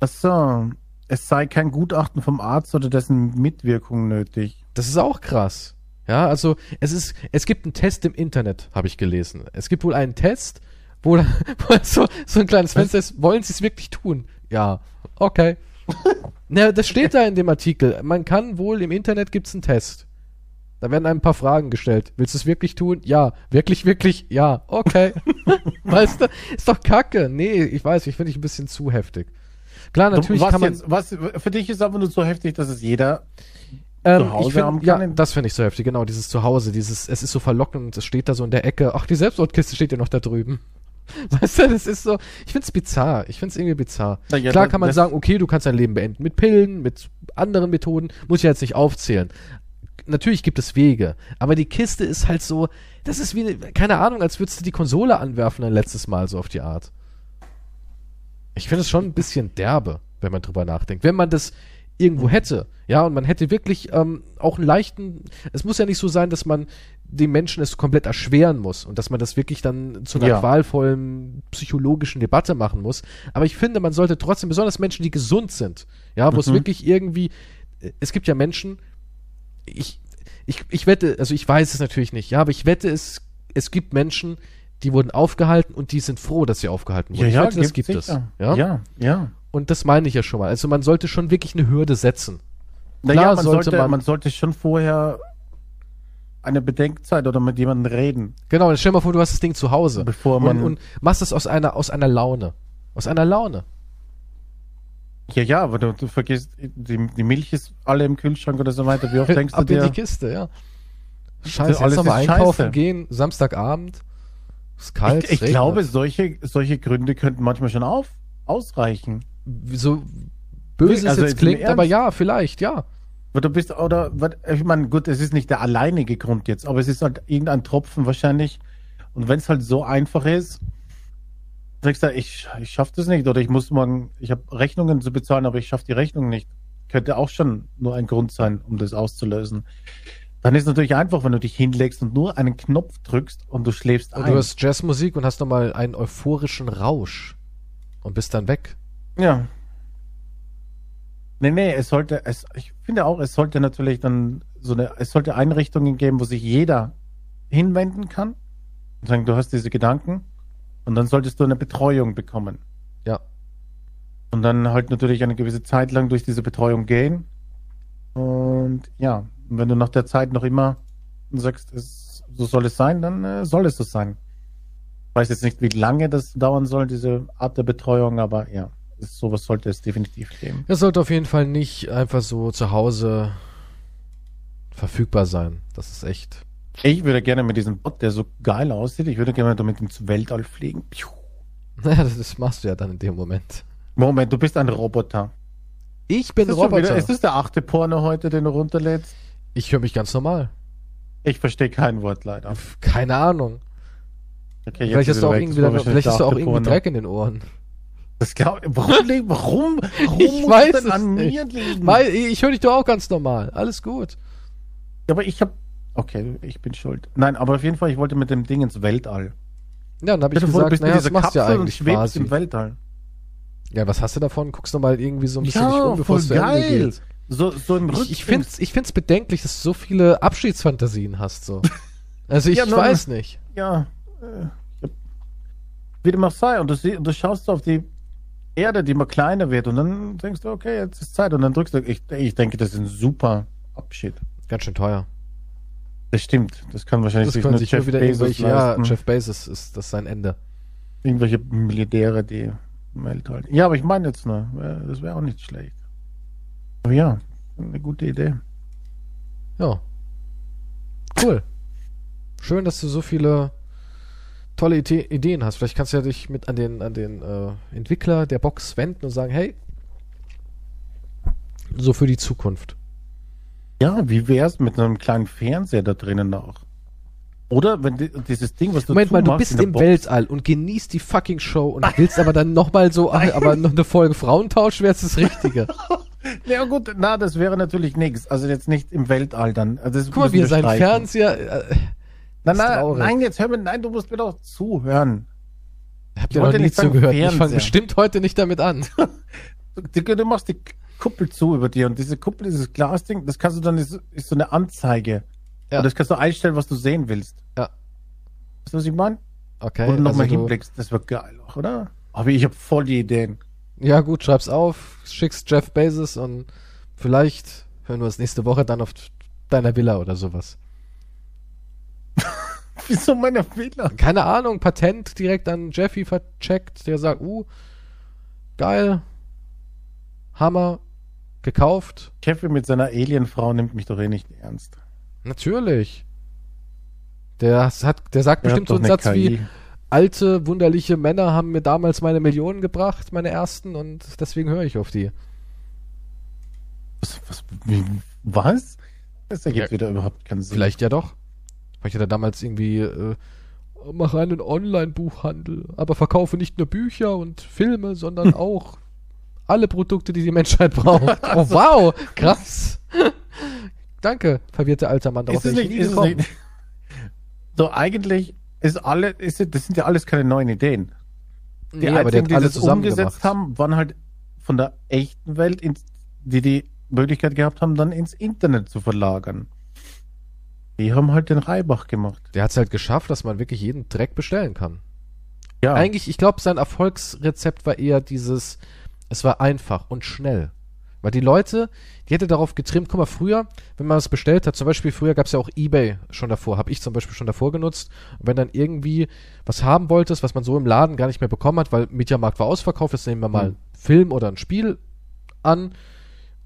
Speaker 2: Achso, es sei kein Gutachten vom Arzt oder dessen Mitwirkung nötig.
Speaker 1: Das ist auch krass. Ja, also es ist, es gibt einen Test im Internet, habe ich gelesen. Es gibt wohl einen Test, wo, wo so, so ein kleines Fenster ist, wollen sie es wirklich tun? Ja, okay. Na, das steht da in dem Artikel. Man kann wohl, im Internet gibt's einen Test. Da werden einem ein paar Fragen gestellt. Willst du es wirklich tun? Ja. Wirklich, wirklich? Ja. Okay. weißt du, ist doch kacke. Nee, ich weiß, ich finde ich ein bisschen zu heftig. Klar, natürlich
Speaker 2: was
Speaker 1: kann man.
Speaker 2: jetzt, was, für dich ist aber nur so heftig, dass es jeder.
Speaker 1: Ähm,
Speaker 2: zu Hause
Speaker 1: find,
Speaker 2: haben
Speaker 1: ja,
Speaker 2: kann?
Speaker 1: das finde ich so heftig, genau, dieses Zuhause, dieses, es ist so verlockend, es steht da so in der Ecke, ach, die Selbstmordkiste steht ja noch da drüben. Weißt du, das ist so, ich find's bizarr, ich find's irgendwie bizarr.
Speaker 2: Ja,
Speaker 1: Klar kann man sagen, okay, du kannst dein Leben beenden mit Pillen, mit anderen Methoden, muss ich jetzt nicht aufzählen. Natürlich gibt es Wege, aber die Kiste ist halt so, das ist wie, eine- keine Ahnung, als würdest du die Konsole anwerfen ein letztes Mal so auf die Art. Ich finde es schon ein bisschen derbe, wenn man drüber nachdenkt. Wenn man das irgendwo hätte, ja, und man hätte wirklich ähm, auch einen leichten, es muss ja nicht so sein, dass man dem Menschen es komplett erschweren muss und dass man das wirklich dann zu einer
Speaker 2: Ja.
Speaker 1: qualvollen psychologischen Debatte machen muss. Aber ich finde, man sollte trotzdem, besonders Menschen, die gesund sind, ja, wo es
Speaker 2: Mhm.
Speaker 1: wirklich irgendwie, es gibt ja Menschen, ich, ich, ich wette, also ich weiß es natürlich nicht, ja, aber ich wette, es, es gibt Menschen, die wurden aufgehalten und die sind froh, dass sie aufgehalten wurden. ich wette, das gibt es. Ja?
Speaker 2: ja, ja.
Speaker 1: Und das meine ich ja schon mal. Also man sollte schon wirklich eine Hürde setzen.
Speaker 2: Naja,
Speaker 1: Klar
Speaker 2: man
Speaker 1: sollte
Speaker 2: sollte,
Speaker 1: man-
Speaker 2: man, sollte schon vorher eine Bedenkzeit oder mit jemandem reden,
Speaker 1: Genau, dann stell mal vor, du hast das Ding zu Hause.
Speaker 2: bevor
Speaker 1: Und,
Speaker 2: man.
Speaker 1: und machst das aus einer, aus einer Laune. Aus einer Laune.
Speaker 2: Ja, ja, aber du, du vergisst, die, die Milch ist alle im Kühlschrank oder so weiter. Wie oft denkst du
Speaker 1: Ab in die Kiste, ja. Scheiße,
Speaker 2: alles
Speaker 1: jetzt nochmal einkaufen
Speaker 2: scheiße.
Speaker 1: gehen, Samstagabend. Ist kalt.
Speaker 2: Ich, ich glaube, solche, solche Gründe könnten manchmal schon auf, ausreichen.
Speaker 1: so böse
Speaker 2: Also
Speaker 1: es
Speaker 2: jetzt
Speaker 1: klingt, aber ja, vielleicht, ja.
Speaker 2: Du bist, oder, ich meine, gut, es ist nicht der alleinige Grund jetzt, aber es ist halt irgendein Tropfen wahrscheinlich. Und wenn es halt so einfach ist, Sagst du, ich, ich schaffe das nicht oder ich muss morgen, ich habe Rechnungen zu bezahlen, aber ich schaffe die Rechnung nicht. Könnte auch schon nur ein Grund sein, um das auszulösen. Dann ist es natürlich einfach, wenn du dich hinlegst und nur einen Knopf drückst und du schläfst
Speaker 1: Und
Speaker 2: ein.
Speaker 1: du hörst Jazzmusik und hast nochmal einen euphorischen Rausch und bist dann weg.
Speaker 2: Ja. Nee, nee, es sollte, es, ich finde auch, es sollte natürlich dann so eine, es sollte Einrichtungen geben, wo sich jeder hinwenden kann und sagen, du hast diese Gedanken und dann solltest du eine Betreuung bekommen.
Speaker 1: Ja.
Speaker 2: Und dann halt natürlich eine gewisse Zeit lang durch diese Betreuung gehen. Und ja, wenn du nach der Zeit noch immer sagst, es, so soll es sein, dann äh, soll es so sein. Ich weiß jetzt nicht, wie lange das dauern soll, diese Art der Betreuung, aber ja, ist, sowas sollte es definitiv geben.
Speaker 1: Das sollte auf jeden Fall nicht einfach so zu Hause verfügbar sein. Das ist echt.
Speaker 2: Ich würde gerne mit diesem Bot, der so geil aussieht, ich würde gerne damit ins Weltall fliegen. Piu.
Speaker 1: Naja, das, das machst du ja dann in dem Moment.
Speaker 2: Moment, du bist ein Roboter.
Speaker 1: Ich bin
Speaker 2: Ist
Speaker 1: Roboter.
Speaker 2: wieder, ist das der achte Porno heute, den du runterlädst?
Speaker 1: ich höre mich ganz normal.
Speaker 2: Ich verstehe kein Wort leider.
Speaker 1: Keine Ahnung.
Speaker 2: Okay,
Speaker 1: Vielleicht
Speaker 2: ist
Speaker 1: hast du auch
Speaker 2: wieder
Speaker 1: irgendwie,
Speaker 2: wahrscheinlich
Speaker 1: vielleicht hast du auch irgendwie. Dreck in den Ohren.
Speaker 2: Das glaub, warum, leg- warum, warum
Speaker 1: Ich weiß es
Speaker 2: an
Speaker 1: nicht.
Speaker 2: mir liegen?
Speaker 1: Weil ich höre dich doch auch ganz normal. Alles gut.
Speaker 2: aber ich habe, okay, ich bin schuld. Nein, aber auf jeden Fall, ich wollte mit dem Ding ins Weltall.
Speaker 1: Ja, dann habe ich gesagt,
Speaker 2: bist
Speaker 1: naja, das machst du ja
Speaker 2: und
Speaker 1: eigentlich
Speaker 2: schwebst
Speaker 1: quasi.
Speaker 2: im Weltall.
Speaker 1: Ja, was hast du davon? Guckst du mal irgendwie so ein bisschen
Speaker 2: Ja,
Speaker 1: dich um, bevor es zu Ende
Speaker 2: geil.
Speaker 1: geht.
Speaker 2: So, so im.
Speaker 1: Ich, ich finde es ich find's bedenklich, dass du so viele Abschiedsfantasien hast. So. Also ich
Speaker 2: Ja, nur-
Speaker 1: weiß nicht.
Speaker 2: Ja, äh, wie dem auch sei. Und du, und du schaust auf die Erde, die immer kleiner wird. Und dann denkst du, okay, jetzt ist Zeit. Und dann drückst du, ich, ich denke, das ist ein super Abschied.
Speaker 1: Ganz schön teuer.
Speaker 2: Das stimmt. Das kann wahrscheinlich
Speaker 1: Das
Speaker 2: sich
Speaker 1: können sich
Speaker 2: Jeff
Speaker 1: nur wieder
Speaker 2: Bezos
Speaker 1: irgendwelche, ja. Jeff Bezos ist das sein Ende.
Speaker 2: Irgendwelche Milliardäre, die im Weltall. Ja, aber ich meine jetzt nur, das wäre auch nicht schlecht. Aber ja, eine gute Idee.
Speaker 1: Ja. Cool. Schön, dass du so viele tolle Ide Ideen hast. Vielleicht kannst du ja dich mit an den, an den äh, Entwickler der Box wenden und sagen, hey, so für die Zukunft.
Speaker 2: Ja, wie wär's mit einem kleinen Fernseher da drinnen auch? Oder wenn di dieses Ding, was du
Speaker 1: Moment mal, du bist im
Speaker 2: Box-
Speaker 1: Weltall und genießt die fucking Show und willst aber dann nochmal so, aber noch eine Folge Frauentausch wäre das Richtige.
Speaker 2: Ja gut, na, das wäre natürlich nichts. Also jetzt nicht im Weltall dann. Also das
Speaker 1: Guck mal, wie
Speaker 2: streichen.
Speaker 1: Fernseher, äh,
Speaker 2: Nein, nein, nein, jetzt hör mir, nein, du musst mir doch zuhören.
Speaker 1: habt
Speaker 2: Ich
Speaker 1: ihr noch
Speaker 2: wollte
Speaker 1: nie zugehört. Ich fange bestimmt heute nicht damit an.
Speaker 2: Du, du machst die Kuppel zu über dir und diese Kuppel, dieses Glasding, das kannst du dann, ist, ist so eine Anzeige.
Speaker 1: Ja.
Speaker 2: Und das kannst du einstellen, was du sehen willst.
Speaker 1: Ja.
Speaker 2: Weißt du, was ich meine?
Speaker 1: Okay.
Speaker 2: Du nochmal
Speaker 1: also
Speaker 2: hinblickst, das wird geil oder? Aber ich habe voll die Ideen.
Speaker 1: Ja, gut, schreib's auf, schickst Jeff Bezos und vielleicht hören wir uns nächste Woche dann auf deiner Villa oder sowas.
Speaker 2: Wieso meine Fehler?
Speaker 1: Keine Ahnung, Patent direkt an Jeffy vercheckt, der sagt, uh, geil, Hammer, gekauft.
Speaker 2: Jeffrey mit seiner Alienfrau nimmt mich doch eh nicht ernst.
Speaker 1: Natürlich. Der hat, der sagt
Speaker 2: Er hat
Speaker 1: bestimmt so einen
Speaker 2: eine
Speaker 1: Satz wie,
Speaker 2: KI.
Speaker 1: alte, wunderliche Männer haben mir damals meine Millionen gebracht, meine ersten, und deswegen höre ich auf die.
Speaker 2: Was? Was? Wie, was? Das ergibt
Speaker 1: Ja.
Speaker 2: wieder überhaupt keinen Sinn.
Speaker 1: Vielleicht ja doch. Vielleicht hat er damals irgendwie, äh, mache einen Online-Buchhandel, aber verkaufe nicht nur Bücher und Filme, sondern auch alle Produkte, die die Menschheit braucht. Oh, wow, krass. Danke, verwirrter alter Mann. Darauf
Speaker 2: ist es nicht, ist es nicht. So, eigentlich ist alle, ist, das sind ja alles keine neuen Ideen. Die
Speaker 1: Nee, aber hat
Speaker 2: die
Speaker 1: zusammen
Speaker 2: umgesetzt
Speaker 1: gemacht.
Speaker 2: haben, waren halt von der echten Welt, ins, die die Möglichkeit gehabt haben, dann ins Internet zu verlagern. Die haben halt den Reibach gemacht.
Speaker 1: Der hat es halt geschafft, dass man wirklich jeden Dreck bestellen kann.
Speaker 2: Ja,
Speaker 1: Eigentlich, ich glaube, sein Erfolgsrezept war eher dieses, es war einfach und schnell. Weil die Leute, die hätte darauf getrimmt, guck mal, früher, wenn man was bestellt hat, zum Beispiel früher gab es ja auch Ebay schon davor, habe ich zum Beispiel schon davor genutzt. Und wenn dann irgendwie was haben wolltest, was man so im Laden gar nicht mehr bekommen hat, weil Mediamarkt war ausverkauft, jetzt nehmen wir mal
Speaker 2: Mhm.
Speaker 1: einen Film oder ein Spiel an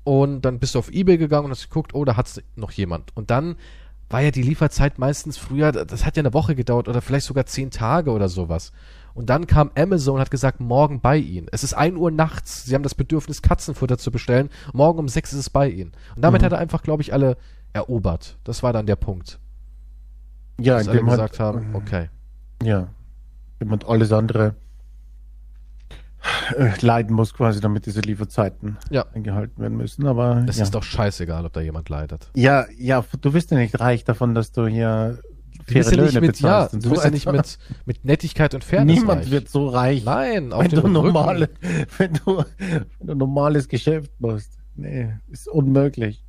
Speaker 1: und dann bist du auf Ebay gegangen und hast geguckt, oh, da hat's noch jemand. Und dann war ja die Lieferzeit meistens früher, das hat ja eine Woche gedauert oder vielleicht sogar zehn Tage oder sowas. Und dann kam Amazon und hat gesagt, morgen bei Ihnen. Es ist 1 Uhr nachts. Sie haben das Bedürfnis, Katzenfutter zu bestellen. Morgen um 6 ist es bei Ihnen. Und damit
Speaker 2: Mhm.
Speaker 1: hat er einfach, glaube ich, alle erobert. Das war dann der Punkt.
Speaker 2: ja,
Speaker 1: Dass alle gesagt
Speaker 2: halt,
Speaker 1: haben, okay.
Speaker 2: Ja. Jemand alles andere äh, leiden muss, quasi, damit diese Lieferzeiten
Speaker 1: Ja.
Speaker 2: eingehalten werden müssen. Aber
Speaker 1: Es
Speaker 2: ja.
Speaker 1: ist doch scheißegal, ob da jemand leidet.
Speaker 2: ja, ja, du bist ja nicht reich davon, dass du hier
Speaker 1: Ja
Speaker 2: faire
Speaker 1: nicht
Speaker 2: Löhne
Speaker 1: mit, ja,
Speaker 2: bezahlst. und
Speaker 1: du bist ja nicht mit, mit Nettigkeit und Fairness
Speaker 2: Niemand
Speaker 1: reich.
Speaker 2: wird so reich,
Speaker 1: Nein, auf
Speaker 2: wenn du, normale, wenn, du, wenn du normales Geschäft machst. Nee, ist unmöglich.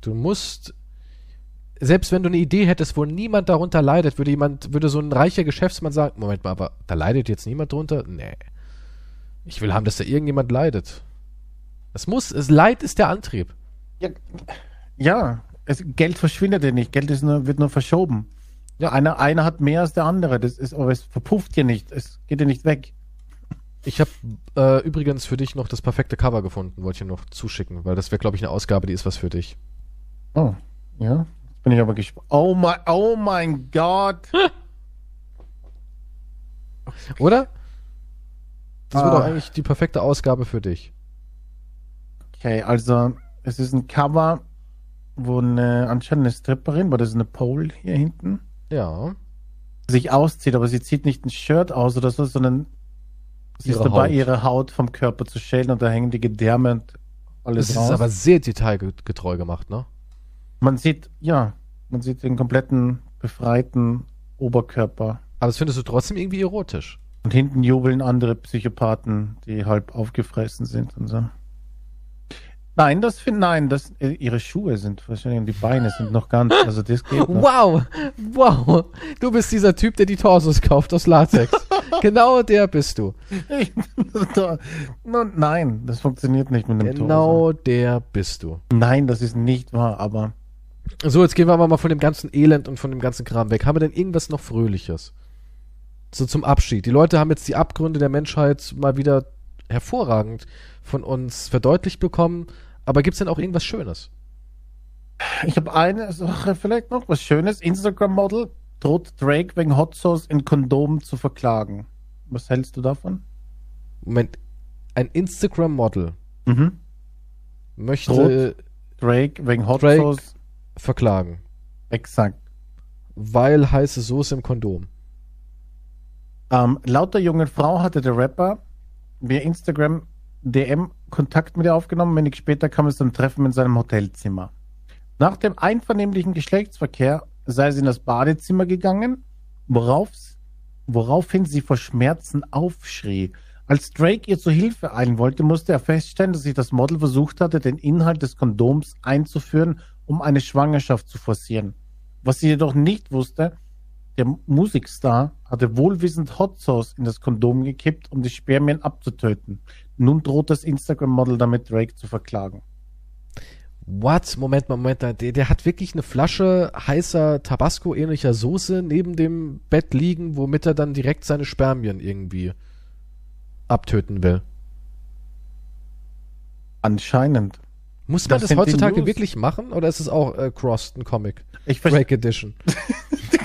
Speaker 1: Du musst, selbst wenn du eine Idee hättest, wo niemand darunter leidet, würde jemand, würde so ein reicher Geschäftsmann sagen, Moment mal, aber da leidet jetzt niemand drunter? Nee. Ich will haben, dass da irgendjemand leidet. Es muss, es Leid ist der Antrieb.
Speaker 2: Ja, ja es, Geld verschwindet ja nicht. Geld nur, wird nur verschoben. Ja, einer, einer hat mehr als der andere. Das ist, aber es verpufft ja nicht. Es geht ja nicht weg.
Speaker 1: Ich habe äh, übrigens für dich noch das perfekte Cover gefunden, wollte ich dir noch zuschicken, weil das wäre, glaube ich, eine Ausgabe, die ist was für dich.
Speaker 2: Oh, ja. Jetzt bin ich aber gespannt. Oh mein, oh mein Gott.
Speaker 1: Oder? Das wäre
Speaker 2: Ah.
Speaker 1: doch eigentlich die perfekte Ausgabe für dich.
Speaker 2: Okay, also es ist ein Cover, wo eine anscheinend eine Stripperin, weil das ist eine Pole hier hinten,
Speaker 1: Ja.
Speaker 2: sich auszieht, aber sie zieht nicht ein Shirt aus oder so, sondern sie ist dabei,
Speaker 1: Haut.
Speaker 2: ihre Haut vom Körper zu schälen und da hängen die Gedärme und alles
Speaker 1: Das ist
Speaker 2: raus.
Speaker 1: aber sehr detailgetreu gemacht, ne?
Speaker 2: man sieht, ja, man sieht den kompletten befreiten Oberkörper.
Speaker 1: Aber das findest du trotzdem irgendwie erotisch.
Speaker 2: Und hinten jubeln andere Psychopathen, die halb aufgefressen sind und so. Nein, das finde nein, das äh, ihre Schuhe sind wahrscheinlich und die Beine sind noch ganz, also das geht noch.
Speaker 1: Wow, wow. Du bist dieser Typ, der die Torsos kauft aus Latex. genau der bist du.
Speaker 2: No, nein, das funktioniert nicht mit dem Torso.
Speaker 1: Genau der bist du.
Speaker 2: Nein, das ist nicht wahr, aber
Speaker 1: So, jetzt gehen wir aber mal von dem ganzen Elend und von dem ganzen Kram weg. Haben wir denn irgendwas noch Fröhliches? So zum Abschied. Die Leute haben jetzt die Abgründe der Menschheit mal wieder hervorragend von uns verdeutlicht bekommen. Aber gibt's denn auch irgendwas Schönes?
Speaker 2: ich habe eine Sache vielleicht noch, was Schönes. Instagram-Model droht Drake wegen Hot Sauce in Kondom zu verklagen. Was hältst du davon?
Speaker 1: Moment, ein Instagram-Model
Speaker 2: Mhm.
Speaker 1: möchte
Speaker 2: Droht? Drake wegen Hot
Speaker 1: Drake.
Speaker 2: Sauce.
Speaker 1: verklagen,
Speaker 2: Exakt.
Speaker 1: weil heiße Soße im Kondom.
Speaker 2: Ähm, laut der jungen Frau hatte der Rapper via Instagram DM Kontakt mit ihr aufgenommen. Wenig später kam es zum Treffen in seinem Hotelzimmer. Nach dem einvernehmlichen Geschlechtsverkehr sei sie in das Badezimmer gegangen, worauf, woraufhin sie vor Schmerzen aufschrie. Als Drake ihr zu Hilfe eilen wollte, musste er feststellen, dass sich das Model versucht hatte, den Inhalt des Kondoms einzuführen, um eine Schwangerschaft zu forcieren. Was sie jedoch nicht wusste, der Musikstar hatte wohlwissend Hot Sauce in das Kondom gekippt, um die Spermien abzutöten. Nun droht das Instagram-Model damit, Drake zu verklagen.
Speaker 1: What? Moment mal, Moment mal. Der, der hat wirklich eine Flasche heißer Tabasco-ähnlicher Soße neben dem Bett liegen, womit er dann direkt seine Spermien irgendwie abtöten will.
Speaker 2: Anscheinend.
Speaker 1: Muss man
Speaker 2: Das
Speaker 1: das, heutzutage wirklich machen oder ist es auch äh, Crossed, ein Comic?
Speaker 2: Ich.
Speaker 1: Drake Edition.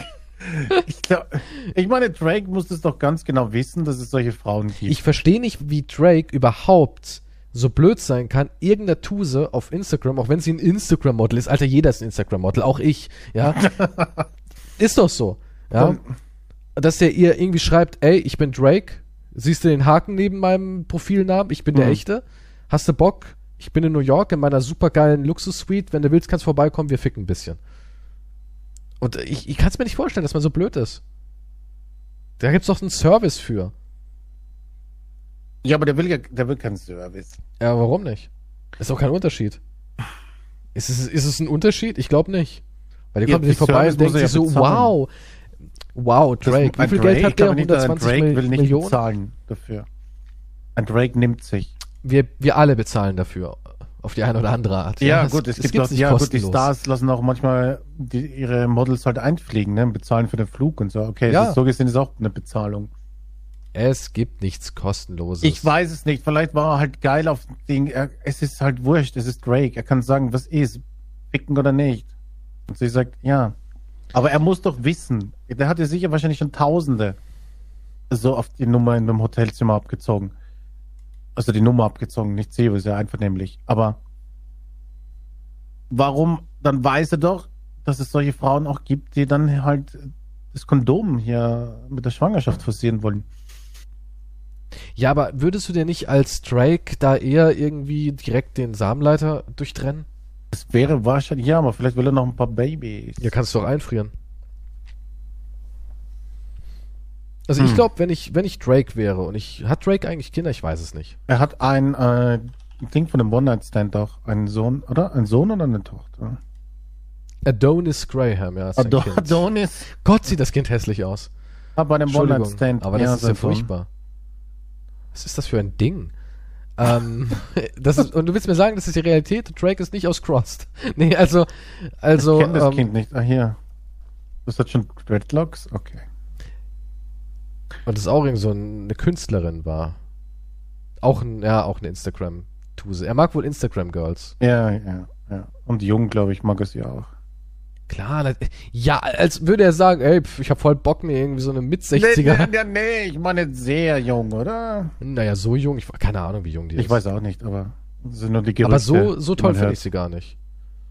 Speaker 2: ich, glaub, ich meine, Drake muss es doch ganz genau wissen, dass es solche Frauen gibt.
Speaker 1: Ich verstehe nicht, wie Drake überhaupt so blöd sein kann, irgendeiner Tuse auf Instagram, auch wenn sie ein Instagram-Model ist, Alter, jeder ist ein Instagram-Model, auch ich, ja. ist doch so, ja.
Speaker 2: Komm.
Speaker 1: Dass der ihr irgendwie schreibt, ey, ich bin Drake, siehst du den Haken neben meinem Profilnamen, ich bin der
Speaker 2: Mhm.
Speaker 1: Echte, hast du Bock? Ich bin in New York in meiner supergeilen Luxus-Suite, wenn du willst, kannst vorbeikommen, wir ficken ein bisschen. Und ich, ich kann es mir nicht vorstellen, dass man so blöd ist. Da gibt's doch einen Service für.
Speaker 2: ja, aber der will ja, der will keinen Service.
Speaker 1: Ja, warum nicht? Ist auch kein Unterschied. Ist es, ist es ein Unterschied? Ich glaube nicht. Weil kommen sich
Speaker 2: die
Speaker 1: vorbei
Speaker 2: Service
Speaker 1: und
Speaker 2: er
Speaker 1: sich
Speaker 2: ja
Speaker 1: so,
Speaker 2: bezahlen.
Speaker 1: wow. Wow, Drake.
Speaker 2: Das-
Speaker 1: Wie viel
Speaker 2: ein
Speaker 1: Geld
Speaker 2: Drake
Speaker 1: hat der?
Speaker 2: kann nicht, ein
Speaker 1: 120
Speaker 2: Drake will nicht
Speaker 1: Millionen?
Speaker 2: bezahlen dafür. Ein Drake nimmt sich.
Speaker 1: Wir, wir alle bezahlen dafür. Auf die eine oder andere Art.
Speaker 2: Ja, gut, es, gibt
Speaker 1: gibt's
Speaker 2: doch,
Speaker 1: nicht
Speaker 2: ja gut, die
Speaker 1: kostenlos.
Speaker 2: Stars lassen auch manchmal die, ihre Models halt einfliegen, ne? Bezahlen für den Flug und so. Okay,
Speaker 1: Ja.
Speaker 2: es ist, so gesehen ist auch eine Bezahlung.
Speaker 1: Es gibt nichts kostenloses.
Speaker 2: Ich weiß es nicht. Vielleicht war er halt geil auf dem Ding. Es ist halt wurscht. Es ist Drake. Er kann sagen, was ist. Ficken oder nicht. Und sie sagt, ja. Aber er muss doch wissen. Der hat ja sicher wahrscheinlich schon Tausende so auf die Nummer in dem Hotelzimmer abgezogen. Also die Nummer abgezogen, nicht sie, ist ja einvernehmlich. Aber warum, dann weiß er doch, dass es solche Frauen auch gibt, die dann halt das Kondom hier mit der Schwangerschaft forcieren wollen.
Speaker 1: Ja, aber würdest du dir nicht als Drake da eher irgendwie direkt den Samenleiter durchtrennen?
Speaker 2: Es wäre wahrscheinlich, ja, aber vielleicht will er noch ein paar Babys.
Speaker 1: Ja, kannst du auch einfrieren. Also ich
Speaker 2: Hm.
Speaker 1: glaube, wenn ich, wenn ich Drake wäre und ich. Hat Drake eigentlich Kinder? Ich weiß es nicht.
Speaker 2: Er hat ein äh, Ding von dem One-Night-Stand auch. Einen Sohn, oder? Ein Sohn oder eine Tochter?
Speaker 1: Adonis Graham, ja. Ist
Speaker 2: Ado
Speaker 1: kind.
Speaker 2: Adonis.
Speaker 1: Gott, sieht das Kind hässlich aus.
Speaker 2: Ah, bei dem One-Night-Stand.
Speaker 1: aber das ist ja
Speaker 2: sein Sohn.
Speaker 1: furchtbar. Was ist das für ein Ding? ähm, das ist, und du willst mir sagen, das ist die Realität? Drake ist nicht aus Crossed. Nee, also, also,
Speaker 2: ich kenne das
Speaker 1: ähm,
Speaker 2: Kind nicht. Ah, hier. Das hat schon Dreadlocks? Okay.
Speaker 1: Und das auch irgend so eine Künstlerin war. Auch ein, ja, auch eine Instagram-Tuse. Er mag wohl Instagram-Girls.
Speaker 2: Ja, ja, ja. Und jung, glaube ich, mag es ja auch.
Speaker 1: Klar, ja, als würde er sagen, ey, pf, ich hab voll Bock, mir irgendwie so eine Mit-60er.
Speaker 2: Nee, nee, nee, ich meine sehr jung, oder?
Speaker 1: Naja, so jung, ich keine Ahnung, wie jung die ist.
Speaker 2: Ich weiß auch nicht, aber sind nur die Gerüchte.
Speaker 1: Aber so, so toll finde ich sie gar nicht.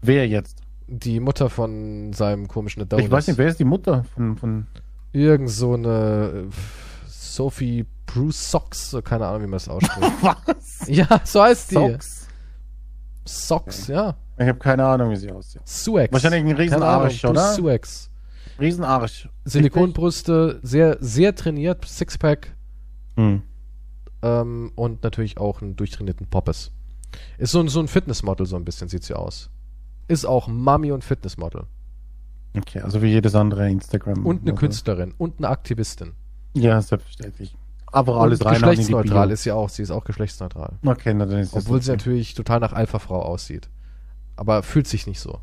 Speaker 2: Wer jetzt?
Speaker 1: Die Mutter von seinem komischen Adonis.
Speaker 2: Ich weiß nicht, wer ist die Mutter von, von
Speaker 1: Irgend so eine äh, Sophie Bruce Socks, so keine Ahnung, wie man das ausspricht.
Speaker 2: was?
Speaker 1: ja, so heißt die.
Speaker 2: Socks?
Speaker 1: Socks, ja.
Speaker 2: Ich habe keine Ahnung, wie sie aussieht.
Speaker 1: Suex.
Speaker 2: Wahrscheinlich ein riesen
Speaker 1: Keine Ahnung,
Speaker 2: Arsch,
Speaker 1: Bruce
Speaker 2: oder?
Speaker 1: Suex.
Speaker 2: Riesenarsch.
Speaker 1: Silikonbrüste, sehr, sehr trainiert, Sixpack
Speaker 2: Hm.
Speaker 1: ähm, und natürlich auch einen durchtrainierten Poppes. Ist so ein, so ein Fitnessmodel, so ein bisschen sieht sie aus. Ist auch Mami und Fitnessmodel.
Speaker 2: Okay, also wie jedes andere Instagram.
Speaker 1: Und eine
Speaker 2: oder?
Speaker 1: Künstlerin und eine Aktivistin.
Speaker 2: Ja, selbstverständlich. Aber alles
Speaker 1: und
Speaker 2: rein
Speaker 1: geschlechtsneutral ist sie auch. Sie ist auch geschlechtsneutral.
Speaker 2: Okay, na, dann ist das
Speaker 1: Obwohl sie
Speaker 2: okay.
Speaker 1: natürlich total nach Alpha-Frau aussieht. Aber fühlt sich nicht so.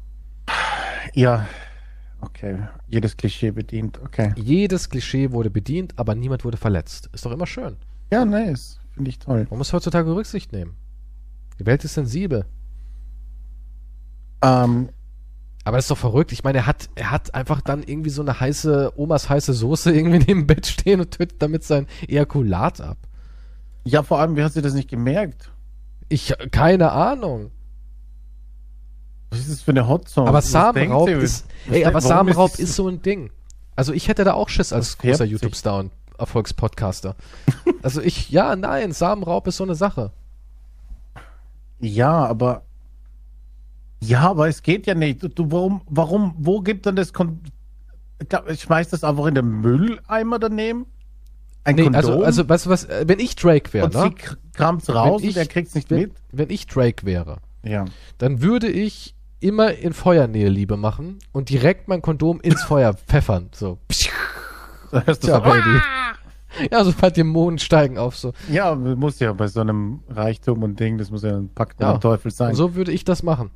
Speaker 2: Ja, okay. Jedes Klischee bedient, okay.
Speaker 1: Jedes Klischee wurde bedient, aber niemand wurde verletzt. Ist doch immer schön.
Speaker 2: Ja, nice. Finde ich toll.
Speaker 1: Man muss heutzutage Rücksicht nehmen. Die Welt ist sensibel.
Speaker 2: Ähm,
Speaker 1: Aber das ist doch verrückt. Ich meine, er hat, er hat einfach dann irgendwie so eine heiße, Omas heiße Soße irgendwie neben dem Bett stehen und tötet damit sein Ejakulat ab.
Speaker 2: ja, vor allem, wie hast du das nicht gemerkt?
Speaker 1: Ich, keine Ahnung.
Speaker 2: Was ist das für eine Hotzone?
Speaker 1: Aber
Speaker 2: Was
Speaker 1: Samenraub ist, ey, aber Samenraub
Speaker 2: das-
Speaker 1: ist so ein Ding. Also ich hätte da auch Schiss als großer. YouTube-Star und Erfolgspodcaster. also ich, ja, nein, Samenraub ist so eine Sache.
Speaker 2: Ja, aber. Ja, aber es geht ja nicht. Du, du warum, warum, wo gibt dann das Kon Ich glaub, ich schmeiß das einfach in den Mülleimer daneben? Ein
Speaker 1: Nee,
Speaker 2: Kondom?
Speaker 1: also, also, weißt du was, äh, wenn ich Drake wäre,
Speaker 2: und
Speaker 1: ne?
Speaker 2: sie kramt's raus
Speaker 1: Wenn
Speaker 2: und er
Speaker 1: ich-
Speaker 2: kriegt's nicht
Speaker 1: Wenn,
Speaker 2: mit?
Speaker 1: wenn ich Drake wäre,
Speaker 2: Ja.
Speaker 1: dann würde ich immer in Feuernähe Liebe machen und direkt mein Kondom ins Feuer pfeffern. So.
Speaker 2: Hörst du's
Speaker 1: Tja,
Speaker 2: aber-
Speaker 1: Baby. Ja, sobald die Mohn steigen auf so.
Speaker 2: Ja, muss ja bei so einem Reichtum und Ding, das muss ja ein Pakt
Speaker 1: Ja.
Speaker 2: Teufel sein.
Speaker 1: Und so würde ich das machen.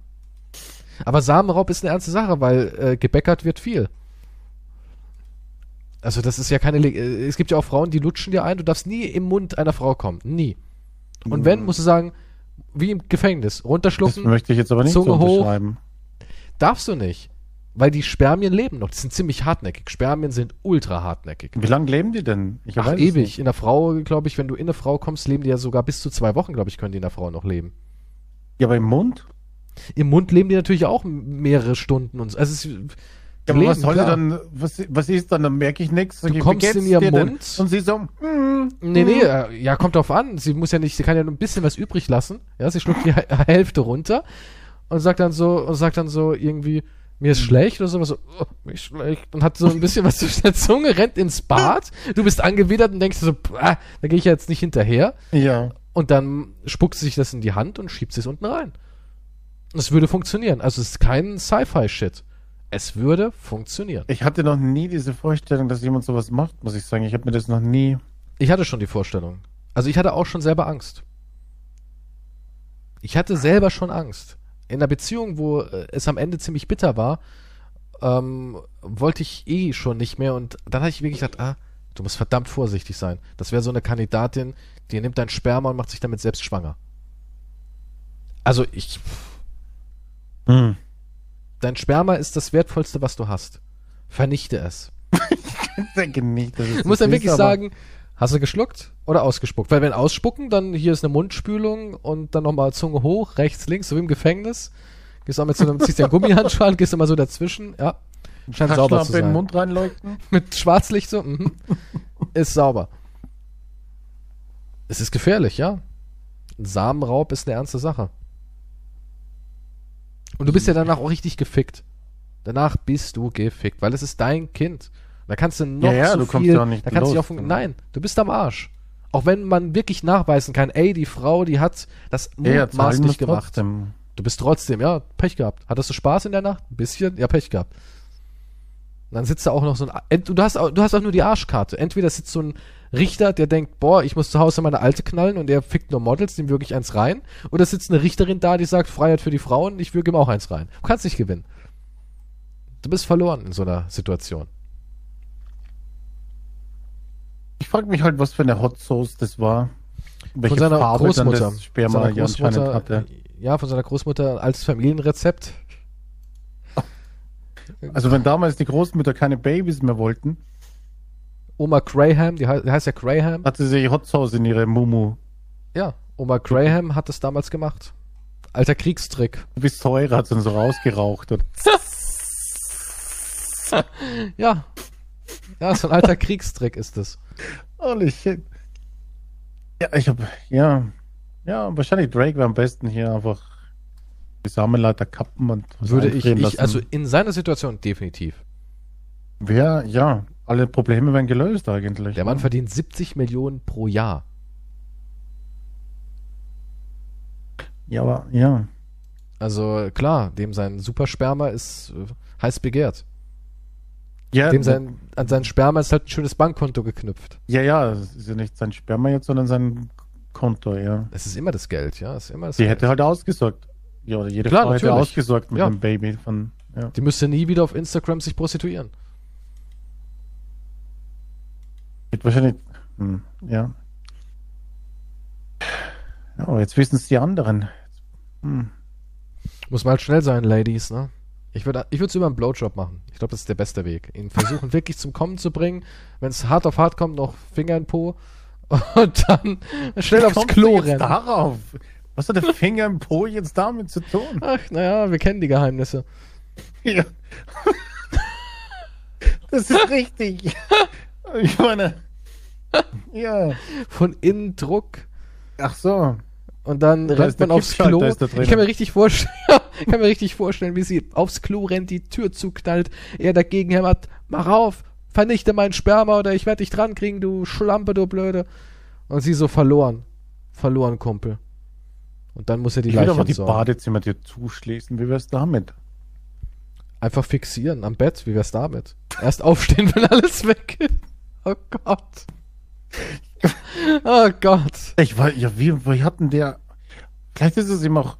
Speaker 1: Aber Samenraub ist eine ernste Sache, weil äh, gebäckert wird viel. Also das ist ja keine... Le äh, es gibt ja auch Frauen, die lutschen dir ein. Du darfst nie im Mund einer Frau kommen. Nie. Und wenn, musst du sagen, wie im Gefängnis,
Speaker 2: das
Speaker 1: runterschlucken,
Speaker 2: möchte ich jetzt aber nicht
Speaker 1: Zunge
Speaker 2: so
Speaker 1: hoch.
Speaker 2: unterschreiben.
Speaker 1: darfst du nicht. Weil die Spermien leben noch. Die sind ziemlich hartneckig. Spermien sind ultra hartnäckig.
Speaker 2: Wie lange leben die denn? Ich
Speaker 1: Ach, ewig. In der Frau, glaube ich, wenn du in eine Frau kommst, leben die ja sogar bis zu zwei Wochen, glaube ich, können die in der Frau noch leben.
Speaker 2: Ja, aber im Mund?
Speaker 1: Im Mund leben die natürlich auch mehrere Stunden und so. Also es,
Speaker 2: Ja, aber was soll
Speaker 1: klar.
Speaker 2: dann, was, was ist dann, dann merke ich nichts.
Speaker 1: Du
Speaker 2: ich,
Speaker 1: kommst in ihren? Mund.
Speaker 2: Und sie so, hm,
Speaker 1: Nee, nee, äh, ja, kommt drauf an. Sie muss ja nicht, sie kann ja nur ein bisschen was übrig lassen. Ja, sie schluckt die Hälfte runter und sagt dann so, und sagt dann so irgendwie, mir ist schlecht oder sowas, so, oh, mir ist schlecht. Und hat so ein bisschen was zwischen der Zunge, rennt ins Bad. Du bist angewidert und denkst so, ah, da gehe ich ja jetzt nicht hinterher.
Speaker 2: ja.
Speaker 1: Und dann spuckt sie sich das in die Hand und schiebt es unten rein. Es würde funktionieren. Also es ist kein Sci-Fi-Shit. Es würde funktionieren.
Speaker 2: Ich hatte noch nie diese Vorstellung, dass jemand sowas macht, muss ich sagen. Ich habe mir das noch nie.
Speaker 1: Ich hatte schon die Vorstellung. Also ich hatte auch schon selber Angst. Ich hatte selber schon Angst. In einer Beziehung, wo äh, es am Ende ziemlich bitter war, ähm, wollte ich eh schon nicht mehr und dann habe ich wirklich gesagt, ah, du musst verdammt vorsichtig sein. Das wäre so eine Kandidatin, die nimmt dein Sperma und macht sich damit selbst schwanger. Also ich,
Speaker 2: Hm.
Speaker 1: dein Sperma ist das Wertvollste, was du hast. Vernichte es.
Speaker 2: Ich denke nicht, dass es
Speaker 1: Du musst dann wirklich
Speaker 2: ist,
Speaker 1: sagen, hast du geschluckt oder ausgespuckt? Weil wenn ausspucken, dann hier ist eine Mundspülung und dann nochmal Zunge hoch, rechts, links, so wie im Gefängnis. Gehst auch mit so einem, ziehst dir einen Gummihandschuh an, gehst immer so dazwischen, ja. Scheint sauber
Speaker 2: Taschenlampe
Speaker 1: zu
Speaker 2: in den
Speaker 1: sein.
Speaker 2: Mund reinleuchten.
Speaker 1: Mit Schwarzlicht so, mhm. Ist sauber. Es ist gefährlich, ja. Samenraub ist eine ernste Sache. Und du bist ja danach auch richtig gefickt. Danach bist du gefickt, weil es ist dein Kind. Da kannst du noch
Speaker 2: Ja, ja,
Speaker 1: so
Speaker 2: du
Speaker 1: viel,
Speaker 2: kommst ja auch nicht
Speaker 1: da kannst
Speaker 2: los.
Speaker 1: auch von, nein, du bist am Arsch. Auch wenn man wirklich nachweisen kann, ey, die Frau, die hat das
Speaker 2: Ja,
Speaker 1: mutmaßlich
Speaker 2: muss
Speaker 1: gemacht.
Speaker 2: trotzdem.
Speaker 1: Du bist trotzdem, ja, Pech gehabt. Hattest du Spaß in der Nacht? Ein bisschen? Ja, Pech gehabt. Und dann sitzt da auch noch so ein, du hast auch, du hast auch nur die Arschkarte. Entweder sitzt so ein Richter, der denkt, boah, ich muss zu Hause meine Alte knallen und der fickt nur Models, dem wirklich eins rein. Oder sitzt eine Richterin da, die sagt, Freiheit für die Frauen, ich würge ihm auch eins rein. Du kannst nicht gewinnen. Du bist verloren in so einer Situation.
Speaker 2: Ich frage mich halt, was für eine Hot Sauce das war. Welche
Speaker 1: von seiner
Speaker 2: Farbe
Speaker 1: Großmutter.
Speaker 2: dann das Sperma
Speaker 1: seiner Großmutter
Speaker 2: hatte.
Speaker 1: ja, von seiner Großmutter als Familienrezept.
Speaker 2: Also wenn damals die Großmütter keine Babys mehr wollten,
Speaker 1: Oma Graham, die, hei- die heißt ja Graham.
Speaker 2: hat sie Hot Sauce in ihre Mumu.
Speaker 1: Ja, Oma Graham hat es damals gemacht. Alter Kriegstrick.
Speaker 2: Bis Säure hat sie dann so rausgeraucht. Und
Speaker 1: Ja. Ja, so ein alter Kriegstrick ist es.
Speaker 2: Holy shit. Ja, ich hab, ja, ja, wahrscheinlich Drake wäre am besten hier einfach die Samenleiter kappen und
Speaker 1: Würde ich, ich, also in seiner Situation definitiv.
Speaker 2: Wär, ja, alle Probleme wären gelöst eigentlich.
Speaker 1: Der Mann
Speaker 2: ne?
Speaker 1: verdient 70 Millionen pro Jahr.
Speaker 2: Ja, aber, ja.
Speaker 1: Also klar, dem sein Supersperma ist äh, heiß begehrt.
Speaker 2: Ja,
Speaker 1: Dem sein, an sein Sperma ist halt ein schönes Bankkonto geknüpft.
Speaker 2: ja, ja, es ist ja nicht sein Sperma jetzt, sondern sein Konto, ja.
Speaker 1: Es ist immer das Geld, ja. Es ist immer das
Speaker 2: Sie
Speaker 1: Geld.
Speaker 2: hätte halt ausgesorgt. Ja, oder jede
Speaker 1: Klar,
Speaker 2: Frau hätte
Speaker 1: natürlich.
Speaker 2: ausgesorgt mit
Speaker 1: Ja.
Speaker 2: dem Baby von, ja.
Speaker 1: Die müsste nie wieder auf Instagram sich prostituieren.
Speaker 2: Wird wahrscheinlich, hm, ja. Ja, aber jetzt wissen es die anderen. Hm.
Speaker 1: Muss mal halt schnell sein, Ladies, ne? Ich würde ich es über einen Blowjob machen. Ich glaube, das ist der beste Weg. Ihn versuchen wirklich zum Kommen zu bringen. Wenn es hart auf hart kommt, noch Finger in Po. Und dann schnell aufs
Speaker 2: Kommst
Speaker 1: Klo rennen.
Speaker 2: darauf? Was hat der Finger im Po jetzt damit zu tun?
Speaker 1: Ach, naja, wir kennen die Geheimnisse.
Speaker 2: Ja. Das ist richtig. Ich meine, ja.
Speaker 1: Von innen Druck.
Speaker 2: Ach so.
Speaker 1: Und dann
Speaker 2: Da
Speaker 1: rennt man aufs Klo. Ich kann mir richtig vorstellen, kann mir richtig vorstellen, wie sie aufs Klo rennt, die Tür zuknallt, er dagegen hämmert, mach auf, vernichte mein Sperma oder ich werde dich dran kriegen, du Schlampe, du Blöde. Und sie so verloren. Verloren, Kumpel. Und dann muss er die
Speaker 2: Ich
Speaker 1: Leiche
Speaker 2: aber die
Speaker 1: entsorgen.
Speaker 2: Badezimmertür zuschließen. Wie wär's damit?
Speaker 1: Einfach fixieren am Bett, wie wär's damit? Erst aufstehen, wenn alles weg ist. Oh Gott. Oh Gott.
Speaker 2: Ich war, ja, wie, wie hat denn der. Vielleicht ist es ihm auch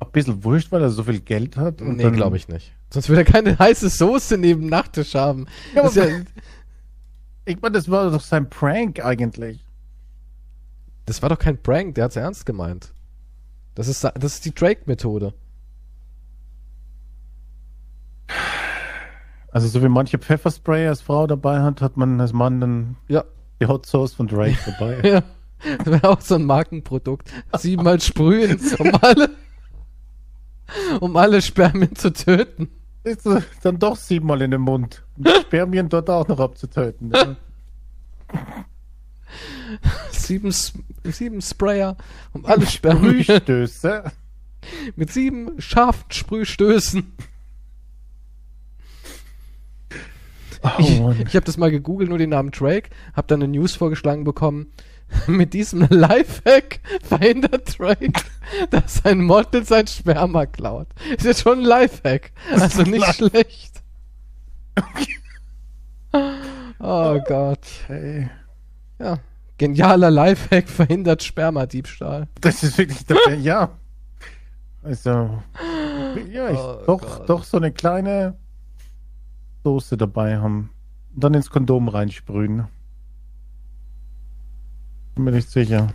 Speaker 2: ein bisschen wurscht, weil er so viel Geld hat. und
Speaker 1: Nee, glaube ich nicht. Sonst würde er keine heiße Soße neben dem Nachttisch haben.
Speaker 2: Ja,
Speaker 1: ja,
Speaker 2: Ich meine, das war doch sein Prank eigentlich.
Speaker 1: das war doch kein Prank, der hat's ernst gemeint. Das ist, das ist die Drake-Methode.
Speaker 2: Also, so wie manche Pfefferspray als Frau dabei hat, hat man als Mann dann
Speaker 1: Ja,
Speaker 2: die Hot Sauce von Drake dabei.
Speaker 1: ja. Das wäre auch so ein Markenprodukt. Siebenmal sprühen, um alle, um alle Spermien zu töten.
Speaker 2: Ist so, dann doch siebenmal in den Mund. Um die Spermien dort auch noch abzutöten. Ja.
Speaker 1: Sieben, sieben Sprayer, um alle Spermien
Speaker 2: Frühstöße.
Speaker 1: mit sieben scharfen Sprühstößen.
Speaker 2: Oh,
Speaker 1: Ich, ich habe das mal gegoogelt, nur den Namen Drake, habe dann eine News vorgeschlagen bekommen. Mit diesem Lifehack verhindert Drake, dass ein Model sein Sperma klaut. Ist jetzt schon ein Lifehack. Also nicht schlecht. Oh Gott.
Speaker 2: Hey.
Speaker 1: Ja. Genialer Lifehack verhindert Spermadiebstahl.
Speaker 2: Das ist wirklich der, ja. Also, ja, ich
Speaker 1: Oh
Speaker 2: doch,
Speaker 1: Gott.
Speaker 2: doch so eine kleine Soße dabei haben. Und dann ins Kondom reinsprühen. Bin mir nicht sicher.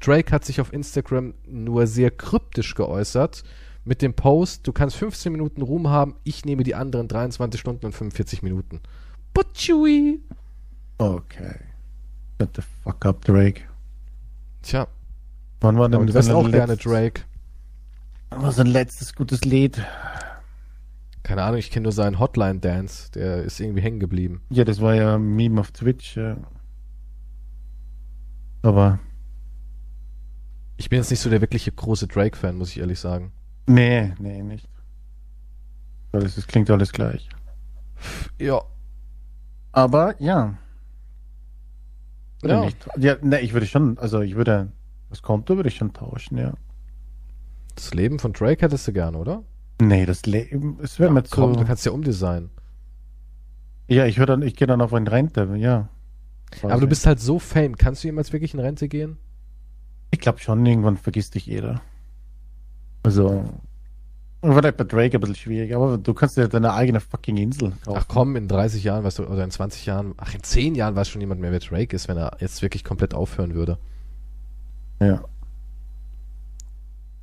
Speaker 1: Drake hat sich auf Instagram nur sehr kryptisch geäußert. Mit dem Post, du kannst 15 Minuten Ruhm haben, ich nehme die anderen 23 Stunden und 45 Minuten. Butchui.
Speaker 2: Okay. Shut the fuck up, Drake.
Speaker 1: Tja,
Speaker 2: Wann war denn
Speaker 1: du wärst auch gerne Drake.
Speaker 2: Wann war sein letztes gutes Lied?
Speaker 1: Keine Ahnung, ich kenne nur seinen Hotline-Dance. Der ist irgendwie hängen geblieben.
Speaker 2: Ja, das war ja ein Meme auf Twitch. äh. Aber
Speaker 1: Ich bin jetzt nicht so der wirkliche große Drake-Fan, muss ich ehrlich sagen.
Speaker 2: nee, nee, nicht. Weil es klingt alles gleich.
Speaker 1: Ja.
Speaker 2: Aber ja. Oder
Speaker 1: Ja.
Speaker 2: nicht? Ja, ne, ich würde schon, also ich würde, das Konto würde ich schon tauschen, ja.
Speaker 1: Das Leben von Drake hättest du gern, oder?
Speaker 2: Nee, das Leben, es wäre mir zu.
Speaker 1: Komm, du kannst ja umdesignen.
Speaker 2: ja, ich höre dann, ich gehe dann auf eine Rente, ja.
Speaker 1: Aber du bist halt so fame. Kannst du jemals wirklich in Rente gehen?
Speaker 2: Ich glaube schon, irgendwann vergisst dich jeder. Also, vielleicht bei Drake ein bisschen schwierig, aber du kannst dir deine eigene fucking Insel kaufen.
Speaker 1: Ach komm, in 30 Jahren, weißt du, oder in 20 Jahren, ach, in 10 Jahren weiß schon niemand mehr, wer Drake ist, wenn er jetzt wirklich komplett aufhören würde.
Speaker 2: Ja.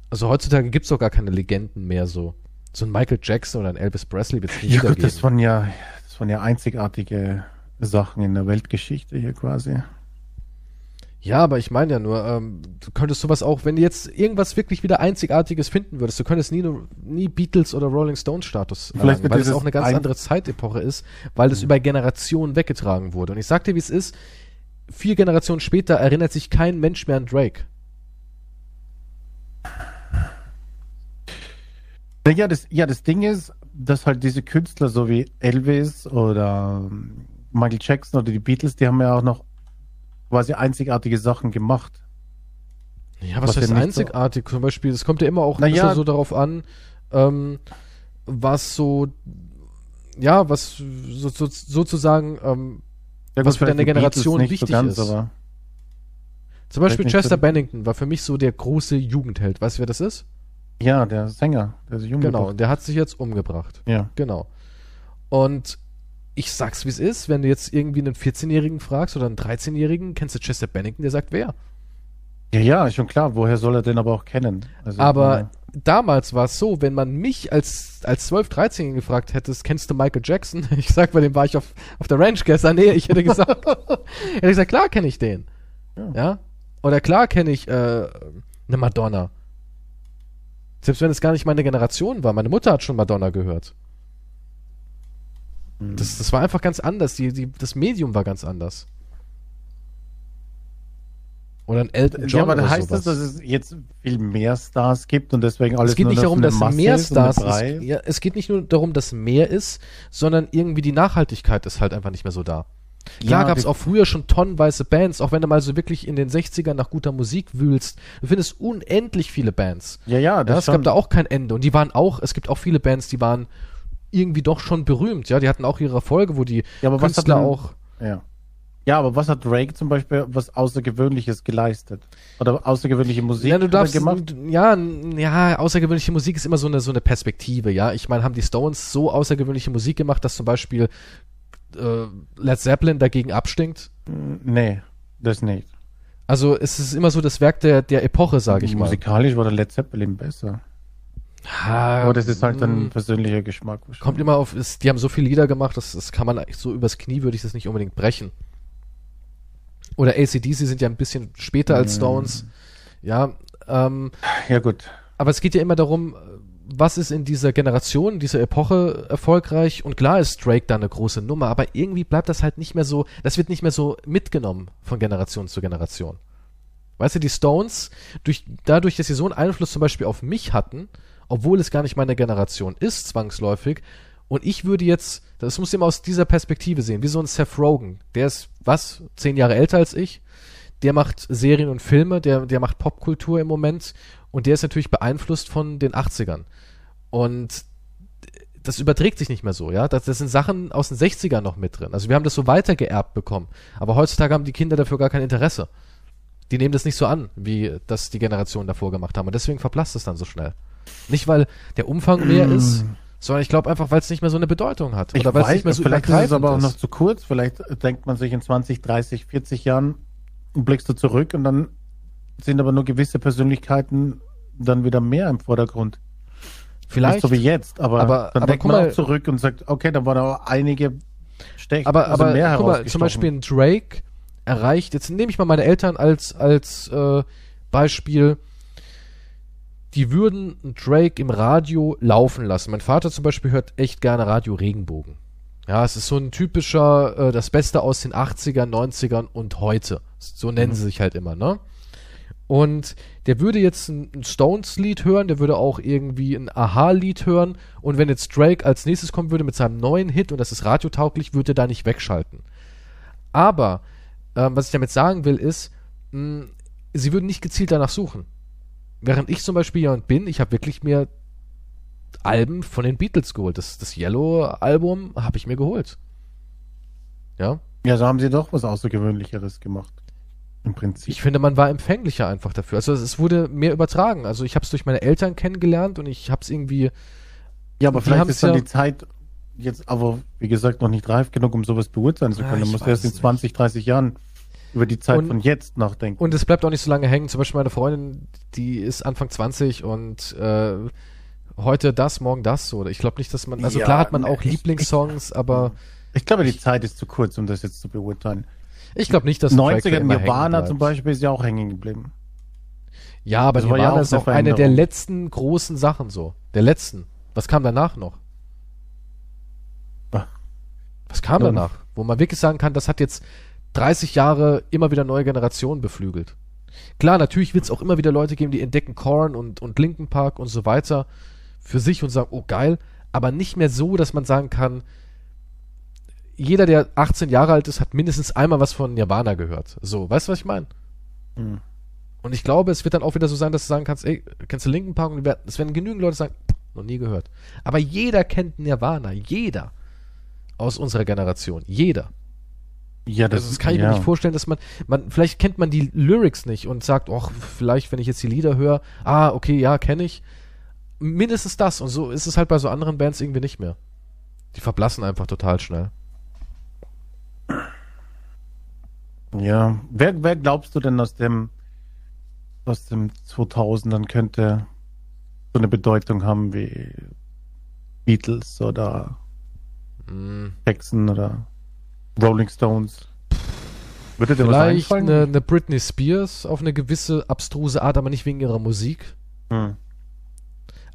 Speaker 1: Also heutzutage gibt's doch gar keine Legenden mehr so. So ein Michael Jackson oder ein Elvis Presley wird's nie
Speaker 2: Ja gut, das waren ja, das waren ja einzigartige Sachen in der Weltgeschichte hier quasi.
Speaker 1: Ja, aber ich meine ja nur, ähm, du könntest sowas auch, wenn du jetzt irgendwas wirklich wieder Einzigartiges finden würdest, du könntest nie, nie Beatles oder Rolling Stones Status
Speaker 2: Vielleicht
Speaker 1: erlangen, weil es auch eine ganz
Speaker 2: ein- Mhm.
Speaker 1: andere Zeitepoche ist, weil es über Generationen weggetragen wurde. Und ich sag dir, wie es ist, vier Generationen später erinnert sich kein Mensch mehr an Drake.
Speaker 2: Ja, das, ja, das Ding ist, dass halt diese Künstler, so wie Elvis oder ähm, Michael Jackson oder die Beatles, die haben ja auch noch quasi einzigartige Sachen gemacht.
Speaker 1: Ja, was,
Speaker 2: Was
Speaker 1: heißt
Speaker 2: nicht so-
Speaker 1: einzigartig? Zum Beispiel, es kommt ja immer auch
Speaker 2: Na
Speaker 1: ein bisschen
Speaker 2: ja.
Speaker 1: so darauf an, ähm, was so, ja, was so, so, sozusagen, ähm,
Speaker 2: Ja,
Speaker 1: Was für deine Generation wichtig
Speaker 2: so ganz,
Speaker 1: ist. Zum Beispiel Chester Bennington war für mich so der große Jugendheld. Weißt du, wer das ist?
Speaker 2: ja, der Sänger, der jung
Speaker 1: Genau,
Speaker 2: gebracht.
Speaker 1: und der hat sich jetzt umgebracht.
Speaker 2: Ja.
Speaker 1: Genau. Und ich sag's, wie es ist, wenn du jetzt irgendwie einen 14-Jährigen fragst oder einen 13-Jährigen, kennst du Chester Bennington, der sagt, wer?
Speaker 2: ja, ja, schon klar. Woher soll er den aber auch kennen? Also,
Speaker 1: Aber
Speaker 2: äh,
Speaker 1: damals war es so, wenn man mich als, als 12-, 13-Jährigen gefragt hättest, kennst du Michael Jackson? Ich sag, bei dem war ich auf, auf der Ranch gestern. Nee, ich hätte gesagt, hätte gesagt, klar kenne ich den.
Speaker 2: Ja.
Speaker 1: Ja. Oder klar kenne ich äh, eine Madonna. Selbst wenn es gar nicht meine Generation war. Meine Mutter hat schon Madonna gehört.
Speaker 2: Hm.
Speaker 1: Das, das war einfach ganz anders. Die, die, das Medium war ganz anders. Oder ein Elton John
Speaker 2: ja, aber
Speaker 1: oder
Speaker 2: heißt
Speaker 1: sowas.
Speaker 2: das, dass es jetzt viel mehr Stars gibt und deswegen alles
Speaker 1: es geht
Speaker 2: nur
Speaker 1: nicht darum, dass
Speaker 2: Masse
Speaker 1: mehr Stars ist. Ja, es geht nicht nur darum, dass mehr ist, sondern irgendwie die Nachhaltigkeit ist halt einfach nicht mehr so da. Klar
Speaker 2: Ja,
Speaker 1: gab es auch früher schon tonnenweise Bands, auch wenn du mal so wirklich in den 60ern nach guter Musik wühlst. Du findest unendlich viele Bands.
Speaker 2: Ja, ja,
Speaker 1: Ja,
Speaker 2: das
Speaker 1: es
Speaker 2: schon.
Speaker 1: gab da auch kein Ende. Und die waren auch, es gibt auch viele Bands, die waren irgendwie doch schon berühmt. Ja, die hatten auch ihre Erfolge, wo die
Speaker 2: Ja, aber was hat
Speaker 1: Künstler auch.
Speaker 2: Ja. Ja, aber was hat Drake zum Beispiel was Außergewöhnliches geleistet? Oder außergewöhnliche Musik
Speaker 1: Ja, du darfst,
Speaker 2: gemacht?
Speaker 1: ja, ja, außergewöhnliche Musik ist immer so eine, so eine Perspektive, ja. Ich meine, haben die Stones so außergewöhnliche Musik gemacht, dass zum Beispiel äh, Led Zeppelin dagegen abstinkt?
Speaker 2: Nee, das nicht.
Speaker 1: Also es ist immer so das Werk der, der Epoche, sage ich mal.
Speaker 2: Musikalisch war der Led Zeppelin besser.
Speaker 1: Ah,
Speaker 2: Aber das ist halt ein
Speaker 1: mh,
Speaker 2: persönlicher Geschmack.
Speaker 1: Kommt immer auf, ist, die haben so viele Lieder gemacht, das, das kann man so übers Knie würde ich das nicht unbedingt brechen. Oder ACDC sind ja ein bisschen später als
Speaker 2: Mm.
Speaker 1: Stones. Ja, ähm,
Speaker 2: Ja, gut.
Speaker 1: aber es geht ja immer darum, was ist in dieser Generation, dieser Epoche erfolgreich und klar ist Drake da eine große Nummer, aber irgendwie bleibt das halt nicht mehr so, das wird nicht mehr so mitgenommen von Generation zu Generation. Weißt du, die Stones, durch, dadurch, dass sie so einen Einfluss zum Beispiel auf mich hatten, obwohl es gar nicht meine Generation ist, zwangsläufig, und ich würde jetzt, das muss ich immer aus dieser Perspektive sehen, wie so ein Seth Rogen, der ist, was, zehn Jahre älter als ich, der macht Serien und Filme, der, der macht Popkultur im Moment und der ist natürlich beeinflusst von den 80ern. Und das überträgt sich nicht mehr so, ja. Das, das sind Sachen aus den 60ern noch mit drin. Also wir haben das so weitergeerbt bekommen. Aber heutzutage haben die Kinder dafür gar kein Interesse. Die nehmen das nicht so an, wie das die Generationen davor gemacht haben. Und deswegen verblasst es dann so schnell. Nicht, weil der Umfang mehr ist, sondern ich glaube einfach, weil es nicht mehr so eine Bedeutung hat.
Speaker 2: Ich
Speaker 1: Oder weil es nicht mehr so
Speaker 2: vielleicht ist es aber auch noch zu kurz. Vielleicht denkt man sich in 20, 30, 40 Jahren und blickst du zurück und dann sind aber nur gewisse Persönlichkeiten dann wieder mehr im Vordergrund.
Speaker 1: Vielleicht.
Speaker 2: Nicht so wie jetzt, aber,
Speaker 1: Aber-
Speaker 2: dann
Speaker 1: aber
Speaker 2: denkt man
Speaker 1: mal-
Speaker 2: auch zurück und sagt, okay, da waren auch einige Stech,
Speaker 1: Aber,
Speaker 2: also
Speaker 1: aber
Speaker 2: mehr
Speaker 1: guck mal, zum. Beispiel ein Drake erreicht, jetzt nehme ich mal meine Eltern als, als äh, Beispiel, die würden Drake im Radio laufen lassen. Mein Vater zum Beispiel hört echt gerne Radio Regenbogen. Ja, es ist so ein typischer, äh, das Beste aus den 80ern, 90ern und heute. So nennen
Speaker 2: Mhm.
Speaker 1: sie sich halt immer, ne? Und der würde jetzt ein, ein Stones-Lied hören, der würde auch irgendwie ein Aha-Lied hören und wenn jetzt Drake als nächstes kommen würde mit seinem neuen Hit und das ist radiotauglich, würde er da nicht wegschalten. Aber, ähm, was ich damit sagen will, ist, mh, sie würden nicht gezielt danach suchen. Während ich zum Beispiel jemand bin, ich habe wirklich mir Alben von den Beatles geholt. Das, das Yellow-Album habe ich mir geholt. Ja,
Speaker 2: Ja, so haben sie doch was Außergewöhnlicheres gemacht. Im Prinzip.
Speaker 1: ich finde, man war empfänglicher einfach dafür. Also es, wurde mehr übertragen. Also ich habe es durch meine Eltern kennengelernt und ich habe es irgendwie.
Speaker 2: ja, aber vielleicht ist dann
Speaker 1: ja-
Speaker 2: die Zeit jetzt aber, wie gesagt, noch nicht reif genug, um sowas beurteilen zu
Speaker 1: Ja,
Speaker 2: können.
Speaker 1: ich
Speaker 2: du musst erst in
Speaker 1: nicht.
Speaker 2: 20, 30 Jahren über die Zeit
Speaker 1: Und-
Speaker 2: von jetzt nachdenken.
Speaker 1: Und es bleibt auch nicht so lange hängen. Zum Beispiel meine Freundin, die ist Anfang 20 und äh, heute das, morgen das. Oder ich glaube nicht, dass man. Also
Speaker 2: Ja,
Speaker 1: klar hat man
Speaker 2: ne,
Speaker 1: auch
Speaker 2: ich-
Speaker 1: Lieblingssongs, aber
Speaker 2: ich glaube, die Zeit ist zu kurz, um das jetzt zu beurteilen.
Speaker 1: ich glaube nicht, dass Drake für
Speaker 2: 90er
Speaker 1: immer hängen
Speaker 2: Nirvana zum Beispiel ist ja auch hängen geblieben.
Speaker 1: Ja, aber
Speaker 2: Das war ja
Speaker 1: Nirvana
Speaker 2: auch
Speaker 1: ist
Speaker 2: eine
Speaker 1: auch eine der letzten großen Sachen so. Der letzten. Was kam danach noch? Was kam
Speaker 2: Ja.
Speaker 1: danach? Wo man wirklich sagen kann, das hat jetzt 30 Jahre immer wieder neue Generationen beflügelt. Klar, natürlich wird es auch immer wieder Leute geben, die entdecken Korn und, und Linkin Park und so weiter für sich und sagen, oh geil, aber nicht mehr so, dass man sagen kann, jeder, der 18 Jahre alt ist, hat mindestens einmal was von Nirvana gehört. So, weißt du, was ich meine?
Speaker 2: Hm.
Speaker 1: Und ich glaube, es wird dann auch wieder so sein, dass du sagen kannst, ey, kennst du Linkin Park? Und es werden genügend Leute sagen, noch nie gehört. Aber jeder kennt Nirvana, jeder aus unserer Generation, jeder.
Speaker 2: Ja,
Speaker 1: Das, also das kann ich
Speaker 2: ja.
Speaker 1: mir nicht vorstellen, dass man, man, vielleicht kennt man die Lyrics nicht und sagt, ach, vielleicht, wenn ich jetzt die Lieder höre, ah, okay, ja, kenne ich. Mindestens das. Und so ist es halt bei so anderen Bands irgendwie nicht mehr. Die verblassen einfach total schnell.
Speaker 2: Ja, wer, wer glaubst du denn aus dem aus dem 2000ern könnte so eine Bedeutung haben wie Beatles oder
Speaker 1: Hm.
Speaker 2: Jackson oder Rolling Stones? Würde dir was
Speaker 1: Vielleicht
Speaker 2: einfallen?
Speaker 1: eine, eine Britney Spears auf eine gewisse abstruse Art, aber nicht wegen ihrer Musik.
Speaker 2: Hm.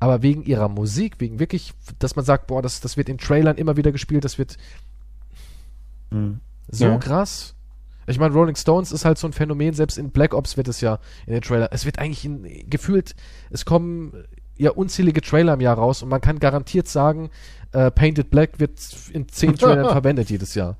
Speaker 1: aber wegen ihrer Musik, wegen wirklich, dass man sagt, boah, das, das wird in Trailern immer wieder gespielt, das wird
Speaker 2: Hm.
Speaker 1: so
Speaker 2: Ja.
Speaker 1: krass. Ich meine, Rolling Stones ist halt so ein Phänomen, selbst in Black Ops wird es ja in den Trailer. Es wird eigentlich in, gefühlt, es kommen ja unzählige Trailer im Jahr raus und man kann garantiert sagen, äh, Painted Black wird in zehn Trailern verwendet jedes Jahr.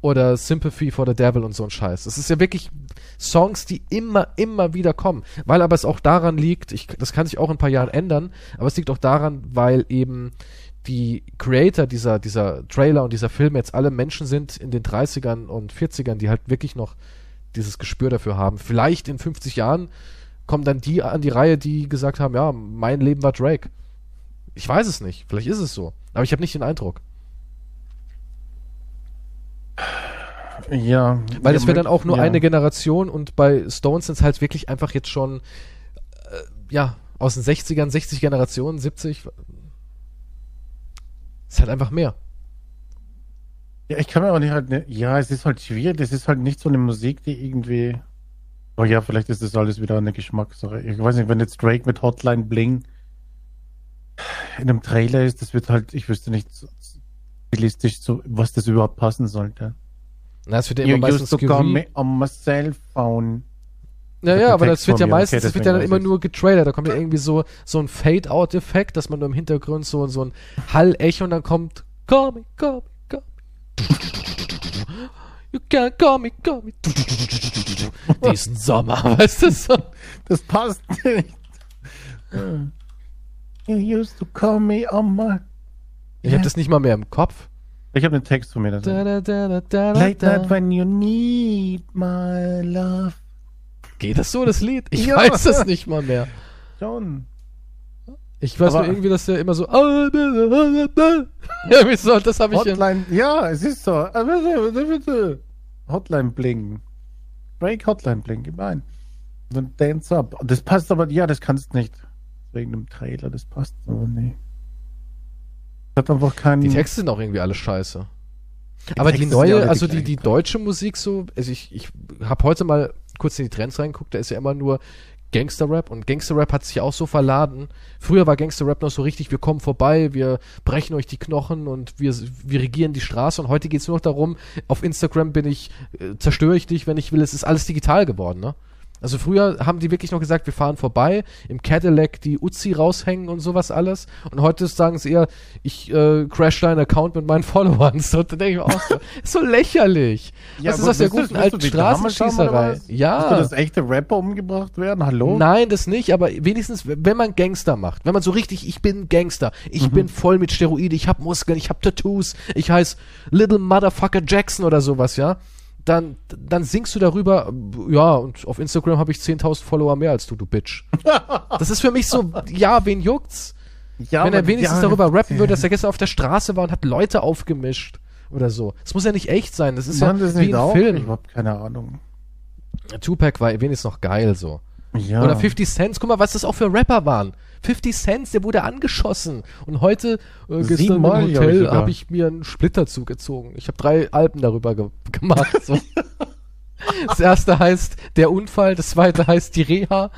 Speaker 1: Oder Sympathy for the Devil und so ein Scheiß. Es ist ja wirklich Songs, die immer, immer wieder kommen. Weil aber es auch daran liegt, ich, das kann sich auch in ein paar Jahren ändern, aber es liegt auch daran, weil eben die Creator dieser, dieser Trailer und dieser Filme jetzt alle Menschen sind in den 30ern und 40ern, die halt wirklich noch dieses Gespür dafür haben. Vielleicht in 50 Jahren kommen dann die an die Reihe, die gesagt haben, ja, mein Leben war Drake. Ich weiß es nicht. Vielleicht ist es so. Aber ich habe nicht den Eindruck.
Speaker 2: Ja.
Speaker 1: Weil
Speaker 2: ja,
Speaker 1: es wäre dann auch nur
Speaker 2: ja.
Speaker 1: eine Generation und bei Stones sind es halt wirklich einfach jetzt schon, äh, ja, aus den 60ern, 60 Generationen, 70. Ist halt einfach mehr.
Speaker 2: Ja, ich kann mir auch nicht halt, ne, ja, es ist halt schwierig, das ist halt nicht so eine Musik, die irgendwie, oh ja, vielleicht ist das alles wieder eine Geschmackssache. Ich weiß nicht, wenn jetzt Drake mit Hotline Bling in einem Trailer ist, das wird halt, ich wüsste nicht stilistisch, so, was das überhaupt passen sollte.
Speaker 1: Na, es wird ja
Speaker 2: You
Speaker 1: immer meistens
Speaker 2: used to call me on my cell phone.
Speaker 1: Ja, ja, aber das wird ja meistens,
Speaker 2: okay,
Speaker 1: das wird ja dann immer nur getrailert. Da kommt ja irgendwie so, so ein Fade-Out-Effekt, dass man nur im Hintergrund so, so ein Hall-Echo und dann kommt Call me, call me, call me. You can't call me, call me. Diesen Sommer, weißt du so?
Speaker 2: Das passt nicht. You used to call me on my.
Speaker 1: Ich hab das nicht mal mehr im Kopf.
Speaker 2: Ich habe einen Text von mir. Da
Speaker 1: Da, da, da,
Speaker 2: Late night when you need my love.
Speaker 1: Geht das so, das Lied? Ich
Speaker 2: Ja.
Speaker 1: weiß es nicht mal mehr.
Speaker 2: Schon.
Speaker 1: Ich weiß
Speaker 2: Aber-
Speaker 1: nur irgendwie, dass der immer so. Ja, wie so, das habe ich in,
Speaker 2: Hotline, ja, es ist so. Hotline bling. Break Hotline bling, gib ein. Und dann dance up. Das passt aber, ja, das kannst nicht. Wegen dem Trailer, das passt aber nicht. Hat einfach keinen.
Speaker 1: Die Texte sind auch irgendwie alle scheiße. Aber die
Speaker 2: Texte sind ja
Speaker 1: neue, also
Speaker 2: die
Speaker 1: die, die deutsche Musik so, also ich, ich habe heute mal kurz in die Trends reingeguckt, da ist ja immer nur Gangster-Rap und Gangster-Rap hat sich auch so verladen. Früher war Gangster-Rap noch so richtig, wir kommen vorbei, wir brechen euch die Knochen und wir, wir regieren die Straße und heute geht's nur noch darum, auf Instagram bin ich, äh, zerstöre ich dich, wenn ich will, es ist alles digital geworden, ne? Also früher haben die wirklich noch gesagt, wir fahren vorbei, im Cadillac die Uzi raushängen und sowas alles. Und heute sagen sie eher, ich äh, crash deinen Account mit meinen Followern. So, da denke ich mir auch so, so lächerlich.
Speaker 2: Ja,
Speaker 1: das ist aus der guten alten Straßenschießerei.
Speaker 2: was?
Speaker 1: Ja.
Speaker 2: Du, dass echte Rapper umgebracht werden? Hallo?
Speaker 1: Nein, das nicht, aber wenigstens, wenn man Gangster macht, wenn man so richtig, ich bin Gangster, ich
Speaker 2: Mhm.
Speaker 1: bin voll mit Steroide, ich hab Muskeln, ich hab Tattoos, ich heiß Little Motherfucker Jackson oder sowas, ja, dann, dann singst du darüber, ja, und auf Instagram habe ich 10.000 Follower mehr als du, du Bitch. Das ist für mich so, ja, wen juckt's?
Speaker 2: Ja,
Speaker 1: wenn er wenigstens
Speaker 2: ja,
Speaker 1: darüber rappen würde, dass er gestern auf der Straße war und hat Leute aufgemischt oder so. Es muss ja nicht echt sein, das ist
Speaker 2: Machen
Speaker 1: ja
Speaker 2: das
Speaker 1: wie ein
Speaker 2: auch? Ich
Speaker 1: Film.
Speaker 2: hab keine Ahnung.
Speaker 1: Tupac war wenigstens noch geil so.
Speaker 2: Ja.
Speaker 1: Oder 50 Cent, guck mal, was das auch für Rapper waren. 50 Cent, der wurde angeschossen. Und heute, äh, gestern im Hotel, habe ich mir einen Splitter zugezogen. Ich habe drei Alben darüber ge gemacht. So. das erste heißt Der Unfall, das zweite heißt Die Reha,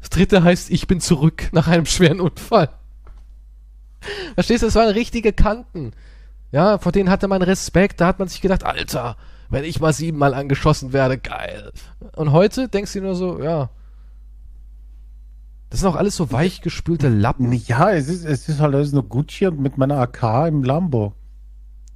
Speaker 1: das dritte heißt Ich bin zurück nach einem schweren Unfall. Verstehst du, das waren richtige Kanten. Ja, vor denen hatte man Respekt, da hat man sich gedacht, Alter, wenn ich mal siebenmal angeschossen werde, geil. Und heute denkst du nur so, ja. Das sind auch alles so weichgespülte Lappen.
Speaker 2: Ja, es ist, es ist halt alles nur Gucci und mit meiner AK im Lambo.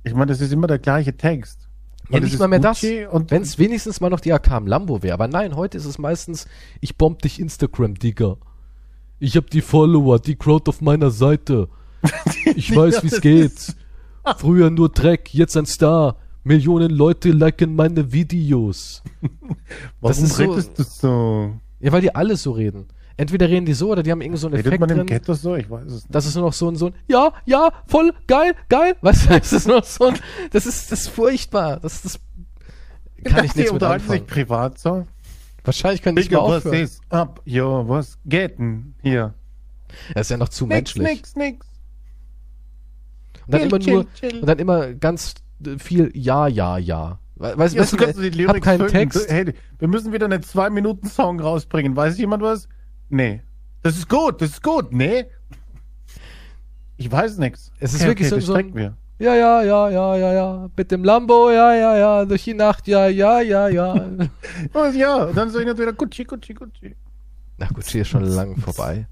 Speaker 2: Ich meine, das ist immer der gleiche Text.
Speaker 1: Ja, nicht mal mehr
Speaker 2: Gucci
Speaker 1: das.
Speaker 2: Und
Speaker 1: Wenn es wenigstens mal noch die AK im Lambo wäre. Aber nein, heute ist es meistens, ich bomb dich Instagram, Digga. Ich hab die Follower, die Crowd auf meiner Seite. Ich weiß, wie's geht. Früher nur Dreck, jetzt ein Star. Millionen Leute liken meine Videos.
Speaker 2: warum
Speaker 1: ist so-
Speaker 2: redest du so?
Speaker 1: Ja, weil die alle so reden. Entweder reden die so oder die haben irgendwie so einen
Speaker 2: Redet
Speaker 1: Effekt
Speaker 2: man im
Speaker 1: drin.
Speaker 2: Ghetto so? Ich weiß es nicht.
Speaker 1: Das ist nur noch so ein, so ein, ja, ja, voll, geil, geil. Weißt du, das ist nur noch so ein, das ist, das ist furchtbar. Das, das kann ich
Speaker 2: Die
Speaker 1: nichts mit
Speaker 2: unterhalten sich
Speaker 1: anfangen.
Speaker 2: privat so.
Speaker 1: Wahrscheinlich könnte ich mal
Speaker 2: Digga, was
Speaker 1: aufhören.
Speaker 2: ist ab? Jo, was geht denn hier?
Speaker 1: Er ist ja noch zu
Speaker 2: Nix,
Speaker 1: menschlich.
Speaker 2: nix, nix.
Speaker 1: Und dann
Speaker 2: Chill,
Speaker 1: immer
Speaker 2: chill,
Speaker 1: nur,
Speaker 2: chill.
Speaker 1: und dann immer ganz viel ja, ja, ja. We- Weißt,
Speaker 2: Ja,
Speaker 1: weißt
Speaker 2: kannst du die
Speaker 1: hab
Speaker 2: Lyrics
Speaker 1: keinen
Speaker 2: füllen.
Speaker 1: Text.
Speaker 2: Hey, wir müssen wieder einen 2-Minuten-Song rausbringen. Weiß jemand was? Nee. Das ist gut, das ist gut. Nee. Ich weiß nichts.
Speaker 1: Es ist wirklich so-
Speaker 2: das
Speaker 1: so ein-. Ja, ja, ja, ja, ja, ja. Mit dem Lambo, ja, ja, ja. Durch die Nacht, ja, ja, ja, ja.
Speaker 2: Oh, ja, und dann sage ich natürlich wieder Gucci, Gucci, Gucci.
Speaker 1: Na gut, sie ist schon lang vorbei.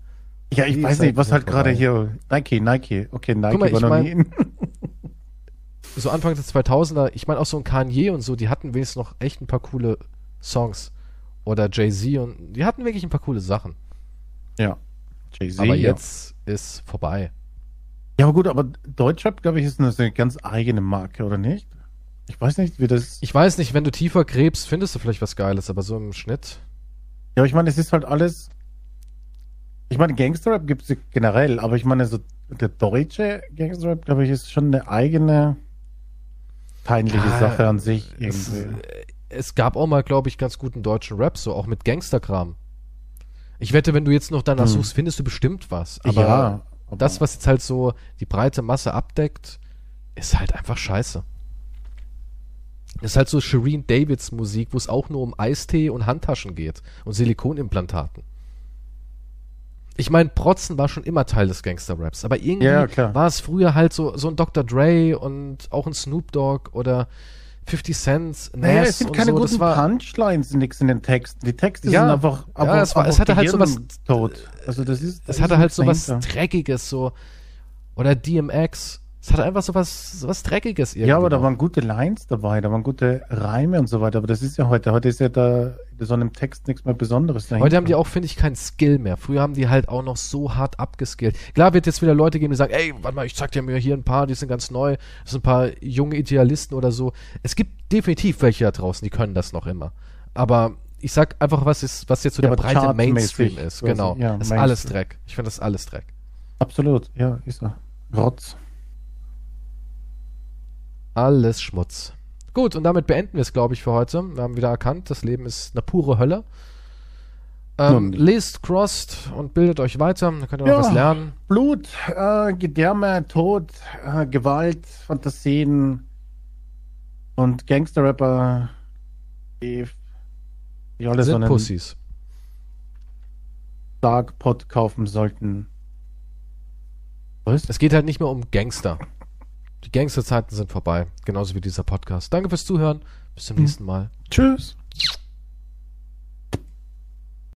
Speaker 2: Ja, ich
Speaker 1: Die
Speaker 2: weiß nicht, was
Speaker 1: sind
Speaker 2: halt gerade hier. Nike, Nike. Okay, Nike
Speaker 1: mal,
Speaker 2: war noch
Speaker 1: mein-
Speaker 2: nie
Speaker 1: so Anfang der 2000er, ich meine auch so ein Kanye und so, die hatten wenigstens noch echt ein paar coole Songs. Oder Jay-Z und die hatten wirklich ein paar coole Sachen.
Speaker 2: Ja.
Speaker 1: Aber
Speaker 2: ja.
Speaker 1: jetzt ist vorbei.
Speaker 2: Ja, aber gut, aber Deutschrap, glaube ich, ist eine, ganz eigene Marke, oder nicht? Ich weiß nicht, wie das.
Speaker 1: Ich weiß nicht, wenn du tiefer gräbst, findest du vielleicht was Geiles, aber so im Schnitt.
Speaker 2: Ja, aber ich meine, es ist halt alles. Ich meine, Gangsterrap gibt es generell, aber ich meine, so der deutsche Gangsterrap, glaube ich, ist schon eine eigene peinliche
Speaker 1: Ja,
Speaker 2: Sache an sich
Speaker 1: Es,
Speaker 2: irgendwie.
Speaker 1: äh, es gab auch mal, glaube ich, ganz guten deutschen Rap, so auch mit Gangsterkram. Ich wette, wenn du jetzt noch danach
Speaker 2: Hm.
Speaker 1: suchst, findest du bestimmt was. Aber
Speaker 2: ja, aber
Speaker 1: das, was jetzt halt so die breite Masse abdeckt, ist halt einfach scheiße. Ist halt so Shireen Davids Musik, wo es auch nur um Eistee und Handtaschen geht und Silikonimplantaten. Ich meine, Protzen war schon immer Teil des Gangster-Raps, aber irgendwie
Speaker 2: Ja,
Speaker 1: war es früher halt so, so ein Dr. Dre und auch ein Snoop Dogg oder 50 Cent, Nas
Speaker 2: naja, es sind keine
Speaker 1: so.
Speaker 2: guten
Speaker 1: das war,
Speaker 2: Punchlines, nix in den Texten. Die Texte
Speaker 1: Ja,
Speaker 2: sind einfach.
Speaker 1: ja, es war- es hatte halt so was-
Speaker 2: tot. Also das ist.
Speaker 1: es
Speaker 2: da
Speaker 1: hatte halt so was. Dreckiges, so. Oder DMX. Es hatte einfach so was, so was Dreckiges irgendwie.
Speaker 2: Ja, aber da waren gute Lines dabei, da waren gute Reime und so weiter. Aber das ist ja heute. Heute ist ja da in so einem Text nichts mehr Besonderes dahinter.
Speaker 1: Heute haben die auch, finde ich, keinen Skill mehr. Früher haben die halt auch noch so hart abgeskillt. Klar wird jetzt wieder Leute geben, die sagen, ey, warte mal, ich zeig dir mir hier ein paar, die sind ganz neu. Das sind ein paar junge Idealisten oder so. Es gibt definitiv welche da draußen, die können das noch immer. Aber ich sag einfach, was ist, was jetzt so
Speaker 2: Ja,
Speaker 1: der breite Mainstream ist. Genau.
Speaker 2: ja,
Speaker 1: ist
Speaker 2: Mainstream.
Speaker 1: alles Dreck. Ich finde das alles Dreck.
Speaker 2: Absolut, ja, ist er. Rotz.
Speaker 1: Alles Schmutz. Gut, und damit beenden wir es, glaube ich, für heute. Wir haben wieder erkannt, das Leben ist eine pure Hölle. Ähm, lest Crossed und bildet euch weiter, dann könnt ihr noch
Speaker 2: Ja.
Speaker 1: was lernen.
Speaker 2: Blut, äh, Gedärme, Tod, äh, Gewalt, Fantasien und Gangsterrapper, die, die alle so
Speaker 1: Sind
Speaker 2: einen,
Speaker 1: Pussys.
Speaker 2: Dark Pod kaufen sollten.
Speaker 1: Was? Es geht halt nicht mehr um Gangster. Die Gangsterzeiten sind vorbei. Genauso wie dieser Podcast. Danke fürs Zuhören. Bis zum nächsten Mal.
Speaker 2: Tschüss.